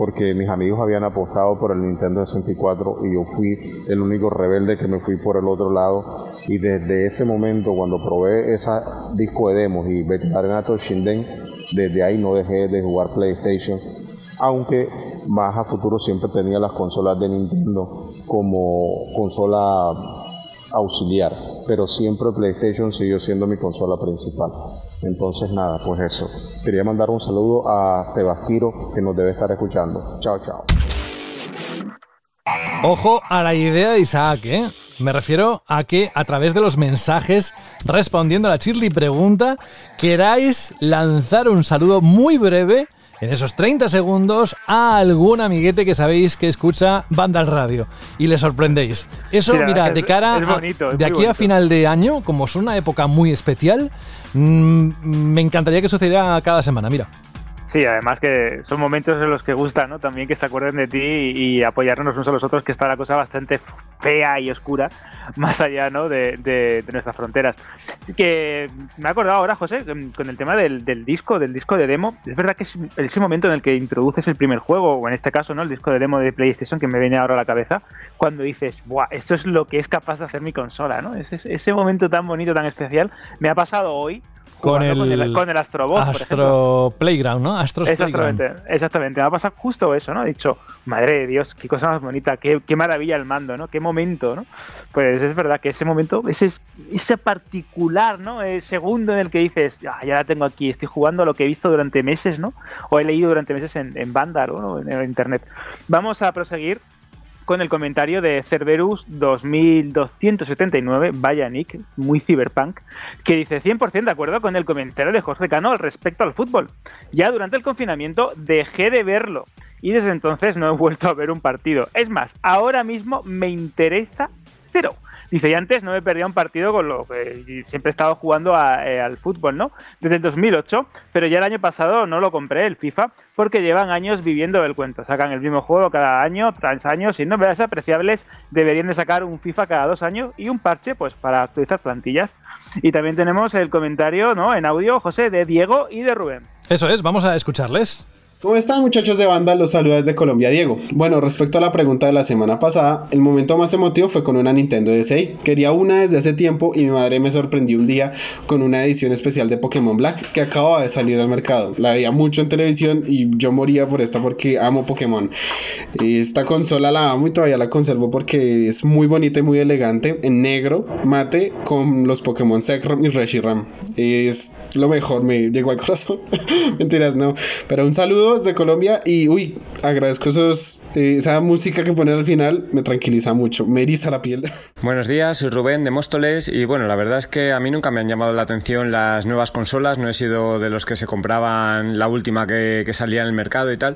porque mis amigos habían apostado por el Nintendo 64 y yo fui el único rebelde que me fui por el otro lado. Y desde ese momento, cuando probé ese disco de demos y Veteranato Shinden, desde ahí no dejé de jugar PlayStation aunque más a futuro siempre tenía las consolas de Nintendo como consola auxiliar, pero siempre PlayStation siguió siendo mi consola principal. Entonces nada, pues eso. Quería mandar un saludo a Sebastiro que nos debe estar escuchando. Chao, chao. Ojo a la idea de Isaac, ¿eh? Me refiero a que a través de los mensajes respondiendo a la Chirly pregunta, queráis lanzar un saludo muy breve en esos 30 segundos a algún amiguete que sabéis que escucha Banda al Radio y le sorprendéis. Eso, mira, verdad de cara es bonito, de aquí a final de año, como es una época muy especial, mm, me encantaría que sucediera cada semana, mira. Sí, además que son momentos en los que gusta, ¿no? También que se acuerden de ti y, apoyarnos unos a los otros, que está la cosa bastante fea y oscura, más allá, ¿no? De, de- de nuestras fronteras. Que me he acordado ahora, José, con el tema del, del disco, del disco de demo. Es verdad que es ese momento en el que introduces el primer juego, o en este caso, ¿no? El disco de demo de PlayStation que me viene ahora a la cabeza, cuando dices, ¡buah! Esto es lo que es capaz de hacer mi consola, ¿no? Ese, ese momento tan bonito, tan especial, me ha pasado hoy. Con el, con el Astro Bot, por ejemplo. Astro Playground, ¿no? Astros Playground. Exactamente, exactamente. Me ha pasado justo eso, ¿no? He dicho, madre de Dios, qué cosa más bonita, qué, qué maravilla el mando, ¿no? Qué momento, ¿no? Pues es verdad que ese momento, ese, es- ese particular, ¿no? El segundo en el que dices, "Ah, ya la tengo aquí, estoy jugando a lo que he visto durante meses, ¿no? O he leído durante meses en, en Vandal, ¿no? En, en internet. Vamos a proseguir con el comentario de Cerberus 2279, vaya Nick, muy cyberpunk, que dice 100% de acuerdo con el comentario de Jorge Cano al respecto al fútbol. Ya durante el confinamiento dejé de verlo y desde entonces no he vuelto a ver un partido. Es más, ahora mismo me interesa cero. Dice, y antes no me perdía un partido con lo que siempre he estado jugando eh, al fútbol, ¿no? Desde el 2008, pero ya el año pasado no lo compré, el FIFA, porque llevan años viviendo el cuento. Sacan el mismo juego cada año, tras años, no novedades apreciables deberían de sacar un FIFA cada dos años y un parche, pues, para actualizar plantillas. Y también tenemos el comentario, ¿no? En audio, José, de Diego y de Rubén. Eso es, vamos a escucharles. ¿Cómo están muchachos de banda? Los saluda desde Colombia Diego. Bueno, respecto a la pregunta de la semana pasada, el momento más emotivo fue con una Nintendo DSi. Quería una desde hace tiempo y mi madre me sorprendió un día con una edición especial de Pokémon Black que acababa de salir al mercado. La veía mucho en televisión y yo moría por esta porque amo Pokémon. Esta consola la amo y todavía la conservo porque es muy bonita y muy elegante, en negro, mate, con los Pokémon Zekrom y Reshiram. Es lo mejor, me llegó al corazón. Mentiras, no. Pero un saludo desde Colombia y uy, agradezco esos, eh, esa música que ponen al final, me tranquiliza mucho, me eriza la piel. Buenos días, soy Rubén de Móstoles y bueno, la verdad es que a mí nunca me han llamado la atención las nuevas consolas, no he sido de los que se compraban la última que, que salía en el mercado y tal,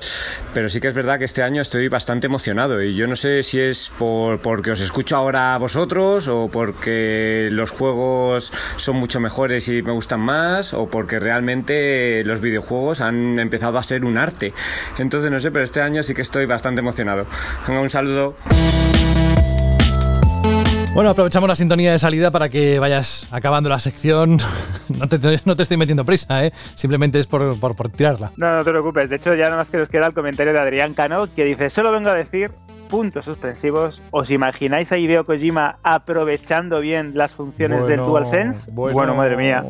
pero sí que es verdad que este año estoy bastante emocionado y yo no sé si es por, porque os escucho ahora a vosotros o porque los juegos son mucho mejores y me gustan más o porque realmente los videojuegos han empezado a ser un arte. Entonces no sé, pero este año sí que estoy bastante emocionado. Venga, un saludo. Bueno, aprovechamos la sintonía de salida para que vayas acabando la sección. No te, no te estoy metiendo prisa, ¿eh? Simplemente es por, por, por tirarla. No, no te preocupes. De hecho, ya nada más que nos queda el comentario de Adrián Cano, que dice, solo vengo a decir, puntos suspensivos, ¿os imagináis a Hideo Kojima aprovechando bien las funciones del DualSense? bueno. bueno, madre mía.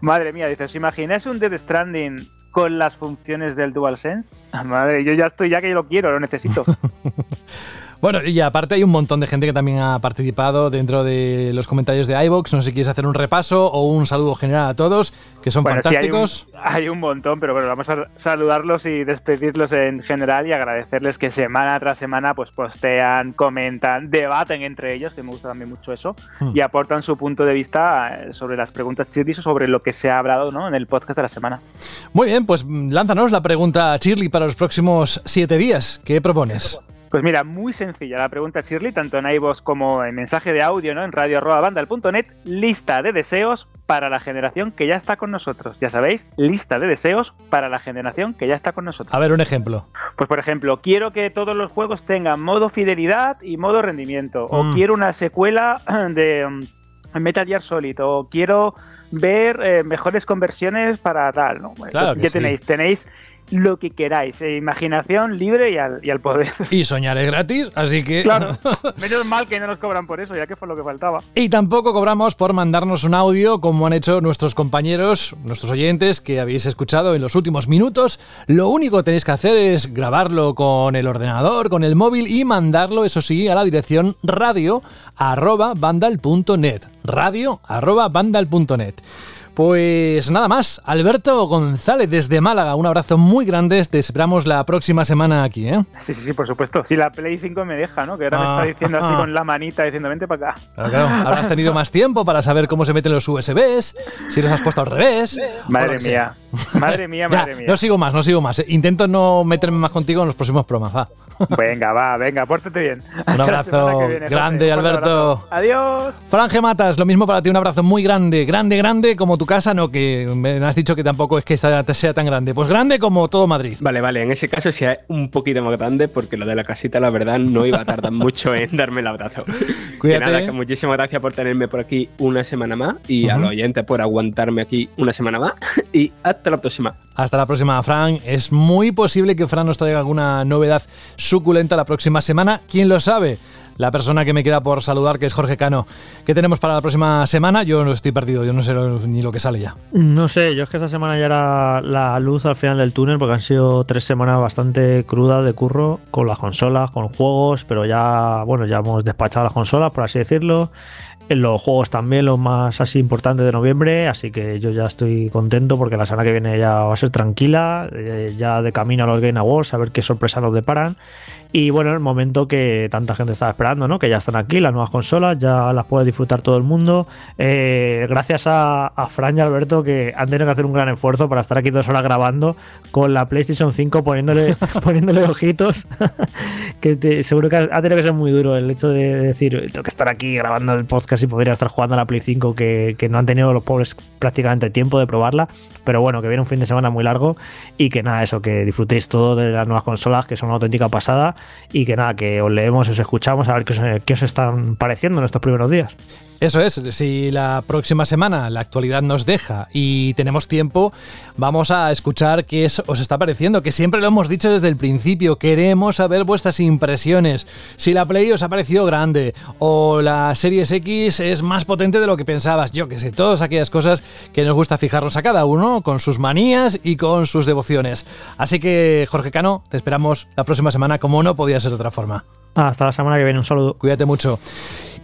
Madre mía, dice, ¿os imagináis un Dead Stranding con las funciones del DualSense? Madre, yo ya estoy, ya que lo quiero, lo necesito. Bueno, y aparte hay un montón de gente que también ha participado dentro de los comentarios de iVoox. No sé si quieres hacer un repaso o un saludo general a todos, que son Bueno, sí, hay un- fantásticos. hay, un, montón, pero bueno, vamos a saludarlos y despedirlos en general y agradecerles que semana tras semana pues postean, comentan, debaten entre ellos, que me gusta también mucho eso, Hmm. y aportan su punto de vista eh, sobre las preguntas chiris o sobre lo que se ha hablado ¿no? en el podcast de la semana. Muy bien, pues lánzanos la pregunta, Shirley, para los próximos siete días. ¿Qué propones? Pues mira, muy sencilla la pregunta, Shirley, tanto en iVoox como en mensaje de audio, ¿no? En radio.bandal.net, lista de deseos para la generación que ya está con nosotros. Ya sabéis, lista de deseos para la generación que ya está con nosotros. A ver, un ejemplo. Pues por ejemplo, quiero que todos los juegos tengan modo fidelidad y modo rendimiento. O Mm. quiero una secuela de mm, Metal Gear Solid. O quiero ver eh, mejores conversiones para tal. ¿no? Claro pues que ya sí. tenéis, tenéis lo que queráis. eh, imaginación libre y al, y al poder. Y soñar es gratis, así que... Claro. Menos mal que no nos cobran por eso, ya que fue lo que faltaba. Y tampoco cobramos por mandarnos un audio como han hecho nuestros compañeros, nuestros oyentes que habéis escuchado en los últimos minutos. Lo único que tenéis que hacer es grabarlo con el ordenador, con el móvil y mandarlo, eso sí, a la dirección radio arroba vandal.net. Radio arroba vandal.net. Pues nada más, Alberto González desde Málaga, un abrazo muy grande, te esperamos la próxima semana aquí, ¿eh? Sí, sí, sí, por supuesto. Si la Play 5 me deja, ¿no? Que ahora me Ah. está diciendo así con la manita, diciendo, vente para acá. Claro, claro, habrás tenido más tiempo para saber cómo se meten los USBs, si los has puesto al revés. Madre mía. Madre mía, Ya, madre mía. No sigo más, no sigo más. Intento no meterme más contigo en los próximos programas. Va. Venga, va, venga, pórtate bien. Hasta la abrazo viene, grande, Un Alberto. abrazo. Adiós. Franje Matas, lo mismo para ti, un abrazo muy grande, grande, grande, como tu casa, no, que me has dicho que tampoco es que sea sea tan grande. Pues grande como todo Madrid. Vale, vale, en ese caso sí es un poquito más grande porque lo de la casita, la verdad, no iba a tardar mucho en darme el abrazo. Que Cuídate. nada, que muchísimas gracias por tenerme por aquí una semana más y a Ujú. los oyentes por aguantarme aquí una semana más y hasta la próxima. Hasta la próxima, Fran. Es muy posible que Fran nos traiga alguna novedad suculenta la próxima semana. ¿Quién lo sabe? La persona que me queda por saludar, que es Jorge Cano. ¿Qué tenemos para la próxima semana? Yo no estoy perdido, yo no sé ni lo que sale ya. No sé, yo es que esta semana ya era la luz al final del túnel porque han sido tres semanas bastante crudas de curro con las consolas, con juegos, pero ya, bueno, ya hemos despachado las consolas, por así decirlo. En los juegos también, los más así importantes de noviembre, así que yo ya estoy contento porque la semana que viene ya va a ser tranquila, eh, ya de camino a los Game Awards, a ver qué sorpresas nos deparan. Y bueno, el momento que tanta gente estaba esperando, ¿no? Que ya están aquí las nuevas consolas, ya las puede disfrutar todo el mundo. Eh, gracias a, a Fran y Alberto que han tenido que hacer un gran esfuerzo para estar aquí dos horas grabando con la PlayStation 5 poniéndole, poniéndole ojitos. que te- seguro que ha, ha tenido que ser muy duro el hecho de decir, tengo que estar aquí grabando el podcast y podría estar jugando a la Play 5 que, que no han tenido los pobres prácticamente tiempo de probarla. Pero bueno, que viene un fin de semana muy largo y que nada, eso, que disfrutéis todo de las nuevas consolas, que son una auténtica pasada y que nada, que os leemos, os escuchamos a ver qué os, os están pareciendo en estos primeros días. Eso es, si la próxima semana la actualidad nos deja y tenemos tiempo, vamos a escuchar qué es- os está pareciendo, que siempre lo hemos dicho desde el principio, queremos saber vuestras impresiones, si la Play os ha parecido grande o la Series X es más potente de lo que pensabas, yo que sé, todas aquellas cosas que nos gusta fijarnos a cada uno con sus manías y con sus devociones. Así que, Jorge Cano, te esperamos la próxima semana como no podía ser de otra forma. Hasta la semana que viene, un saludo. Cuídate mucho.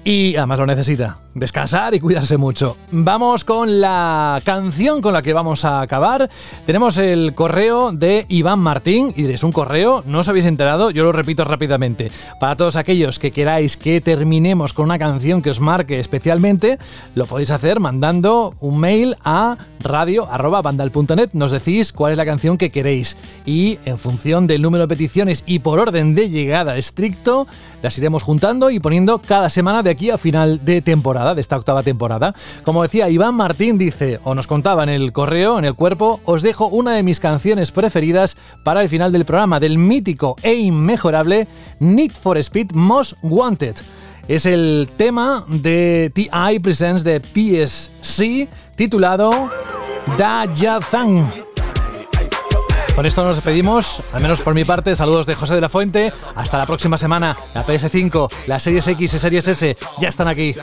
Y además lo necesita. Descansar y cuidarse mucho. Vamos con la canción con la que vamos a acabar. Tenemos el correo de Iván Martín. Y diréis, ¿un correo? ¿No os habéis enterado? Yo lo repito rápidamente. Para todos aquellos que queráis que terminemos con una canción que os marque especialmente, lo podéis hacer mandando un mail a radio.bandal.net. Nos decís cuál es la canción que queréis. Y en función del número de peticiones y por orden de llegada estricto, las iremos juntando y poniendo cada semana de aquí a final de temporada, de esta octava temporada. Como decía, Iván Martín dice, o nos contaba en el correo, en el cuerpo, os dejo una de mis canciones preferidas para el final del programa, del mítico e inmejorable Need for Speed Most Wanted. Es el tema de TI Presents de PSC titulado Da Ya Zang. Con esto nos despedimos, al menos por mi parte, saludos de José de la Fuente, hasta la próxima semana, la PS5, la Series X y Series S ya están aquí.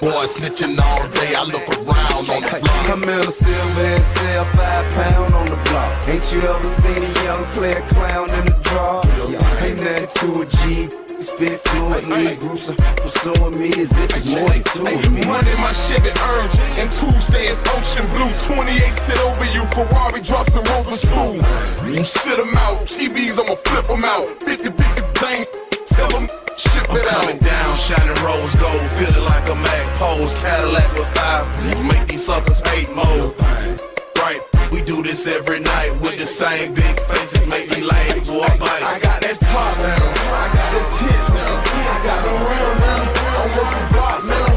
Boy, snitching all day, I look around on the block. Come in a silver and sell five pound on the block. Ain't you ever seen a young player clown in the draw? Yeah, ain't nothing to a G. Spit fluently, groups are pursuing me as if it's more than two of me. Money my Chevy earned, and Tuesday is ocean blue. 28 sit over you, Ferrari drops and Rovers fool. You sit them out, TVs, I'ma flip them out. 50 50 bang, tell them ship it out. Coming down, shining rose gold, feeling like a Mac pose. Cadillac with five moves, make these suckers hate mode. Right, we do this every night with the same big faces, make me lame for a bite. I got that top now, I got the tits now, I got the real now, I'm working blocks now.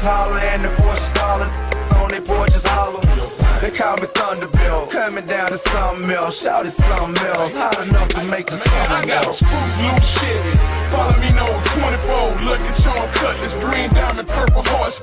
Lit, the holler and the Porsche stalling. On their porches hollow. They call me Thunderbill. Coming down to something else. Shout it something else. Hot enough to make the I got a melt. screw blue Chevy. Follow me no 24. Look at John Cutlass, green diamond, purple horse.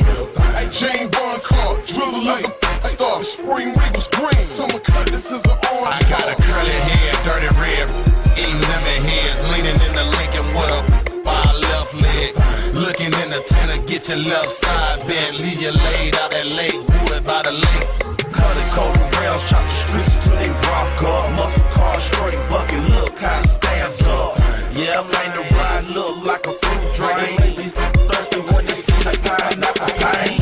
Hey, Jane Bond's car. Drizzle is a star. Spring Regal's green. Summer Cutlass is an orange. I got a curly hair, dirty red, eating lemon heads, leaning in the Lincoln with a by left leg. Looking in the tenor, get your left side bent, leave you laid out at Lake Wood by the lake. Colored coat rails, chop the streets till they rock up. Muscle car straight bucket, look how it stands up. Yeah, I'm lane to ride, look like a fruit drain. These thirsty when they see the pineapple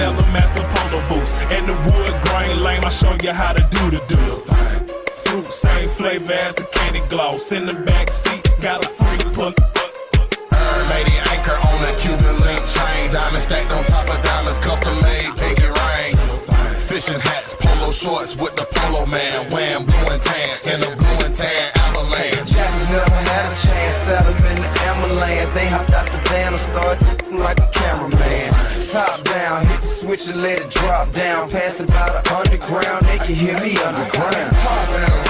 leather master polo boots. And the wood grain lame, I show you how to do the do. Fruit, same flavor as the candy gloss. In the back seat, got a free pull. Lady anchor on a Cuban link chain. Diamond stacked on top of diamonds, custom made, pink and rain. Fishing hats, polo shorts with the polo man. Wearing blue and tan in the blue and tan avalanche. Jackson never had a chance, set them in the ambulance. They hopped out the van and started like a cameraman. Top down, hit the switch and let it drop down. Pass it by the underground, they can hear me underground.